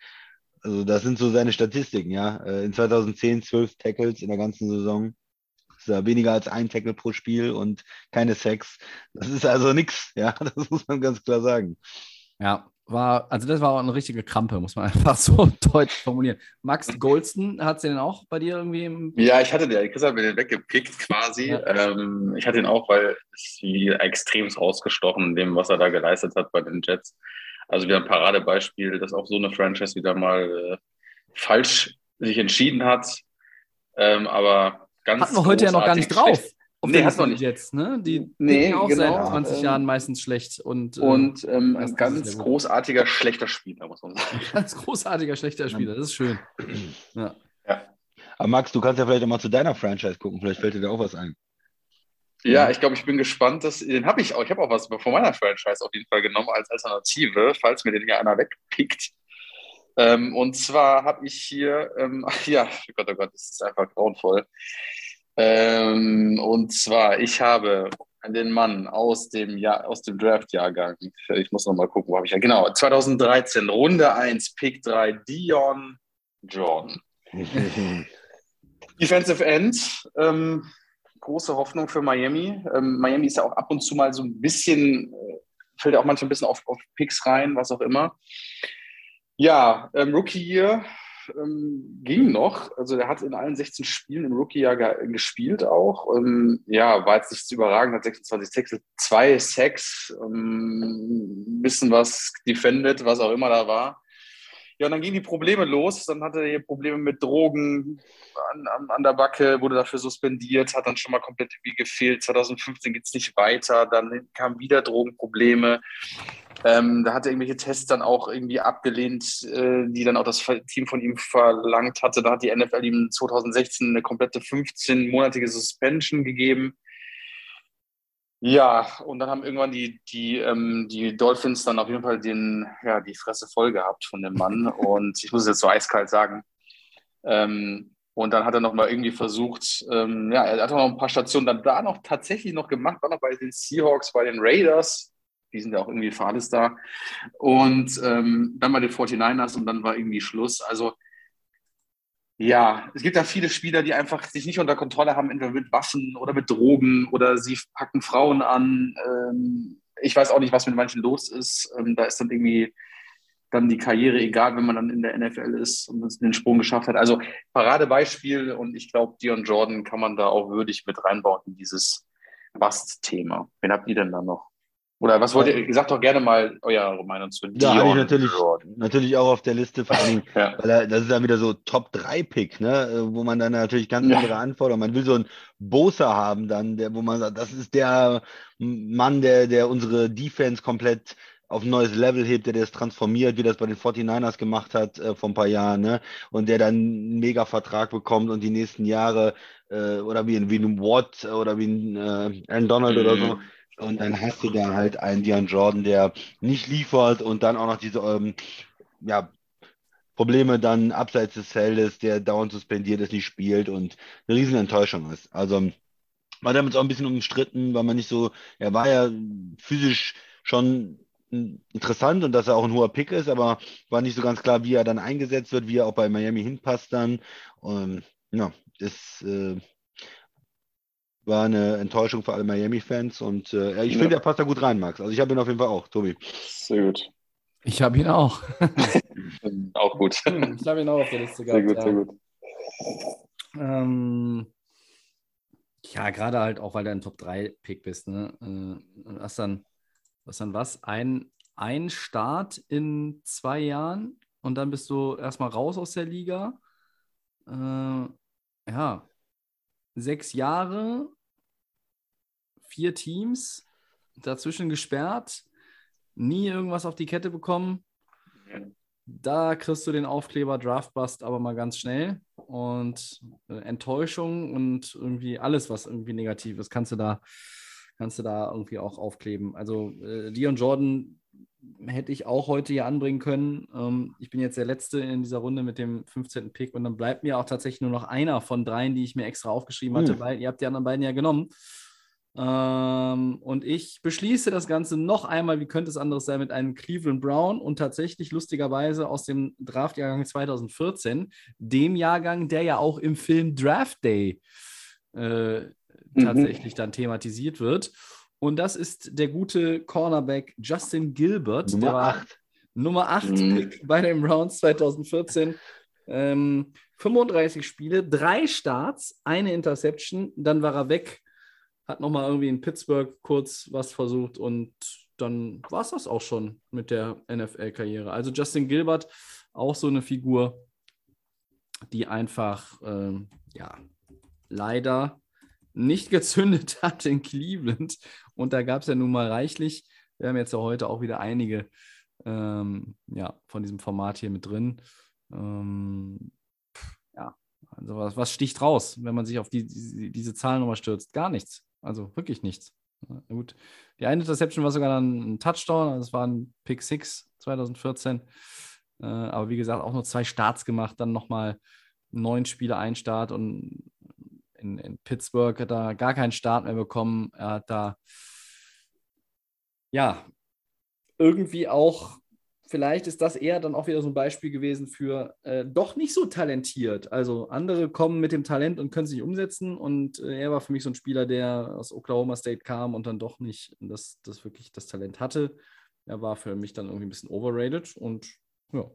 Speaker 2: Also das sind so seine Statistiken, ja. Äh, in 2010 12 Tackles in der ganzen Saison. Ja weniger als ein Tackle pro Spiel und keine Sacks. Das ist also nichts, ja. Das muss man ganz klar sagen.
Speaker 1: Ja, war, also das war auch eine richtige Krampe, muss man einfach so deutlich formulieren. Max Goldston, hat sie denn auch bei dir irgendwie im.
Speaker 3: Ja, ich hatte den, Chris hat mir den weggepickt quasi. Ja. Ähm, ich hatte ihn auch, weil es wie extremst rausgestochen in dem, was er da geleistet hat bei den Jets. Also wieder ein Paradebeispiel, dass auch so eine Franchise wieder mal äh, falsch sich entschieden hat. Ähm, aber ganz.
Speaker 1: Hatten wir heute ja noch gar nicht drauf.
Speaker 3: Auf nee, hast du nicht
Speaker 1: jetzt, ne? Die
Speaker 3: nee, auch
Speaker 1: genau, seit 20 ähm, Jahren meistens schlecht. Und,
Speaker 3: äh, und ähm, ein ganz großartiger, schlechter Spieler, muss man sagen.
Speaker 1: ganz großartiger, schlechter Spieler, das ist schön.
Speaker 2: Ja. ja. Aber Max, du kannst ja vielleicht auch mal zu deiner Franchise gucken, vielleicht fällt dir da auch was ein.
Speaker 3: Ja, ich glaube, ich bin gespannt, dass, den habe ich auch, ich habe auch was von meiner Franchise auf jeden Fall genommen als Alternative, falls mir den hier einer wegpickt. Ähm, und zwar habe ich hier, ähm, ja, oh Gott, oh Gott, das ist einfach grauenvoll. Ähm, und zwar, ich habe den Mann aus dem, Jahr, aus dem Draft-Jahrgang, ich muss noch mal gucken, wo habe ich ja, genau, 2013, Runde 1, Pick 3, Dion Jordan. Defensive End, ähm, große Hoffnung für Miami. Ähm, Miami ist ja auch ab und zu mal so ein bisschen, äh, fällt ja auch manchmal ein bisschen auf, auf Picks rein, was auch immer. Ja, ähm, Rookie Year, ähm, ging noch. Also er hat in allen 16 Spielen im Rookie-Jahr gespielt auch. Ähm, ja, war jetzt nichts überragend, hat 26 Tackles, zwei Sacks, ähm, bisschen was defended, was auch immer da war. Ja, und dann gingen die Probleme los. Dann hatte er Probleme mit Drogen an, an, an, der Backe, wurde dafür suspendiert, hat dann schon mal komplett irgendwie gefehlt. 2015 geht es nicht weiter. Dann kamen wieder Drogenprobleme. Ähm, da hat er irgendwelche Tests dann auch irgendwie abgelehnt, äh, die dann auch das Team von ihm verlangt hatte. Da hat die NFL ihm 2016 eine komplette 15-monatige Suspension gegeben. Ja, und dann haben irgendwann die, die, ähm, die Dolphins dann auf jeden Fall den, ja, die Fresse voll gehabt von dem Mann. Und ich muss es jetzt so eiskalt sagen. Ähm, und dann hat er nochmal irgendwie versucht, ähm, ja, er hat noch ein paar Stationen dann da noch tatsächlich noch gemacht, war noch bei den Seahawks, bei den Raiders, die sind ja auch irgendwie für alles da. Und ähm, dann bei den 49ers und dann war irgendwie Schluss. Also ja, es gibt ja viele Spieler, die einfach sich nicht unter Kontrolle haben, entweder mit Waffen oder mit Drogen oder sie packen Frauen an. Ähm, ich weiß auch nicht, was mit manchen los ist. Ähm, da ist dann irgendwie dann die Karriere egal, wenn man dann in der NFL ist und den Sprung geschafft hat. Also Paradebeispiel und ich glaube, Dion Jordan kann man da auch würdig mit reinbauen in dieses Bust-Thema. Wen habt ihr denn da noch? Oder was wollt ihr? Sagt doch gerne mal eure Meinung zu
Speaker 2: Dion. Ja, ich natürlich, natürlich auch auf der Liste, vor allem, ja. weil er, das ist dann wieder so Top-3-Pick, ne? wo man dann natürlich ganz ja. andere Anforderungen, man will so einen Bosa haben dann, der, wo man sagt, das ist der Mann, der, der unsere Defense komplett auf ein neues Level hebt, der das transformiert, wie das bei den 49ers gemacht hat äh, vor ein paar Jahren, ne? Und der dann einen Mega-Vertrag bekommt und die nächsten Jahre äh, oder wie, wie ein Watt oder wie ein äh, Aaron Donald mhm. oder so mhm. Und dann hast du da halt einen Dion Jordan, der nicht liefert und dann auch noch diese ähm, ja, Probleme dann abseits des Feldes, der dauernd suspendiert ist, nicht spielt und eine riesen Enttäuschung ist. Also war damals auch ein bisschen umstritten, weil man nicht so, er war ja physisch schon interessant und dass er auch ein hoher Pick ist, aber war nicht so ganz klar, wie er dann eingesetzt wird, wie er auch bei Miami hinpasst dann. Und, ja, das äh, war eine Enttäuschung für alle Miami-Fans und äh, ich
Speaker 3: Ja.
Speaker 2: finde, er passt da gut rein, Max. Also ich habe ihn auf jeden Fall auch, Tobi.
Speaker 3: Sehr gut.
Speaker 1: Ich habe ihn auch.
Speaker 3: Auch gut.
Speaker 1: ich habe ihn auch auf der Liste
Speaker 3: Sehr
Speaker 1: gehabt.
Speaker 3: gut,
Speaker 1: ja.
Speaker 3: sehr gut.
Speaker 1: Ähm, ja, gerade halt auch, weil du ein Top-3-Pick bist. Ne? Äh, und hast dann, was dann was? Ein, ein Start in zwei Jahren und dann bist du erstmal raus aus der Liga. Äh, ja, sechs Jahre, vier Teams, dazwischen gesperrt, nie irgendwas auf die Kette bekommen. Da kriegst du den Aufkleber Draftbust aber mal ganz schnell. Und äh, Enttäuschung und irgendwie alles, was irgendwie negativ ist, kannst du da, kannst du da irgendwie auch aufkleben. Also äh, Dion Jordan hätte ich auch heute hier anbringen können. Ähm, ich bin jetzt der Letzte in dieser Runde mit dem 15. Pick und dann bleibt mir auch tatsächlich nur noch einer von dreien, die ich mir extra aufgeschrieben hatte,
Speaker 2: Hm.
Speaker 1: weil ihr habt die anderen beiden ja genommen. Ähm, und ich beschließe das Ganze noch einmal, wie könnte es anderes sein, mit einem Cleveland Brown und tatsächlich lustigerweise aus dem Draftjahrgang 2014, dem Jahrgang, der ja auch im Film Draft Day äh,
Speaker 3: Mhm.
Speaker 1: tatsächlich dann thematisiert wird. Und das ist der gute Cornerback Justin Gilbert. der
Speaker 2: Nummer
Speaker 1: war
Speaker 2: 8.
Speaker 1: Nummer 8
Speaker 3: Mhm.
Speaker 1: Bei den Browns 2014. Ähm, 35 Spiele, drei Starts, eine Interception, dann war er weg, hat nochmal irgendwie in Pittsburgh kurz was versucht und dann war es das auch schon mit der NFL-Karriere. Also Justin Gilbert, auch so eine Figur, die einfach, ähm, ja, leider nicht gezündet hat in Cleveland. Und da gab es ja nun mal reichlich. Wir haben jetzt ja heute auch wieder einige ähm, ja, von diesem Format hier mit drin. Ähm, ja, also was, was sticht raus, wenn man sich auf die, die, diese Zahlen nochmal stürzt? Gar nichts. Also wirklich nichts. Ja, gut. Die eine Interception war sogar dann ein Touchdown, das war ein Pick 6 2014. Äh, aber wie gesagt, auch nur zwei Starts gemacht, dann nochmal neun Spiele ein Start und in, in Pittsburgh hat er gar keinen Start mehr bekommen. Er hat da ja irgendwie auch, vielleicht ist das eher dann auch wieder so ein Beispiel gewesen für äh, doch nicht so talentiert. Also andere kommen mit dem Talent und können es nicht umsetzen und äh, er war für mich so ein Spieler, der aus Oklahoma State kam und dann doch nicht das, das wirklich das Talent hatte. Er war für mich dann irgendwie ein bisschen overrated und ja,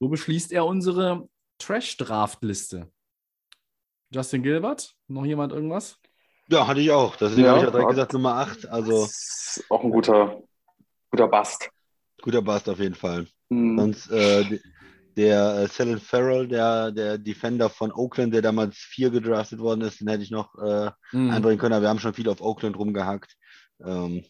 Speaker 1: so beschließt er unsere Trash-Draft-Liste. Justin Gilbert, noch jemand irgendwas?
Speaker 2: Ja, hatte ich auch. Deswegen
Speaker 3: Ja,
Speaker 2: habe ich auch direkt gesagt, Nummer 8. Also
Speaker 3: Das ist auch ein guter, guter Bast.
Speaker 2: Guter Bast auf jeden Fall.
Speaker 3: Mhm.
Speaker 2: Sonst äh, der äh, Selen Farrell, der, der Defender von Oakland, der damals vier gedraftet worden ist, den hätte ich noch äh,
Speaker 1: Mhm.
Speaker 2: einbringen können, aber wir haben schon viel auf Oakland rumgehackt. Ähm,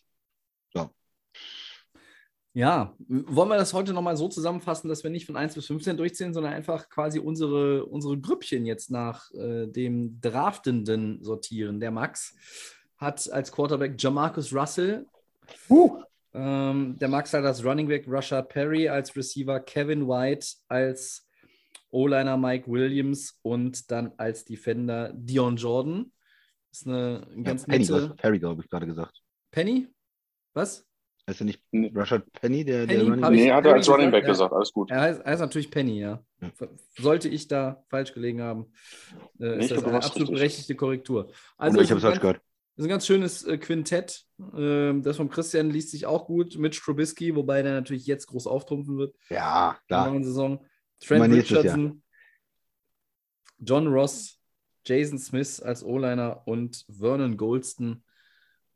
Speaker 1: Ja, wollen wir das heute nochmal so zusammenfassen, dass wir nicht von 1 bis 15 durchziehen, sondern einfach quasi unsere, unsere Grüppchen jetzt nach äh, dem Draftenden sortieren. Der Max hat als Quarterback Jamarcus Russell,
Speaker 3: Uh,
Speaker 1: ähm, der Max hat als Running Back Rashad Perry, als Receiver Kevin White, als O-Liner Mike Williams und dann als Defender Dion Jordan. Das ist eine
Speaker 2: ja,
Speaker 1: ganz
Speaker 2: Penny, du
Speaker 1: nette.
Speaker 2: Perry, glaube ich, gerade gesagt.
Speaker 1: Penny? Was?
Speaker 2: Heißt er nicht. Rashad Penny, der, der
Speaker 1: Penny,
Speaker 2: Running
Speaker 1: hab
Speaker 2: Back?
Speaker 3: nee, hat er als Running Back
Speaker 1: gesagt, ja.
Speaker 3: Alles gut.
Speaker 1: Er heißt, er heißt natürlich Penny, ja.
Speaker 2: Ja.
Speaker 1: Sollte ich da falsch gelegen haben, äh,
Speaker 3: Nee,
Speaker 1: ist das
Speaker 3: glaub,
Speaker 1: eine absolut
Speaker 3: richtig.
Speaker 1: berechtigte Korrektur.
Speaker 2: Also ich habe es falsch
Speaker 1: ganz,
Speaker 2: gehört.
Speaker 1: Das ist ein ganz schönes äh, Quintett. Ähm, das vom Christian liest sich auch gut. Mitch Trubisky, wobei der natürlich jetzt groß auftrumpfen wird
Speaker 2: Ja,
Speaker 1: in der
Speaker 2: klar.
Speaker 1: neuen Saison. Trent
Speaker 2: nächstes
Speaker 1: Richardson, John Ross, Jason Smith als O-Liner und Vernon Goldston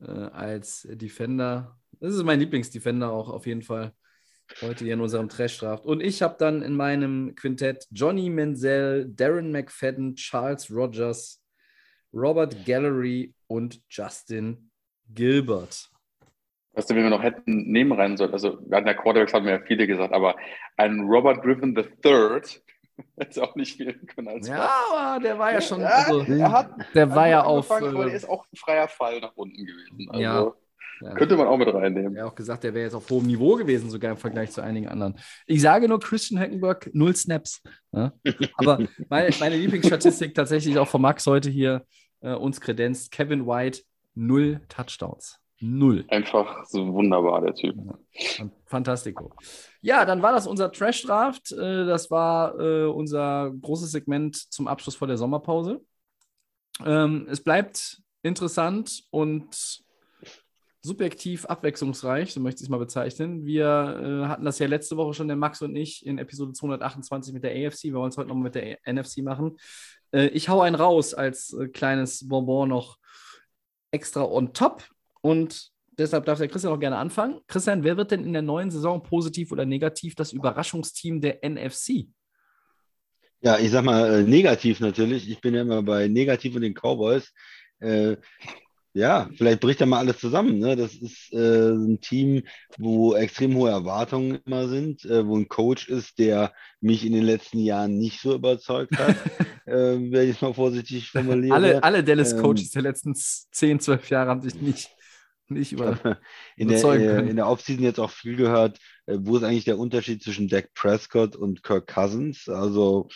Speaker 1: äh, als Defender. Das ist mein Lieblingsdefender auch auf jeden Fall. Heute hier in unserem Trash-Draft. Und ich habe dann in meinem Quintett Johnny Menzel, Darren McFadden, Charles Rogers, Robert Gallery und Justin Gilbert.
Speaker 3: Weißt du, wenn wir noch hätten nehmen rein sollen, also wir hatten ja Quarterbacks, haben wir ja viele gesagt, aber ein Robert Griffin III hätte auch nicht fehlen können als
Speaker 1: Ja, aber der war ja schon.
Speaker 3: Ja,
Speaker 1: Also,
Speaker 3: er hat
Speaker 1: der war ja auf.
Speaker 3: angefangen, aber
Speaker 1: Äh,
Speaker 3: der ist auch ein freier Fall nach unten gewesen. Also
Speaker 1: Ja. ja.
Speaker 3: könnte man auch mit reinnehmen.
Speaker 1: Er hat auch gesagt, der wäre jetzt auf hohem Niveau gewesen, sogar im Vergleich zu einigen anderen. Ich sage nur Christian Hackenberg, null Snaps. Ja? Aber meine, meine Lieblingsstatistik tatsächlich auch von Max heute hier: äh, uns kredenzt. Kevin White, null Touchdowns. Null.
Speaker 3: Einfach so wunderbar, der Typ.
Speaker 1: Fantastico. Ja, dann war das unser Trash Draft. Äh, das war äh, unser großes Segment zum Abschluss vor der Sommerpause. Ähm, es bleibt interessant und subjektiv abwechslungsreich, so möchte ich es mal bezeichnen. Wir äh, hatten das ja letzte Woche schon, der Max und ich, in Episode 228 mit der AFC. Wir wollen es heute nochmal mit der NFC machen. Äh, ich hau einen raus als äh, kleines Bonbon noch extra on top. Und deshalb darf der Christian auch gerne anfangen. Christian, wer wird denn in der neuen Saison positiv oder negativ das Überraschungsteam der NFC?
Speaker 2: Ja, ich sag mal äh, negativ natürlich. Ich bin ja immer bei negativ und den Cowboys. Äh, ja, vielleicht bricht da mal alles zusammen. Ne? Das ist äh, ein Team, wo extrem hohe Erwartungen immer sind, äh, wo ein Coach ist, der mich in den letzten Jahren nicht so überzeugt hat, äh, wenn ich es mal vorsichtig formuliere.
Speaker 1: Alle, alle Dallas-Coaches ähm, der letzten 10, 12 Jahre haben sich nicht nicht über,
Speaker 2: in, der, äh, in der Offseason jetzt auch viel gehört, äh, wo ist eigentlich der Unterschied zwischen Dak Prescott und Kirk Cousins? Also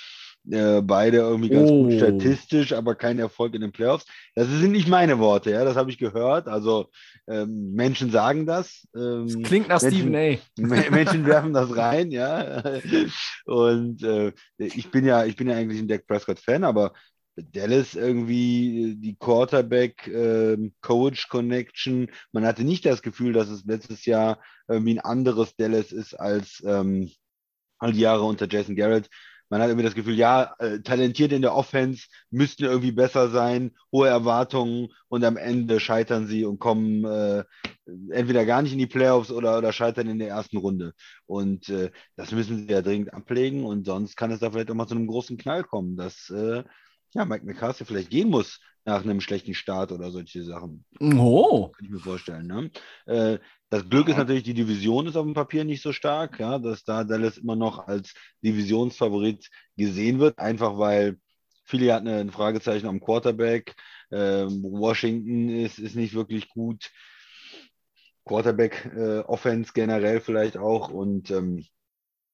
Speaker 2: äh, beide irgendwie ganz oh. gut statistisch, aber kein Erfolg in den Playoffs. Das sind nicht meine Worte, ja, das habe ich gehört. Also ähm, Menschen sagen das. Ähm,
Speaker 1: das klingt nach Menschen,
Speaker 2: Stephen A. Menschen werfen das rein, ja. Und äh, ich bin ja, ich bin ja eigentlich ein Dak Prescott-Fan, aber Dallas irgendwie die Quarterback-Coach-Connection. Ähm, Man hatte nicht das Gefühl, dass es letztes Jahr irgendwie ein anderes Dallas ist als ähm, all die Jahre unter Jason Garrett. Man hat irgendwie das Gefühl, ja, äh, talentiert in der Offense müssten irgendwie besser sein, hohe Erwartungen und am Ende scheitern sie und kommen äh, entweder gar nicht in die Playoffs oder, oder scheitern in der ersten Runde. Und äh, das müssen sie ja dringend ablegen und sonst kann es da vielleicht auch mal zu einem großen Knall kommen, dass äh, ja, Mike McCarthy vielleicht gehen muss nach einem schlechten Start oder solche Sachen.
Speaker 1: Oh.
Speaker 2: Kann ich mir vorstellen. Ne? Äh, das Glück ist natürlich, die Division ist auf dem Papier nicht so stark, ja, dass da Dallas immer noch als Divisionsfavorit gesehen wird, einfach weil viele hatten ein Fragezeichen am Quarterback. Ähm, Washington ist, ist nicht wirklich gut. Quarterback äh, Offense generell vielleicht auch und ähm,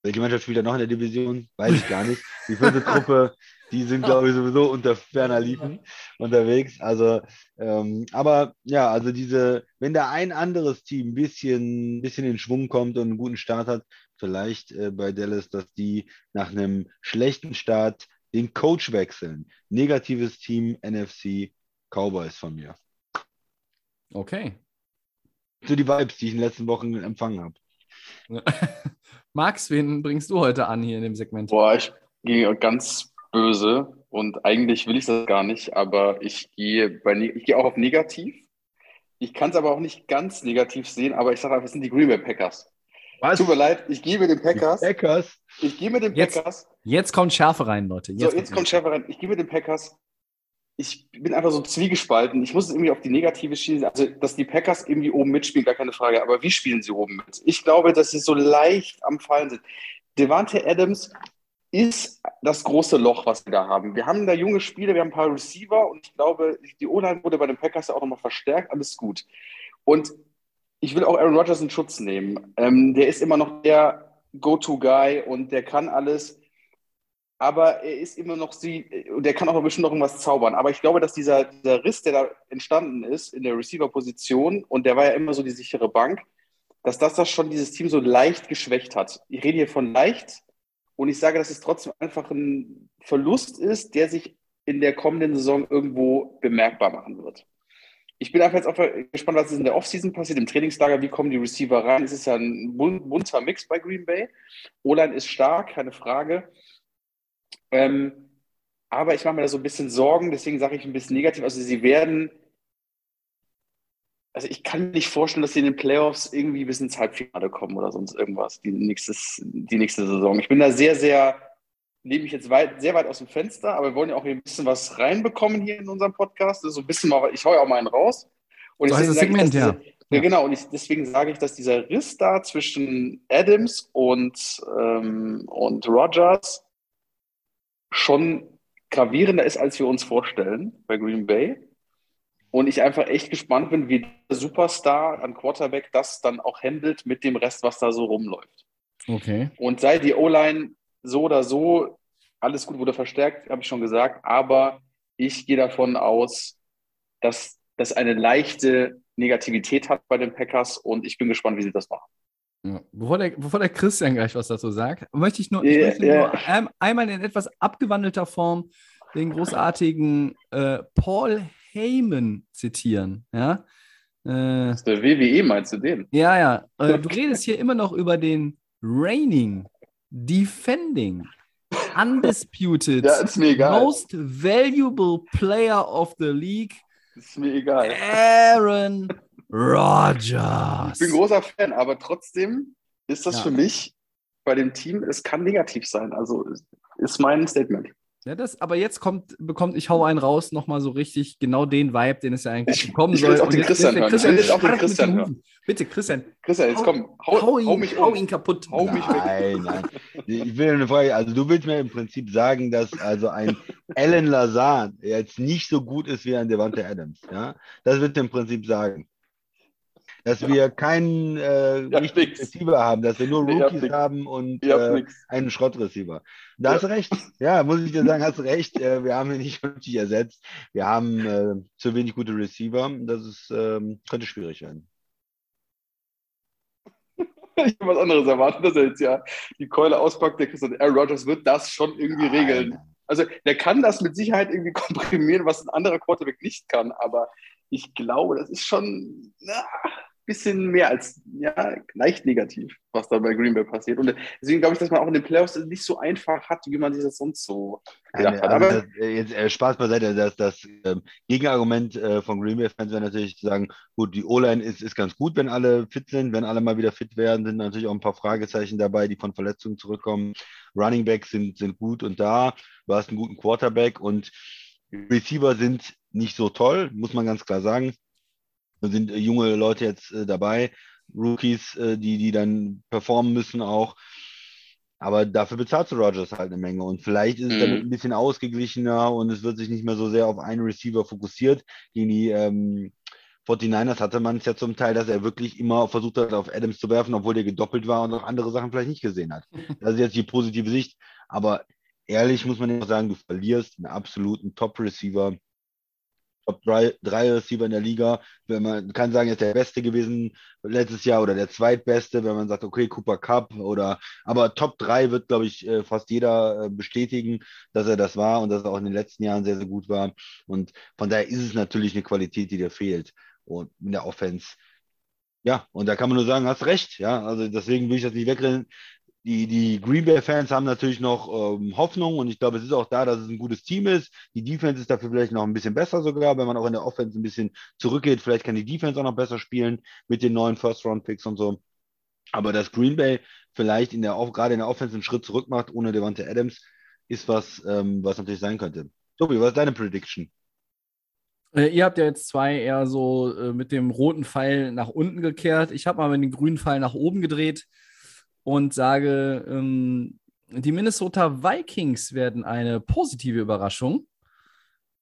Speaker 2: welche Mannschaft spielt da noch in der Division? Weiß ich gar nicht. Die vierte Truppe, die sind, glaube ich, sowieso unter ferner Liefen unterwegs. Also, ähm, aber ja, also diese, wenn da ein anderes Team ein bisschen, bisschen in Schwung kommt und einen guten Start hat, vielleicht äh, bei Dallas, dass die nach einem schlechten Start den Coach wechseln. Negatives Team, NFC, Cowboys von mir.
Speaker 1: Okay.
Speaker 2: So die Vibes, die ich in den letzten Wochen empfangen habe.
Speaker 1: Max, wen bringst du heute an hier in dem Segment?
Speaker 3: Boah, ich gehe ganz böse und eigentlich will ich das gar nicht, aber ich gehe, bei, ich gehe auch auf negativ. Ich kann es aber auch nicht ganz negativ sehen, aber ich sage einfach, es sind die Green Bay Packers. Was? Tut mir leid, ich gehe mit den Packers.
Speaker 2: Die Packers.
Speaker 3: Ich gehe mit den
Speaker 1: Packers. Jetzt, jetzt kommt Schärfe rein, Leute.
Speaker 3: Jetzt, so, jetzt kommt Schärfe rein. Ich gehe mit den Packers ich bin einfach so zwiegespalten. Ich muss es irgendwie auf die negative Schiene, also dass die Packers irgendwie oben mitspielen, gar keine Frage. Aber wie spielen sie oben mit? Ich glaube, dass sie so leicht am Fallen sind. Devante Adams ist das große Loch, was wir da haben. Wir haben da junge Spieler, wir haben ein paar Receiver und ich glaube, die O-Line wurde bei den Packers ja auch nochmal verstärkt, alles gut. Und ich will auch Aaron Rodgers in Schutz nehmen. Ähm, der ist immer noch der Go-To-Guy und der kann alles aber er ist immer noch sie, und der kann auch bestimmt noch irgendwas zaubern. Aber ich glaube, dass dieser, dieser Riss, der da entstanden ist in der Receiver-Position, und der war ja immer so die sichere Bank, dass das, das schon dieses Team so leicht geschwächt hat. Ich rede hier von leicht und ich sage, dass es trotzdem einfach ein Verlust ist, der sich in der kommenden Saison irgendwo bemerkbar machen wird. Ich bin einfach jetzt auch gespannt, was in der Offseason passiert, im Trainingslager, wie kommen die Receiver rein. Es ist ja ein bunter Mix bei Green Bay. O-Line ist stark, keine Frage. Ähm, aber ich mache mir da so ein bisschen Sorgen, deswegen sage ich ein bisschen negativ. Also sie werden, also ich kann nicht vorstellen, dass sie in den Playoffs irgendwie bis ins Halbfinale kommen oder sonst irgendwas, die, nächstes, die nächste Saison. Ich bin da sehr, sehr, nehme ich jetzt weit, sehr weit aus dem Fenster, aber wir wollen ja auch hier ein bisschen was reinbekommen hier in unserem Podcast. Also ein bisschen mal, ich hau ja auch mal einen raus.
Speaker 1: Und so heißt das Segment, ich, ja.
Speaker 3: Diese, ja. Genau, und ich, deswegen sage ich, dass dieser Riss da zwischen Adams und, ähm, und Rogers schon gravierender ist, als wir uns vorstellen bei Green Bay. Und ich einfach echt gespannt bin, wie der Superstar an Quarterback das dann auch handelt mit dem Rest, was da so rumläuft.
Speaker 1: Okay.
Speaker 3: Und sei die O-Line so oder so, alles gut wurde verstärkt, habe ich schon gesagt, aber ich gehe davon aus, dass das eine leichte Negativität hat bei den Packers und ich bin gespannt, wie sie das machen.
Speaker 1: Ja. Bevor, der, bevor der Christian gleich was dazu sagt, möchte ich nur,
Speaker 3: Ja,
Speaker 1: ich möchte nur ein, einmal in etwas abgewandelter Form den großartigen äh, Paul Heyman zitieren. Ja, äh,
Speaker 3: Das ist der WWE, meinst du den?
Speaker 1: ja, ja. Äh, du redest hier immer noch über den reigning, defending, undisputed,
Speaker 3: Ja, ist mir egal.
Speaker 1: most valuable player of the league,
Speaker 3: Ist mir egal.
Speaker 1: Aaron Rodgers.
Speaker 3: Ich bin großer Fan, aber trotzdem ist das
Speaker 1: Ja.
Speaker 3: für mich bei dem Team, es kann negativ sein. Also ist- ist mein Statement.
Speaker 1: Ja, das, aber jetzt kommt, bekommt ich hau einen raus, nochmal so richtig genau den Vibe, den es ja eigentlich
Speaker 3: Ich-
Speaker 1: bekommen
Speaker 3: ich
Speaker 1: soll.
Speaker 3: jetzt auch den Christian
Speaker 1: der
Speaker 3: hören. Ich will jetzt auch den Christian hören.
Speaker 1: Bitte, Christian,
Speaker 3: Christian, jetzt
Speaker 1: hau,
Speaker 3: komm, hau,
Speaker 1: hau, ihn,
Speaker 3: hau mich
Speaker 1: hau ihn kaputt.
Speaker 3: Hau mich weg.
Speaker 2: Nein, nein. Ich will eine Frage, also du willst mir im Prinzip sagen, dass also ein Alan Lazar jetzt nicht so gut ist wie ein Devante Adams, ja? Das wird im Prinzip sagen. Dass wir keinen äh. Receiver haben, dass wir nur Rookies haben und äh, einen Schrottreceiver. Da
Speaker 3: Ja.
Speaker 2: hast du recht. Ja, muss ich dir sagen, hast du recht. Äh, wir haben ihn nicht wirklich ersetzt. Wir haben äh, zu wenig gute Receiver. Das ist, ähm, könnte schwierig werden.
Speaker 3: Ich habe was anderes erwartet, dass er jetzt ja die Keule auspackt. Der Christian Aaron Rodgers wird das schon irgendwie regeln.
Speaker 2: Nein.
Speaker 3: Also der kann das mit Sicherheit irgendwie komprimieren, was ein anderer Quarterback nicht kann. Aber ich glaube, das ist schon ein bisschen mehr als ja, leicht negativ, was da bei Green Bay passiert. Und deswegen glaube ich, dass man auch in den Playoffs nicht so einfach hat, wie man sich das sonst so gedacht
Speaker 2: Eine,
Speaker 3: hat.
Speaker 2: also
Speaker 3: Aber
Speaker 2: das, äh, jetzt äh, Spaß beiseite, das, das ähm, Gegenargument äh, von Green Bay-Fans wäre natürlich zu sagen, gut, die O-Line ist, ist ganz gut, wenn alle fit sind, wenn alle mal wieder fit werden, sind natürlich auch ein paar Fragezeichen dabei, die von Verletzungen zurückkommen. Running Backs sind, sind gut und da, du hast einen guten Quarterback und Receiver sind nicht so toll, muss man ganz klar sagen. Da sind äh, junge Leute jetzt äh, dabei, Rookies, äh, die, die dann performen müssen auch. Aber dafür bezahlt Rogers halt eine Menge. Und vielleicht ist es
Speaker 3: Mhm.
Speaker 2: damit ein bisschen ausgeglichener und es wird sich nicht mehr so sehr auf einen Receiver fokussiert. Gegen die ähm, 49ers hatte man es ja zum Teil, dass er wirklich immer versucht hat, auf Adams zu werfen, obwohl der gedoppelt war und auch andere Sachen vielleicht nicht gesehen hat. Das ist jetzt die positive Sicht. Aber ehrlich muss man ja auch sagen, du verlierst einen absoluten Top-Receiver. Top 3, drei Receiver in der Liga. Wenn man kann sagen, er ist der Beste gewesen letztes Jahr oder der zweitbeste, wenn man sagt, okay, Cooper Cup oder aber Top 3 wird, glaube ich, äh, fast jeder äh, bestätigen, dass er das war und dass er auch in den letzten Jahren sehr, sehr gut war. Und von daher ist es natürlich eine Qualität, die dir fehlt. Und in der Offense. Ja, und da kann man nur sagen, hast recht. Ja, also deswegen will ich das nicht wegrennen. Die, die Green Bay-Fans haben natürlich noch ähm, Hoffnung und ich glaube, es ist auch da, dass es ein gutes Team ist. Die Defense ist dafür vielleicht noch ein bisschen besser sogar, wenn man auch in der Offense ein bisschen zurückgeht. Vielleicht kann die Defense auch noch besser spielen mit den neuen First-Round-Picks und so. Aber dass Green Bay vielleicht in der, gerade in der Offense einen Schritt zurück macht ohne Devante Adams, ist was, ähm, was natürlich sein könnte. Tobi, was ist deine Prediction?
Speaker 1: Äh, ihr habt ja jetzt zwei eher so äh, mit dem roten Pfeil nach unten gekehrt. Ich habe mal mit dem grünen Pfeil nach oben gedreht und sage, ähm, die Minnesota Vikings werden eine positive Überraschung.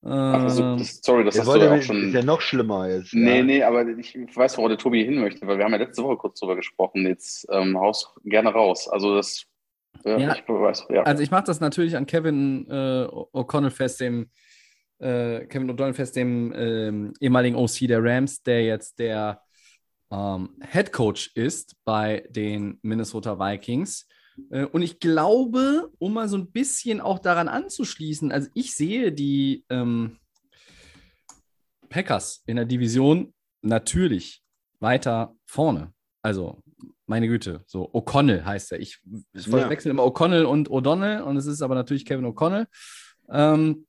Speaker 3: Ach, also,
Speaker 1: Ähm,
Speaker 3: das, sorry, das hast du ja auch schon.
Speaker 2: ist ja noch schlimmer jetzt.
Speaker 3: Nee,
Speaker 2: ja.
Speaker 3: nee, aber ich weiß, worauf der Tobi hin möchte, weil wir haben ja letzte Woche kurz drüber gesprochen. Jetzt ähm, haus gerne raus. Also das, äh,
Speaker 1: Ja.
Speaker 3: ich weiß, ja.
Speaker 1: Also ich mache das natürlich an Kevin äh, O'Connell fest, dem äh, Kevin O'Donnell fest, dem ähm, ehemaligen OC der Rams, der jetzt der ähm, Head Coach ist bei den Minnesota Vikings. Äh, und ich glaube, um mal so ein bisschen auch daran anzuschließen, also ich sehe die ähm, Packers in der Division natürlich weiter vorne. Also, meine Güte, so O'Connell heißt er. Ich, ich
Speaker 2: Ja.
Speaker 1: wechsle immer O'Connell und O'Donnell und es ist aber natürlich Kevin O'Connell. Ähm,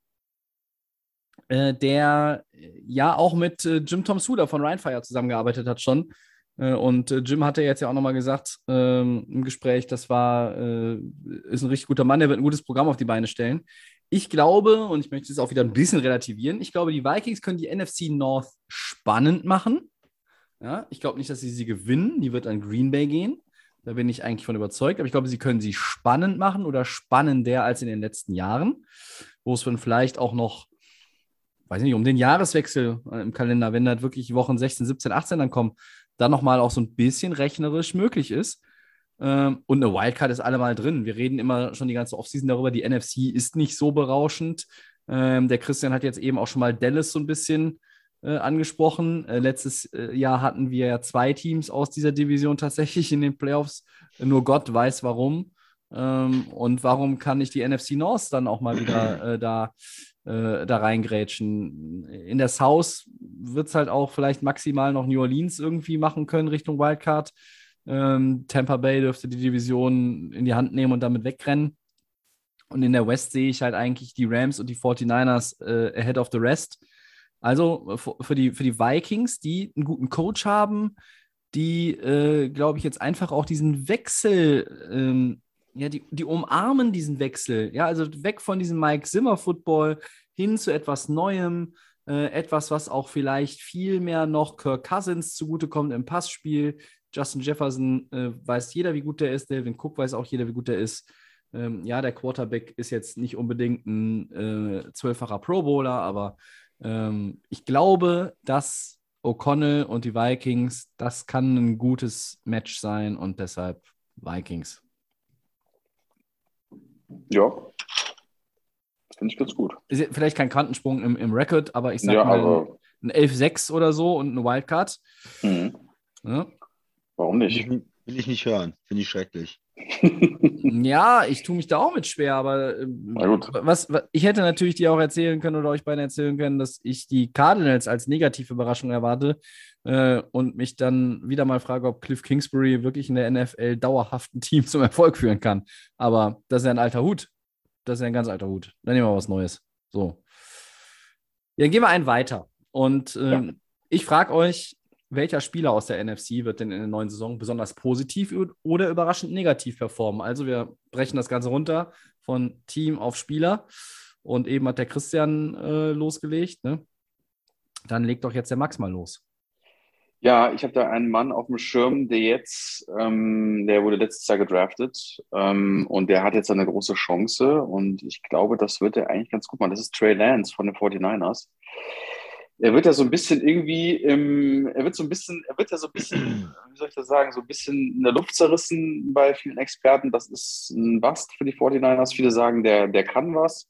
Speaker 1: äh, der äh, ja auch mit äh, Jim Tom Sula von Rheinfire zusammengearbeitet hat schon. Äh, und äh, Jim hatte jetzt ja auch nochmal gesagt ähm, im Gespräch, das war, äh, ist ein richtig guter Mann, der wird ein gutes Programm auf die Beine stellen. Ich glaube, und ich möchte es auch wieder ein bisschen relativieren, ich glaube, die Vikings können die NFC North spannend machen. Ja, ich glaube nicht, dass sie sie gewinnen. Die wird an Green Bay gehen. Da bin ich eigentlich von überzeugt. Aber ich glaube, sie können sie spannend machen oder spannender als in den letzten Jahren, wo es dann vielleicht auch noch, weiß nicht, um den Jahreswechsel äh, im Kalender, wenn das wirklich Wochen 16, 17, 18 dann kommen, dann nochmal auch so ein bisschen rechnerisch möglich ist. Ähm, und eine Wildcard ist allemal drin. Wir reden immer schon die ganze Offseason darüber, die NFC ist nicht so berauschend. Ähm, der Christian hat jetzt eben auch schon mal Dallas so ein bisschen äh, angesprochen. Äh, letztes Jahr hatten wir ja zwei Teams aus dieser Division tatsächlich in den Playoffs. Nur Gott weiß warum. Ähm, und warum kann nicht die NFC North dann auch mal wieder da, äh, da reingrätschen? In der South wird es halt auch vielleicht maximal noch New Orleans irgendwie machen können Richtung Wildcard. Ähm, Tampa Bay dürfte die Division in die Hand nehmen und damit wegrennen. Und in der West sehe ich halt eigentlich die Rams und die 49ers äh, ahead of the rest. Also für die, für die Vikings, die einen guten Coach haben, die, äh, glaube ich, jetzt einfach auch diesen Wechsel, ähm, ja, die, die umarmen diesen Wechsel. Ja, also weg von diesem Mike Zimmer-Football hin zu etwas Neuem, äh, etwas, was auch vielleicht viel mehr noch Kirk Cousins zugutekommt im Passspiel. Justin Jefferson äh, weiß jeder, wie gut der ist. Delvin Cook weiß auch jeder, wie gut der ist. Ähm, ja, der Quarterback ist jetzt nicht unbedingt ein äh, zwölffacher Pro Bowler, aber ähm, ich glaube, dass O'Connell und die Vikings, das kann ein gutes Match sein und deshalb Vikings.
Speaker 3: Ja, finde ich ganz gut.
Speaker 1: Ist vielleicht kein Quantensprung im, im Record, aber ich sage
Speaker 3: Ja,
Speaker 1: mal
Speaker 3: aber-
Speaker 1: ein 11-6 oder so und eine Wildcard.
Speaker 3: Mhm.
Speaker 1: Ja.
Speaker 3: Warum
Speaker 2: Will ich,
Speaker 3: nicht?
Speaker 2: will ich nicht hören. Finde ich schrecklich.
Speaker 1: Ja, ich tue mich da auch mit schwer, aber ähm, was, was, ich hätte natürlich dir auch erzählen können oder euch beiden erzählen können, dass ich die Cardinals als negative Überraschung erwarte äh, und mich dann wieder mal frage, ob Cliff Kingsbury wirklich in der NFL dauerhaft ein Team zum Erfolg führen kann. Aber das ist ja ein alter Hut. Das ist ja ein ganz alter Hut. Dann nehmen wir was Neues. So. Ja, gehen wir einen weiter. Und ähm, ich frage euch, welcher Spieler aus der NFC wird denn in der neuen Saison besonders positiv oder überraschend negativ performen? Also wir brechen das Ganze runter von Team auf Spieler. Und eben hat der Christian äh, losgelegt. Ne? Dann legt doch jetzt der Max mal los.
Speaker 3: Ja, ich habe da einen Mann auf dem Schirm, der jetzt, ähm, der wurde letztes Jahr gedraftet ähm, und der hat jetzt eine große Chance und ich glaube, das wird er eigentlich ganz gut machen. Das ist Trey Lance von den 49ers. Er wird ja so ein bisschen irgendwie, im, er wird so ein bisschen, er wird ja so ein bisschen, wie soll ich das sagen, so ein bisschen in der Luft zerrissen bei vielen Experten. Das ist ein Bast für die 49ers. Viele sagen, der, der kann was.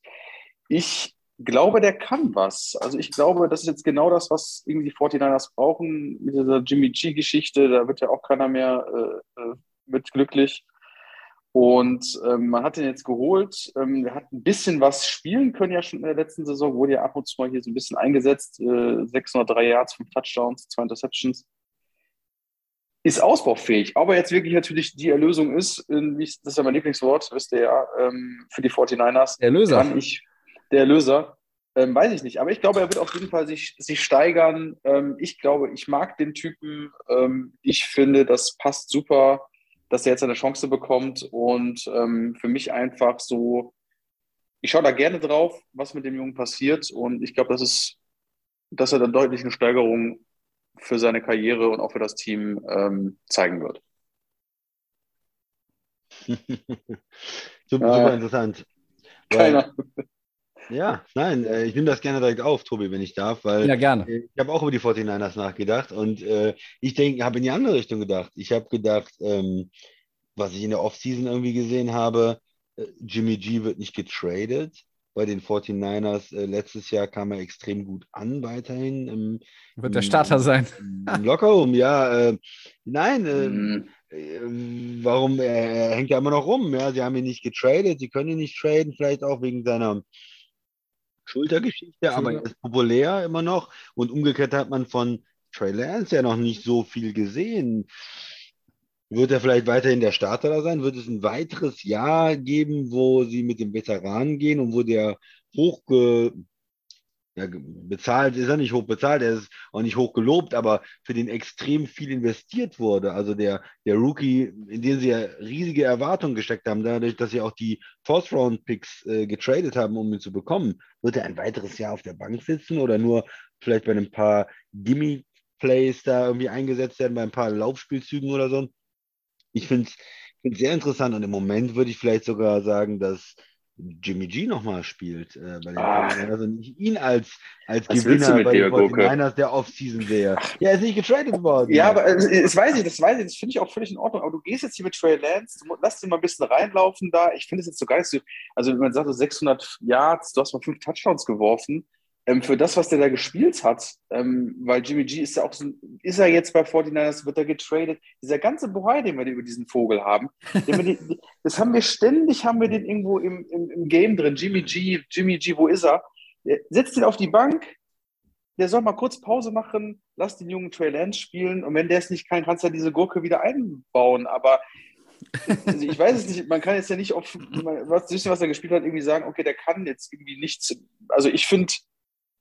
Speaker 3: Ich glaube, der kann was. Also ich glaube, das ist jetzt genau das, was irgendwie die 49ers brauchen mit dieser Jimmy G-Geschichte. Da wird ja auch keiner mehr äh, äh, mit glücklich. Und ähm, man hat ihn jetzt geholt. Ähm, er hat ein bisschen was spielen können ja schon in der letzten Saison, wurde ja ab und zu mal hier so ein bisschen eingesetzt. Äh, 603 Yards, 5 Touchdowns, 2 Interceptions. Ist ausbaufähig. Aber jetzt wirklich natürlich die Erlösung ist, äh, wie ich- das ist ja mein Lieblingswort, wisst ihr ja, ähm, für die 49ers
Speaker 1: Der Löser.
Speaker 3: kann ich, der Löser, ähm, weiß ich nicht. Aber ich glaube, er wird auf jeden Fall sich, sich steigern. Ähm, ich glaube, ich mag den Typen. Ähm, ich finde, das passt super, dass er jetzt eine Chance bekommt. Und ähm, für mich einfach so, ich schaue da gerne drauf, was mit dem Jungen passiert. Und ich glaube, das ist, dass er dann deutlich eine Steigerung für seine Karriere und auch für das Team ähm, zeigen wird.
Speaker 2: super,
Speaker 3: Äh,
Speaker 2: super interessant. Weil-
Speaker 3: Keiner.
Speaker 2: Ja, nein, äh, ich nehme das gerne direkt auf, Tobi, wenn ich darf, weil
Speaker 1: Ja, gerne.
Speaker 2: äh, ich habe auch über die 49ers nachgedacht und äh, ich denke, habe in die andere Richtung gedacht. Ich habe gedacht, ähm, was ich in der Offseason irgendwie gesehen habe, äh, Jimmy G wird nicht getradet. Bei den 49ers äh, letztes Jahr kam er extrem gut an, weiterhin im,
Speaker 1: Wird der Starter sein.
Speaker 2: im Lockerroom. Ja, äh, nein, äh,
Speaker 3: Mhm.
Speaker 2: äh, warum? Er, er hängt ja immer noch rum. Ja, sie haben ihn nicht getradet, sie können ihn nicht traden, vielleicht auch wegen seiner Schultergeschichte, aber er ist populär immer noch. Und umgekehrt hat man von Trey Lance ja noch nicht so viel gesehen. Wird er vielleicht weiterhin der Starter da sein? Wird es ein weiteres Jahr geben, wo sie mit dem Veteranen gehen und wo der hochge ja, bezahlt ist er nicht hoch bezahlt, er ist auch nicht hoch gelobt, aber für den extrem viel investiert wurde. Also der, der Rookie, in den sie ja riesige Erwartungen gesteckt haben, dadurch, dass sie auch die Fourth-Round-Picks äh, getradet haben, um ihn zu bekommen, wird er ein weiteres Jahr auf der Bank sitzen oder nur vielleicht bei ein paar Gimme-Plays da irgendwie eingesetzt werden, bei ein paar Laufspielzügen oder so. Ich finde es sehr interessant und im Moment würde ich vielleicht sogar sagen, dass Jimmy G nochmal spielt äh, bei den
Speaker 3: Ah.
Speaker 2: 49ers und ich ihn als, als
Speaker 3: Was
Speaker 2: Gewinner bei den
Speaker 3: dir, Gurke?
Speaker 2: 49ers der Offseason sehe. Ja, er ist nicht getradet worden.
Speaker 3: Ja, aber äh, das weiß ich, das weiß ich, das finde ich auch völlig in Ordnung. Aber du gehst jetzt hier mit Trey Lance, du lass den mal ein bisschen reinlaufen da. Ich finde es jetzt so geil. Also, wenn man sagt, so 600 Yards, du hast mal fünf Touchdowns geworfen. Ähm, für das, was der da gespielt hat, ähm, weil Jimmy G ist ja auch so, ist er jetzt bei 49ers, wird er getradet. Dieser ganze Bohai, den wir über diesen Vogel haben, den, das haben wir ständig, haben wir den irgendwo im, im, im Game drin. Jimmy G, Jimmy G, wo ist er? Setzt ihn auf die Bank, der soll mal kurz Pause machen, lass den jungen Trey Lance spielen und wenn der es nicht kann, kannst du ja diese Gurke wieder einbauen. Aber also ich weiß es nicht, man kann jetzt ja nicht auf was, was er gespielt hat, irgendwie sagen, okay, der kann jetzt irgendwie nichts. Also ich finde,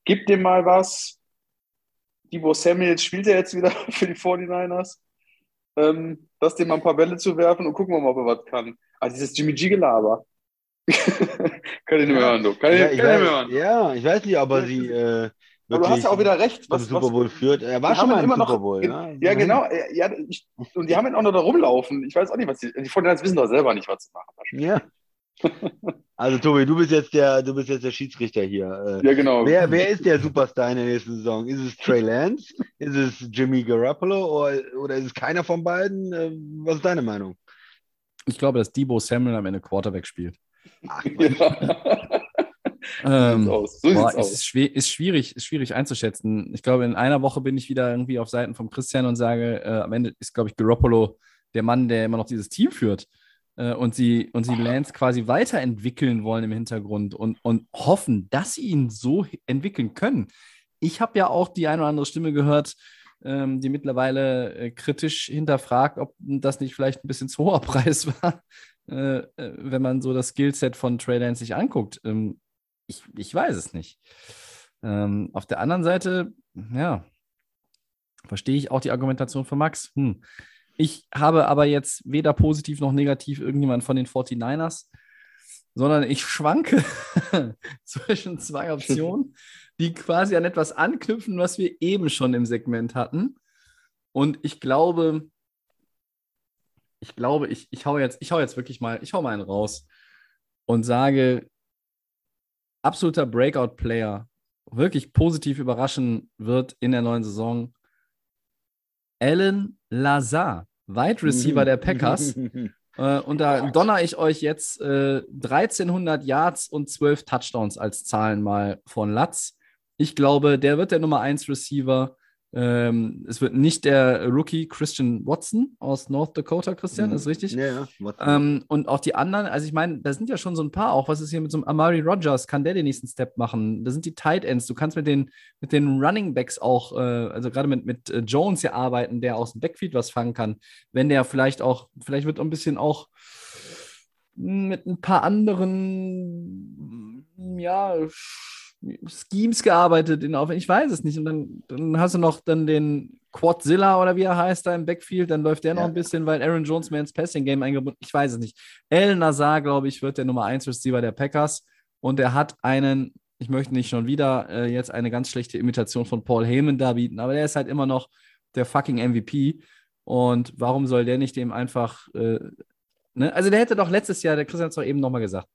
Speaker 3: gib dem mal was. Debo Samuel spielt er jetzt wieder für die 49ers. Ähm, lass dem mal ein paar Bälle zu werfen und gucken wir mal, ob er was kann. Also dieses Jimmy G-Gelaber. kann ich nicht mehr hören, du. Kann ich,
Speaker 2: ja,
Speaker 3: kann
Speaker 2: ich
Speaker 3: ich
Speaker 2: weiß,
Speaker 3: nicht mehr hören.
Speaker 2: ja, ich weiß nicht, aber sie äh,
Speaker 3: Aber du hast ja auch wieder recht.
Speaker 2: zum
Speaker 3: Was,
Speaker 2: Super Bowl führt. Er war schon mal im
Speaker 3: immer
Speaker 2: Super Bowl. ne?
Speaker 3: ja, genau. Ja, ich, und die haben ihn auch noch da rumlaufen. Ich weiß auch nicht, was die. Die 49ers wissen doch selber nicht, was sie machen.
Speaker 2: Ja. Also Tobi, du bist jetzt der, du bist jetzt der Schiedsrichter hier. Äh,
Speaker 3: Ja, genau.
Speaker 2: Wer, wer ist der Superstar in der nächsten Saison? Ist es Trey Lance? Ist es Jimmy Garoppolo oder, oder ist es keiner von beiden? Äh, Was ist deine Meinung?
Speaker 1: Ich glaube, dass Debo Samuel am Ende Quarterback spielt.
Speaker 2: Ach,
Speaker 3: Ja.
Speaker 1: Ähm,
Speaker 3: So sieht's aus. So
Speaker 1: boah, es ist,
Speaker 3: aus.
Speaker 1: schwer, ist, schwierig, ist schwierig einzuschätzen. Ich glaube, in einer Woche bin ich wieder irgendwie auf Seiten von Christian und sage, äh, am Ende ist, glaube ich, Garoppolo der Mann, der immer noch dieses Team führt. Äh, und, sie, und sie Lance quasi weiterentwickeln wollen im Hintergrund und, und hoffen, dass sie ihn so entwickeln können. Ich habe ja auch die eine oder andere Stimme gehört, ähm, die mittlerweile äh, kritisch hinterfragt, ob das nicht vielleicht ein bisschen zu hoher Preis war, äh, äh, wenn man so das Skillset von Trey Lance sich anguckt. Ähm, ich, ich weiß es nicht. Ähm, auf der anderen Seite, ja, verstehe ich auch die Argumentation von Max. Hm. Ich habe aber jetzt weder positiv noch negativ irgendjemand von den 49ers, sondern ich schwanke zwischen zwei Optionen, die quasi an etwas anknüpfen, was wir eben schon im Segment hatten. Und ich glaube, ich glaube, ich, ich hau jetzt, ich hau jetzt wirklich mal, ich hau mal einen raus und sage, absoluter Breakout-Player, wirklich positiv überraschen wird in der neuen Saison, Alan Lazar, Wide Receiver der Packers. Äh, und da donner ich euch jetzt äh, 1300 Yards und 12 Touchdowns als Zahlen mal von Latz. Ich glaube, der wird der Nummer 1 Receiver. Ähm, es wird nicht der Rookie Christian Watson aus North Dakota, Christian, ist richtig?
Speaker 2: Ja, ja.
Speaker 1: Ähm, und auch die anderen, also ich meine, da sind ja schon so ein paar auch. Was ist hier mit so einem Amari Rogers? Kann der den nächsten Step machen? Da sind die Tight Ends. Du kannst mit den, mit den Running Backs auch, äh, also gerade mit, mit äh, Jones ja arbeiten, der aus dem Backfield was fangen kann. Wenn der vielleicht auch, vielleicht wird ein bisschen auch mit ein paar anderen, ja, Schemes gearbeitet, in auf, ich weiß es nicht. Und dann, dann hast du noch dann den Quadzilla oder wie er heißt da im Backfield, dann läuft der noch
Speaker 2: Ja.
Speaker 1: ein bisschen, weil Aaron Jones mehr ins Passing-Game eingebunden Ich weiß es nicht. El Nazar, glaube ich, wird der Nummer 1 Receiver der Packers und er hat einen, ich möchte nicht schon wieder äh, jetzt eine ganz schlechte Imitation von Paul Heyman da bieten, aber der ist halt immer noch der fucking MVP und warum soll der nicht dem einfach, äh, ne? Also der hätte doch letztes Jahr, der Christian hat es doch eben nochmal gesagt,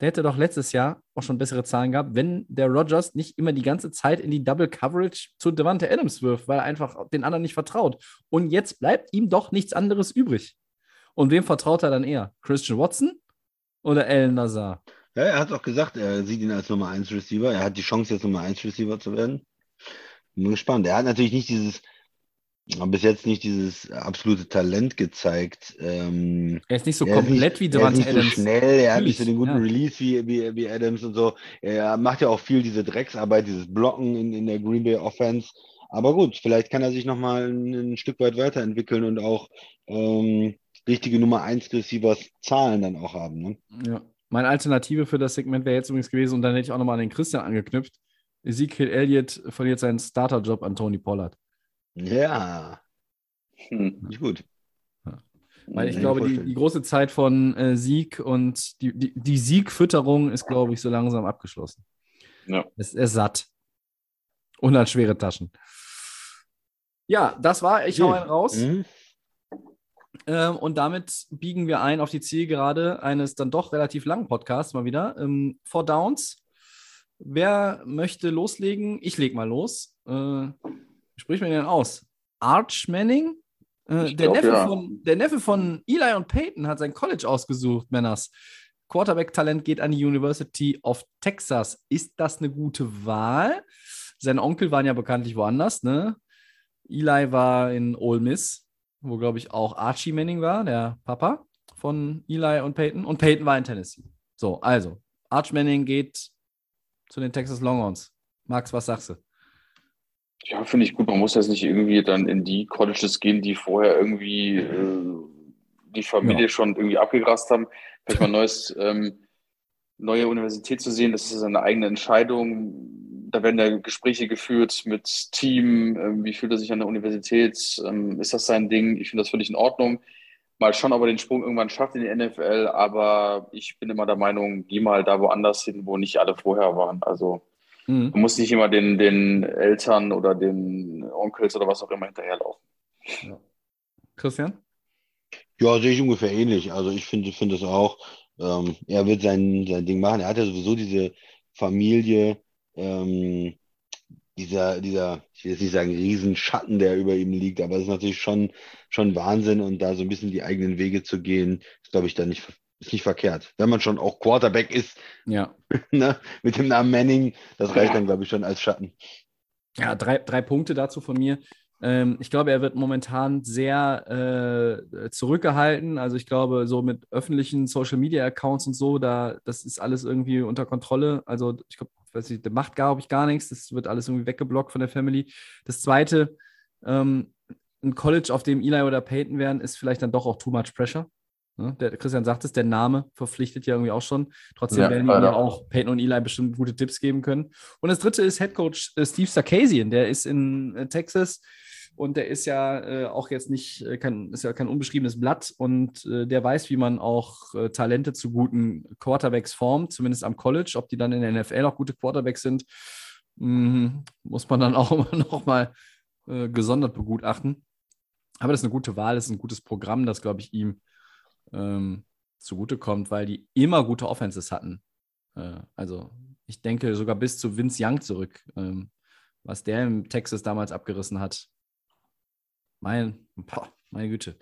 Speaker 1: der hätte doch letztes Jahr auch schon bessere Zahlen gehabt, wenn der Rodgers nicht immer die ganze Zeit in die Double Coverage zu Devante Adams wirft, weil er einfach den anderen nicht vertraut. Und jetzt bleibt ihm doch nichts anderes übrig. Und wem vertraut er dann eher? Christian Watson oder Alan Nazar?
Speaker 2: Ja, er hat auch gesagt, er sieht ihn als Nummer 1 Receiver. Er hat die Chance, jetzt Nummer 1 Receiver zu werden. Bin gespannt. Er hat natürlich nicht dieses, bis jetzt nicht dieses absolute Talent gezeigt. Ähm,
Speaker 1: Er ist nicht so komplett
Speaker 2: nicht,
Speaker 1: wie
Speaker 2: er ist
Speaker 1: Devante
Speaker 2: nicht
Speaker 1: Adams.
Speaker 2: so schnell, er hat nicht so den guten
Speaker 1: Natürlich,
Speaker 2: Release wie, wie, wie Adams und so. Er macht ja auch viel diese Drecksarbeit, dieses Blocken in, in der Green Bay Offense. Aber gut, vielleicht kann er sich nochmal ein, ein Stück weit weiterentwickeln und auch ähm, richtige Nummer 1 Receivers Zahlen dann auch haben. Ne?
Speaker 1: Ja. Meine Alternative für das Segment wäre jetzt übrigens gewesen, und dann hätte ich auch nochmal an den Christian angeknüpft. Ezekiel Elliott verliert seinen Starterjob an Tony Pollard.
Speaker 2: Ja,
Speaker 3: Hm.
Speaker 2: gut.
Speaker 1: Weil ich glaube, die, die große Zeit von äh, Sieg und die, die, die Siegfütterung ist, glaube ich, so langsam abgeschlossen.
Speaker 3: Ja.
Speaker 1: Es ist satt. Und hat schwere Taschen. Ja, das war, ich hau einen raus.
Speaker 2: Mhm.
Speaker 1: Ähm, und damit biegen wir ein auf die Zielgerade eines dann doch relativ langen Podcasts mal wieder. Ähm, Four Downs. Wer möchte loslegen? Ich leg mal los. Äh, sprich mir denn aus? Arch Manning? Äh, der,
Speaker 3: glaub,
Speaker 1: Neffe
Speaker 3: ja.
Speaker 1: von, der Neffe von Eli und Peyton hat sein College ausgesucht, Männers. Quarterback-Talent geht an die University of Texas. Ist das eine gute Wahl? Seine Onkel waren ja bekanntlich woanders, ne? Eli war in Ole Miss, wo, glaube ich, auch Archie Manning war, der Papa von Eli und Peyton. Und Peyton war in Tennessee. So, also, Arch Manning geht zu den Texas Longhorns. Max, was sagst du?
Speaker 3: Ja, finde ich gut. Man muss jetzt nicht irgendwie dann in die Colleges gehen, die vorher irgendwie äh, die Familie
Speaker 1: Ja.
Speaker 3: schon irgendwie abgegrast haben. Vielleicht mal neues, ähm, neue Universität zu sehen, das ist eine eigene Entscheidung. Da werden ja Gespräche geführt mit Team. Ähm, wie fühlt er sich an der Universität? Ähm, ist das sein Ding? Ich finde das völlig in Ordnung. Mal schon, ob er den Sprung irgendwann schafft in die NFL. Aber ich bin immer der Meinung, geh mal da woanders hin, wo nicht alle vorher waren. Also
Speaker 1: Mhm.
Speaker 3: man muss nicht immer den, den Eltern oder den Onkels oder was auch immer hinterherlaufen.
Speaker 1: Christian?
Speaker 2: Ja, sehe ich ungefähr ähnlich. Also ich finde finde es auch. Ähm, er wird sein, sein Ding machen. Er hat ja sowieso diese Familie, ähm, dieser, dieser, ich will jetzt nicht sagen Riesenschatten, der über ihm liegt, aber es ist natürlich schon, schon Wahnsinn und da so ein bisschen die eigenen Wege zu gehen, ist, glaube ich, dann nicht, ist nicht verkehrt. Wenn man schon auch Quarterback ist,
Speaker 1: Ja.
Speaker 2: ne, mit dem Namen Manning, das reicht dann, glaube ich, schon als Schatten.
Speaker 1: Ja, drei, drei Punkte dazu von mir. Ähm, ich glaube, er wird momentan sehr äh, zurückgehalten. Also ich glaube, so mit öffentlichen Social Media Accounts und so, da das ist alles irgendwie unter Kontrolle. Also ich glaube, weiß nicht, der macht glaube ich gar nichts. Das wird alles irgendwie weggeblockt von der Family. Das zweite, ähm, ein College, auf dem Eli oder Peyton wären, ist vielleicht dann doch auch too much pressure. Ne? Der Christian sagt es, der Name verpflichtet ja irgendwie auch schon. Trotzdem
Speaker 3: Ja,
Speaker 1: werden ihm ja auch Peyton und Eli bestimmt gute Tipps geben können. Und das dritte ist Headcoach äh, Steve Sarkisian, der ist in äh, Texas und der ist ja äh, auch jetzt nicht, kein, ist ja kein unbeschriebenes Blatt und äh, der weiß, wie man auch äh, Talente zu guten Quarterbacks formt, zumindest am College. Ob die dann in der NFL auch gute Quarterbacks sind, mh, muss man dann auch immer noch mal gesondert begutachten. Aber das ist eine gute Wahl, das ist ein gutes Programm, das, glaube ich, ihm ähm, zugutekommt, weil die immer gute Offenses hatten. Äh, also ich denke sogar bis zu Vince Young zurück, ähm, was der im Texas damals abgerissen hat. Mein, boah, meine Güte.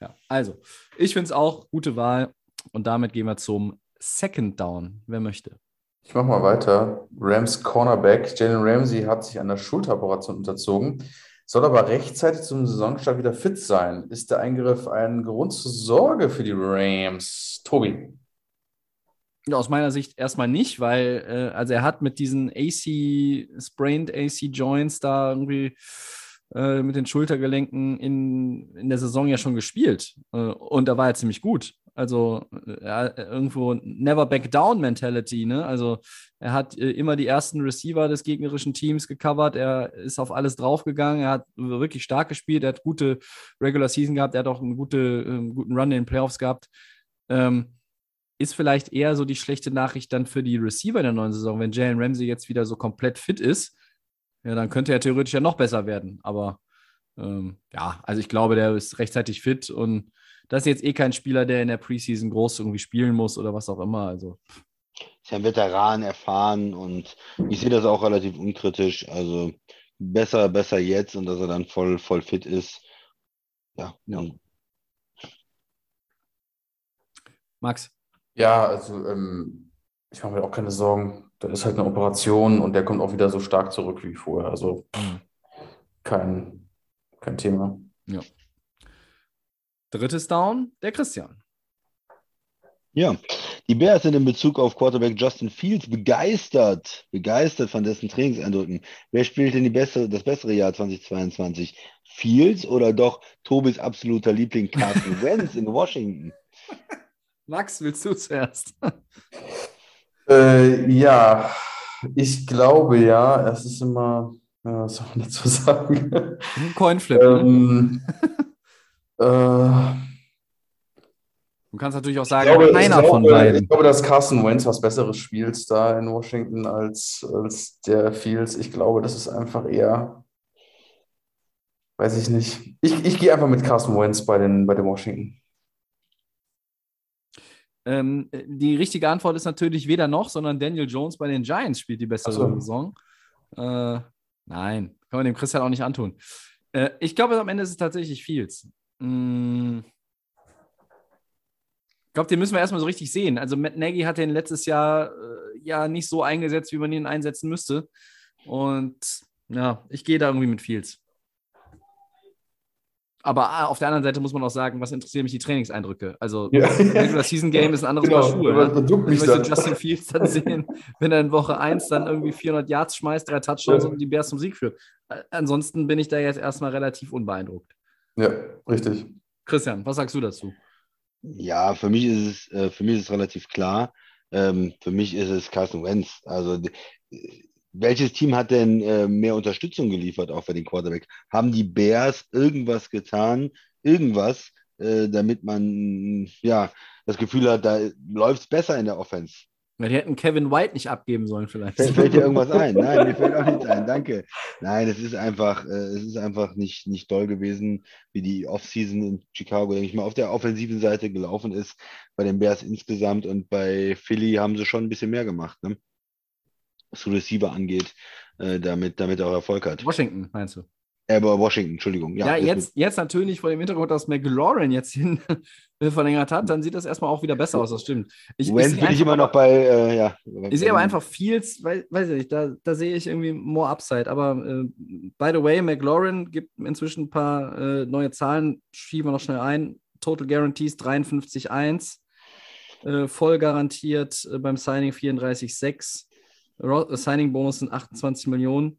Speaker 1: Ja, also, ich finde es auch gute Wahl und damit gehen wir zum Second Down, wer möchte.
Speaker 4: Ich mache mal weiter. Rams Cornerback Jalen Ramsey hat sich einer Schulteroperation unterzogen, soll aber rechtzeitig zum Saisonstart wieder fit sein. Ist der Eingriff ein Grund zur Sorge für die Rams? Tobi.
Speaker 1: Aus meiner Sicht erstmal nicht, weil äh, also er hat mit diesen AC, sprained AC Joints da irgendwie äh, mit den Schultergelenken in, in der Saison ja schon gespielt. Äh, und da war er ziemlich gut. Also äh, ja, irgendwo Never Back Down Mentality, ne? Also er hat äh, immer die ersten Receiver des gegnerischen Teams gecovert, er ist auf alles draufgegangen, er hat wirklich stark gespielt, er hat gute Regular Season gehabt, er hat auch einen gute, äh, guten Run in den Playoffs gehabt. Ähm, ist vielleicht eher so die schlechte Nachricht dann für die Receiver in der neuen Saison. Wenn Jalen Ramsey jetzt wieder so komplett fit ist, ja, dann könnte er theoretisch ja noch besser werden. Aber ähm, ja, also ich glaube, der ist rechtzeitig fit und das ist jetzt eh kein Spieler, der in der Preseason groß irgendwie spielen muss oder was auch immer. Also
Speaker 2: Ist ja ein Veteran, erfahren und ich sehe das auch relativ unkritisch. Also besser, besser jetzt und dass er dann voll, voll fit ist. Ja,
Speaker 1: Ja. Max,
Speaker 4: Ja, also ähm, ich mache mir auch keine Sorgen. Da ist halt eine Operation und der kommt auch wieder so stark zurück wie vorher. Also kein, kein Thema.
Speaker 1: Drittes Down, der Christian.
Speaker 2: Ja, die Bears sind in Bezug auf Quarterback Justin Fields begeistert, begeistert von dessen Trainingseindrücken. Wer spielt denn die bessere, das bessere Jahr 2022? Fields oder doch Tobis absoluter Liebling Carson Wentz in Washington?
Speaker 1: Max, willst du zuerst?
Speaker 4: Äh, ja, ich glaube ja, es ist immer, ja, was soll man dazu sagen?
Speaker 1: Coinflip. ne?
Speaker 4: äh,
Speaker 1: Du kannst natürlich auch sagen,
Speaker 4: glaube,
Speaker 1: keiner von
Speaker 4: glaube,
Speaker 1: beiden.
Speaker 4: ich glaube, dass Carson Wentz was Besseres spielt da in Washington als, als der Fields. Ich glaube, das ist einfach eher, weiß ich nicht. Ich, ich gehe einfach mit Carson Wentz bei den, bei den Washington.
Speaker 1: Ähm, die richtige Antwort ist natürlich weder noch, sondern Daniel Jones bei den Giants spielt die bessere
Speaker 4: so.
Speaker 1: Saison. Äh, nein, kann man dem Christian auch nicht antun. Äh, ich glaube, am Ende ist es tatsächlich Fields. Mm, glaube, den müssen wir erstmal so richtig sehen. Also Matt Nagy hat den letztes Jahr äh, ja nicht so eingesetzt, wie man ihn einsetzen müsste. Und ja, ich gehe da irgendwie mit Fields. Aber ah, auf der anderen Seite muss man auch sagen, was interessieren mich die Trainingseindrücke? Also,
Speaker 4: Ja.
Speaker 1: Regular Season Game ist ein anderes
Speaker 4: Genau,
Speaker 1: Paar Schuhe.
Speaker 4: mich
Speaker 1: Ich möchte
Speaker 4: dann.
Speaker 1: Justin Fields dann sehen, wenn er in Woche 1 dann irgendwie 400 Yards schmeißt, drei Touchdowns
Speaker 4: Ja.
Speaker 1: und die Bears zum Sieg führt. Äh, Ansonsten bin ich da jetzt erstmal relativ unbeeindruckt.
Speaker 4: Ja, richtig.
Speaker 1: Christian, was sagst du dazu?
Speaker 2: Ja, für mich ist es, äh, für mich ist es relativ klar. Ähm, für mich ist es Carson Wentz. Also welches Team hat denn äh, mehr Unterstützung geliefert auch für den Quarterback? Haben die Bears irgendwas getan, irgendwas, äh, damit man ja das Gefühl hat, da läuft es besser in der Offense?
Speaker 1: Ja, die hätten Kevin White nicht abgeben sollen, vielleicht.
Speaker 2: Fällt, fällt dir irgendwas ein? Nein, mir fällt auch nichts ein. Danke. Nein, es ist einfach, äh, es ist einfach nicht, nicht toll gewesen, wie die Offseason in Chicago, denke ich mal, auf der offensiven Seite gelaufen ist, bei den Bears insgesamt und bei Philly haben sie schon ein bisschen mehr gemacht, ne? Was Receiver angeht, äh, damit, damit er auch Erfolg hat.
Speaker 1: Washington, meinst du?
Speaker 2: Äh, aber Washington, Entschuldigung.
Speaker 1: Ja,
Speaker 2: Ja,
Speaker 1: jetzt, jetzt natürlich vor dem Hintergrund, dass McLaurin jetzt hin verlängert hat, dann sieht das erstmal auch wieder besser aus, das stimmt. Ich,
Speaker 2: Wentz bin ich immer noch bei, äh, ja.
Speaker 1: Ich sehe aber einfach Fields, weil, weiß ich nicht, da, da sehe ich irgendwie more Upside. Aber äh, by the way, McLaurin gibt inzwischen ein paar äh, neue Zahlen, schieben wir noch schnell ein. Total Guarantees 53,1. Äh, voll garantiert äh, beim Signing 34,6. Ro- äh, Signing-Bonus sind 28 Millionen.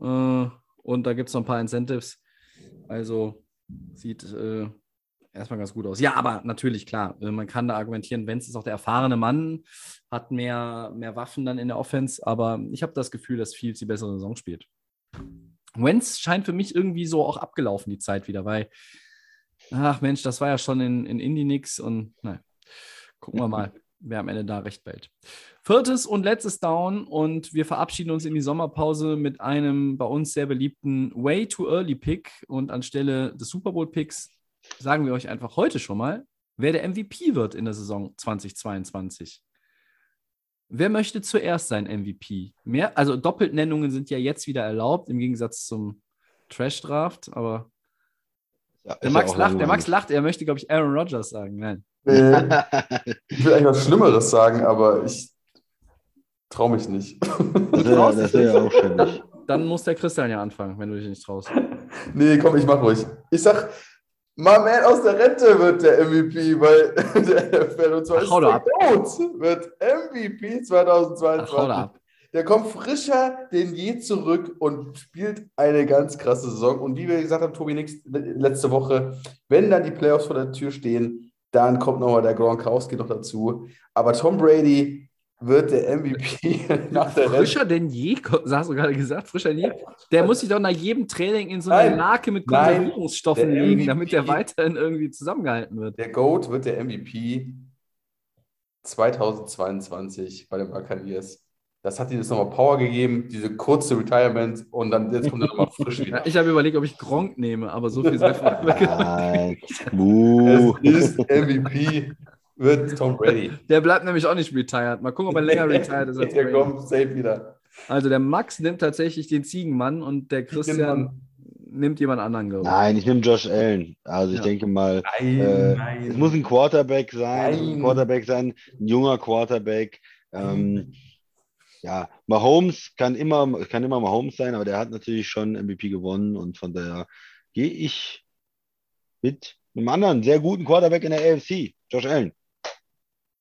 Speaker 1: Äh, und da gibt es noch ein paar Incentives. Also sieht äh, erstmal ganz gut aus. Ja, aber natürlich, klar, äh, man kann da argumentieren, Wenz ist auch der erfahrene Mann, hat mehr, mehr Waffen dann in der Offense, aber ich habe das Gefühl, dass Fields die bessere Saison spielt. Wenz scheint für mich irgendwie so auch abgelaufen, die Zeit wieder, weil, ach Mensch, das war ja schon in, in Indie nix und naja, gucken wir mal, wer am Ende da recht behält. Viertes und letztes Down und wir verabschieden uns in die Sommerpause mit einem bei uns sehr beliebten Way Too Early Pick und anstelle des Super Bowl Picks sagen wir euch einfach heute schon mal, wer der MVP wird in der Saison 2022. Wer möchte zuerst sein MVP? Mehr, also Doppeltnennungen sind ja jetzt wieder erlaubt, im Gegensatz zum Trash-Draft, aber
Speaker 2: Ja,
Speaker 1: der Max, lacht, der Max lacht, er möchte, glaube ich, Aaron Rodgers sagen. Nein.
Speaker 4: Äh, ich will eigentlich was Schlimmeres sagen, aber ich traue mich nicht.
Speaker 2: Wäre
Speaker 1: traust
Speaker 2: das
Speaker 1: dich
Speaker 2: ja auch schändlich.
Speaker 1: Dann muss der Christian ja anfangen, wenn du dich nicht traust.
Speaker 4: nee, komm, ich mach ruhig. Ich sag, my man aus der Rente wird der MVP, weil der NFL und zwar
Speaker 1: Ach, ab.
Speaker 4: Wird MVP 2022.
Speaker 1: Ach, hau da ab.
Speaker 4: Der kommt frischer denn je zurück und spielt eine ganz krasse Saison. Und wie wir gesagt haben, Tobi Nix letzte Woche, wenn dann die Playoffs vor der Tür stehen, dann kommt nochmal der Gronkowski noch dazu. Aber Tom Brady wird der MVP nach der.
Speaker 1: Frischer denn je, hast du gerade gesagt, frischer denn je? Der muss sich doch nach jedem Training in so eine
Speaker 4: Nein.
Speaker 1: Lake mit. Konservierungsstoffen legen, damit der weiterhin irgendwie zusammengehalten wird.
Speaker 4: Der GOAT wird der MVP 2022 bei den Buccaneers. Das hat ihm jetzt nochmal Power gegeben, diese kurze Retirement und dann jetzt kommt er nochmal frisch wieder.
Speaker 1: ich habe überlegt, ob ich Gronk nehme, aber so viel sei.
Speaker 2: Nein. Buh.
Speaker 4: Es ist MVP, wird Tom Brady.
Speaker 1: Der bleibt nämlich auch nicht retired. Mal gucken, ob er länger retired ist. Als
Speaker 4: Der
Speaker 1: Brady.
Speaker 4: kommt safe wieder.
Speaker 1: Also der Max nimmt tatsächlich den Ziegenmann und der Christian nimmt jemand anderen, glaube ich.
Speaker 2: Nein, ich nehme Josh Allen. Also ich
Speaker 1: Ja.
Speaker 2: denke mal,
Speaker 4: Nein,
Speaker 2: Äh,
Speaker 4: nein.
Speaker 2: es muss ein Quarterback sein, muss ein
Speaker 4: Nein.
Speaker 2: Quarterback sein, ein junger Quarterback. Ähm, ja, Mahomes kann immer, kann immer Mahomes sein, aber der hat natürlich schon MVP gewonnen und von daher gehe ich mit einem anderen sehr guten Quarterback in der AFC, Josh Allen.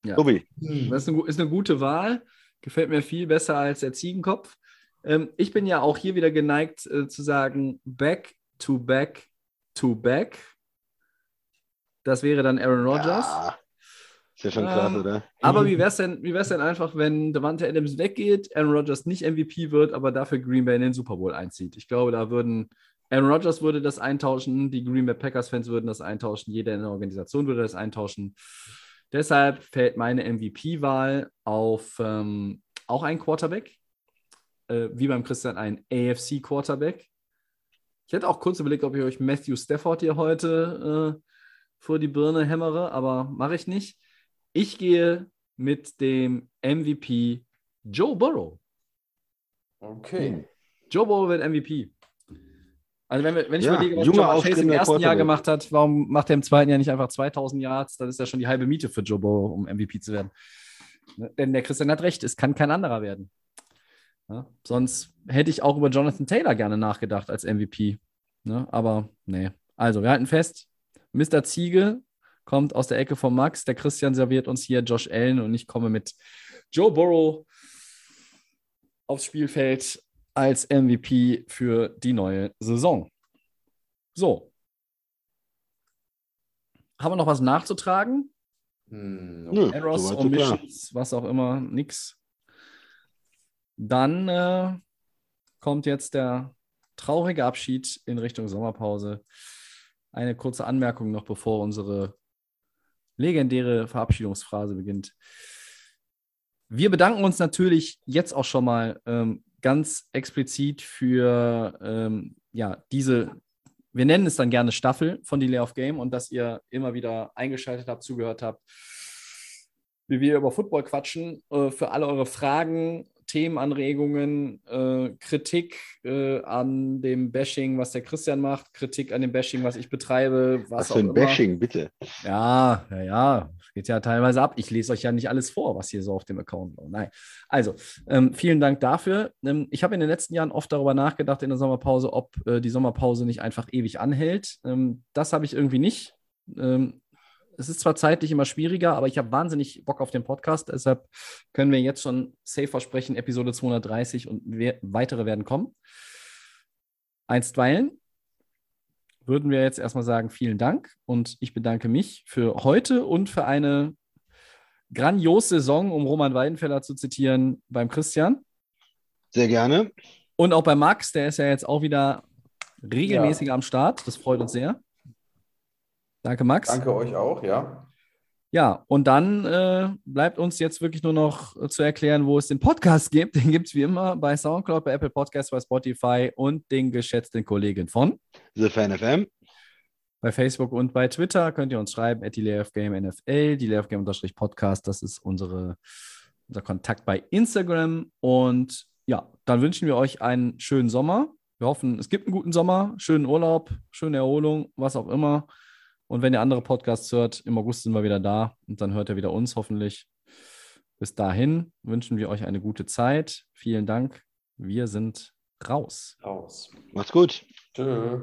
Speaker 1: Ja.
Speaker 2: Tobi.
Speaker 1: Das ist eine, ist eine gute Wahl. Gefällt mir viel besser als der Ziegenkopf. Ähm, ich bin ja auch hier wieder geneigt äh, zu sagen, back to back to back. Das wäre dann Aaron Rodgers.
Speaker 2: Ja, ja schon
Speaker 1: Ähm,
Speaker 2: krass, oder?
Speaker 1: Aber wie wäre es denn, wie wär's denn einfach, wenn Devante Adams weggeht, Aaron Rodgers nicht MVP wird, aber dafür Green Bay in den Super Bowl einzieht? Ich glaube, da würden Aaron Rodgers würde das eintauschen, die Green Bay Packers-Fans würden das eintauschen, jeder in der Organisation würde das eintauschen. Deshalb fällt meine MVP-Wahl auf ähm, auch einen Quarterback, äh, wie beim Christian ein AFC-Quarterback. Ich hätte auch kurz überlegt, ob ich euch Matthew Stafford hier heute äh, vor die Birne hämmere, aber mache ich nicht. Ich gehe mit dem MVP Joe Burrow.
Speaker 4: Okay.
Speaker 1: Joe Burrow wird MVP. Also wenn, wir, wenn ich
Speaker 2: Ja,
Speaker 1: überlege, was Joe Chase im ersten Jahr gemacht hat, warum macht er im zweiten Jahr nicht einfach 2000 Yards? Dann ist ja schon die halbe Miete für Joe Burrow, um MVP zu werden. Ne? Denn der Christian hat recht, es kann kein anderer werden. Ja? Sonst hätte ich auch über Jonathan Taylor gerne nachgedacht als MVP. Ne? Aber nee. Also, wir halten fest, Mr. Ziege kommt aus der Ecke von Max. Der Christian serviert uns hier Josh Allen und ich komme mit Joe Burrow aufs Spielfeld als MVP für die neue Saison. So. Haben wir noch was nachzutragen?
Speaker 4: Hm,
Speaker 2: Nö,
Speaker 1: Errors,
Speaker 2: so.
Speaker 1: Omissions, was auch immer, nix. Dann äh, kommt jetzt der traurige Abschied in Richtung Sommerpause. Eine kurze Anmerkung noch, bevor unsere legendäre Verabschiedungsphrase beginnt. Wir bedanken uns natürlich jetzt auch schon mal ähm, ganz explizit für ähm, ja, diese, wir nennen es dann gerne Staffel von Delay of Game und dass ihr immer wieder eingeschaltet habt, zugehört habt, wie wir über Football quatschen. Äh, für alle eure Fragen, Themenanregungen, äh, Kritik äh, an dem Bashing, was der Christian macht, Kritik an dem Bashing, was ich betreibe, was,
Speaker 2: Was für ein
Speaker 1: immer.
Speaker 2: Bashing, bitte.
Speaker 1: Ja, ja, ja. Geht ja teilweise ab. Ich lese euch ja nicht alles vor, was hier so auf dem Account war. Nein. Also, ähm, vielen Dank dafür. Ähm, ich habe in den letzten Jahren oft darüber nachgedacht in der Sommerpause, ob äh, die Sommerpause nicht einfach ewig anhält. Ähm, das habe ich irgendwie nicht. Ähm, es ist zwar zeitlich immer schwieriger, aber ich habe wahnsinnig Bock auf den Podcast. Deshalb können wir jetzt schon safe versprechen, Episode 230 und we weitere werden kommen. Einstweilen würden wir jetzt erstmal sagen, vielen Dank und ich bedanke mich für heute und für eine grandiose Saison, um Roman Weidenfeller zu zitieren, beim Christian
Speaker 2: Sehr gerne.
Speaker 1: und auch bei Max, der ist ja jetzt auch wieder regelmäßig am Start. Das freut uns sehr. Danke, Max.
Speaker 4: Danke euch auch, ja.
Speaker 1: Ja, und dann äh, bleibt uns jetzt wirklich nur noch äh, zu erklären, wo es den Podcast gibt. Den gibt es wie immer bei Soundcloud, bei Apple Podcasts, bei Spotify und den geschätzten Kollegen von
Speaker 2: The Fan FM.
Speaker 1: Bei Facebook und bei Twitter könnt ihr uns schreiben, at die NFL, die Podcast, das ist unsere, unser Kontakt bei Instagram. Und ja, dann wünschen wir euch einen schönen Sommer. Wir hoffen, es gibt einen guten Sommer, schönen Urlaub, schöne Erholung, was auch immer. Und wenn ihr andere Podcasts hört, im August sind wir wieder da und dann hört ihr wieder uns hoffentlich. Bis dahin wünschen wir euch eine gute Zeit. Vielen Dank. Wir sind raus.
Speaker 4: Raus.
Speaker 2: Macht's gut.
Speaker 4: Tschö.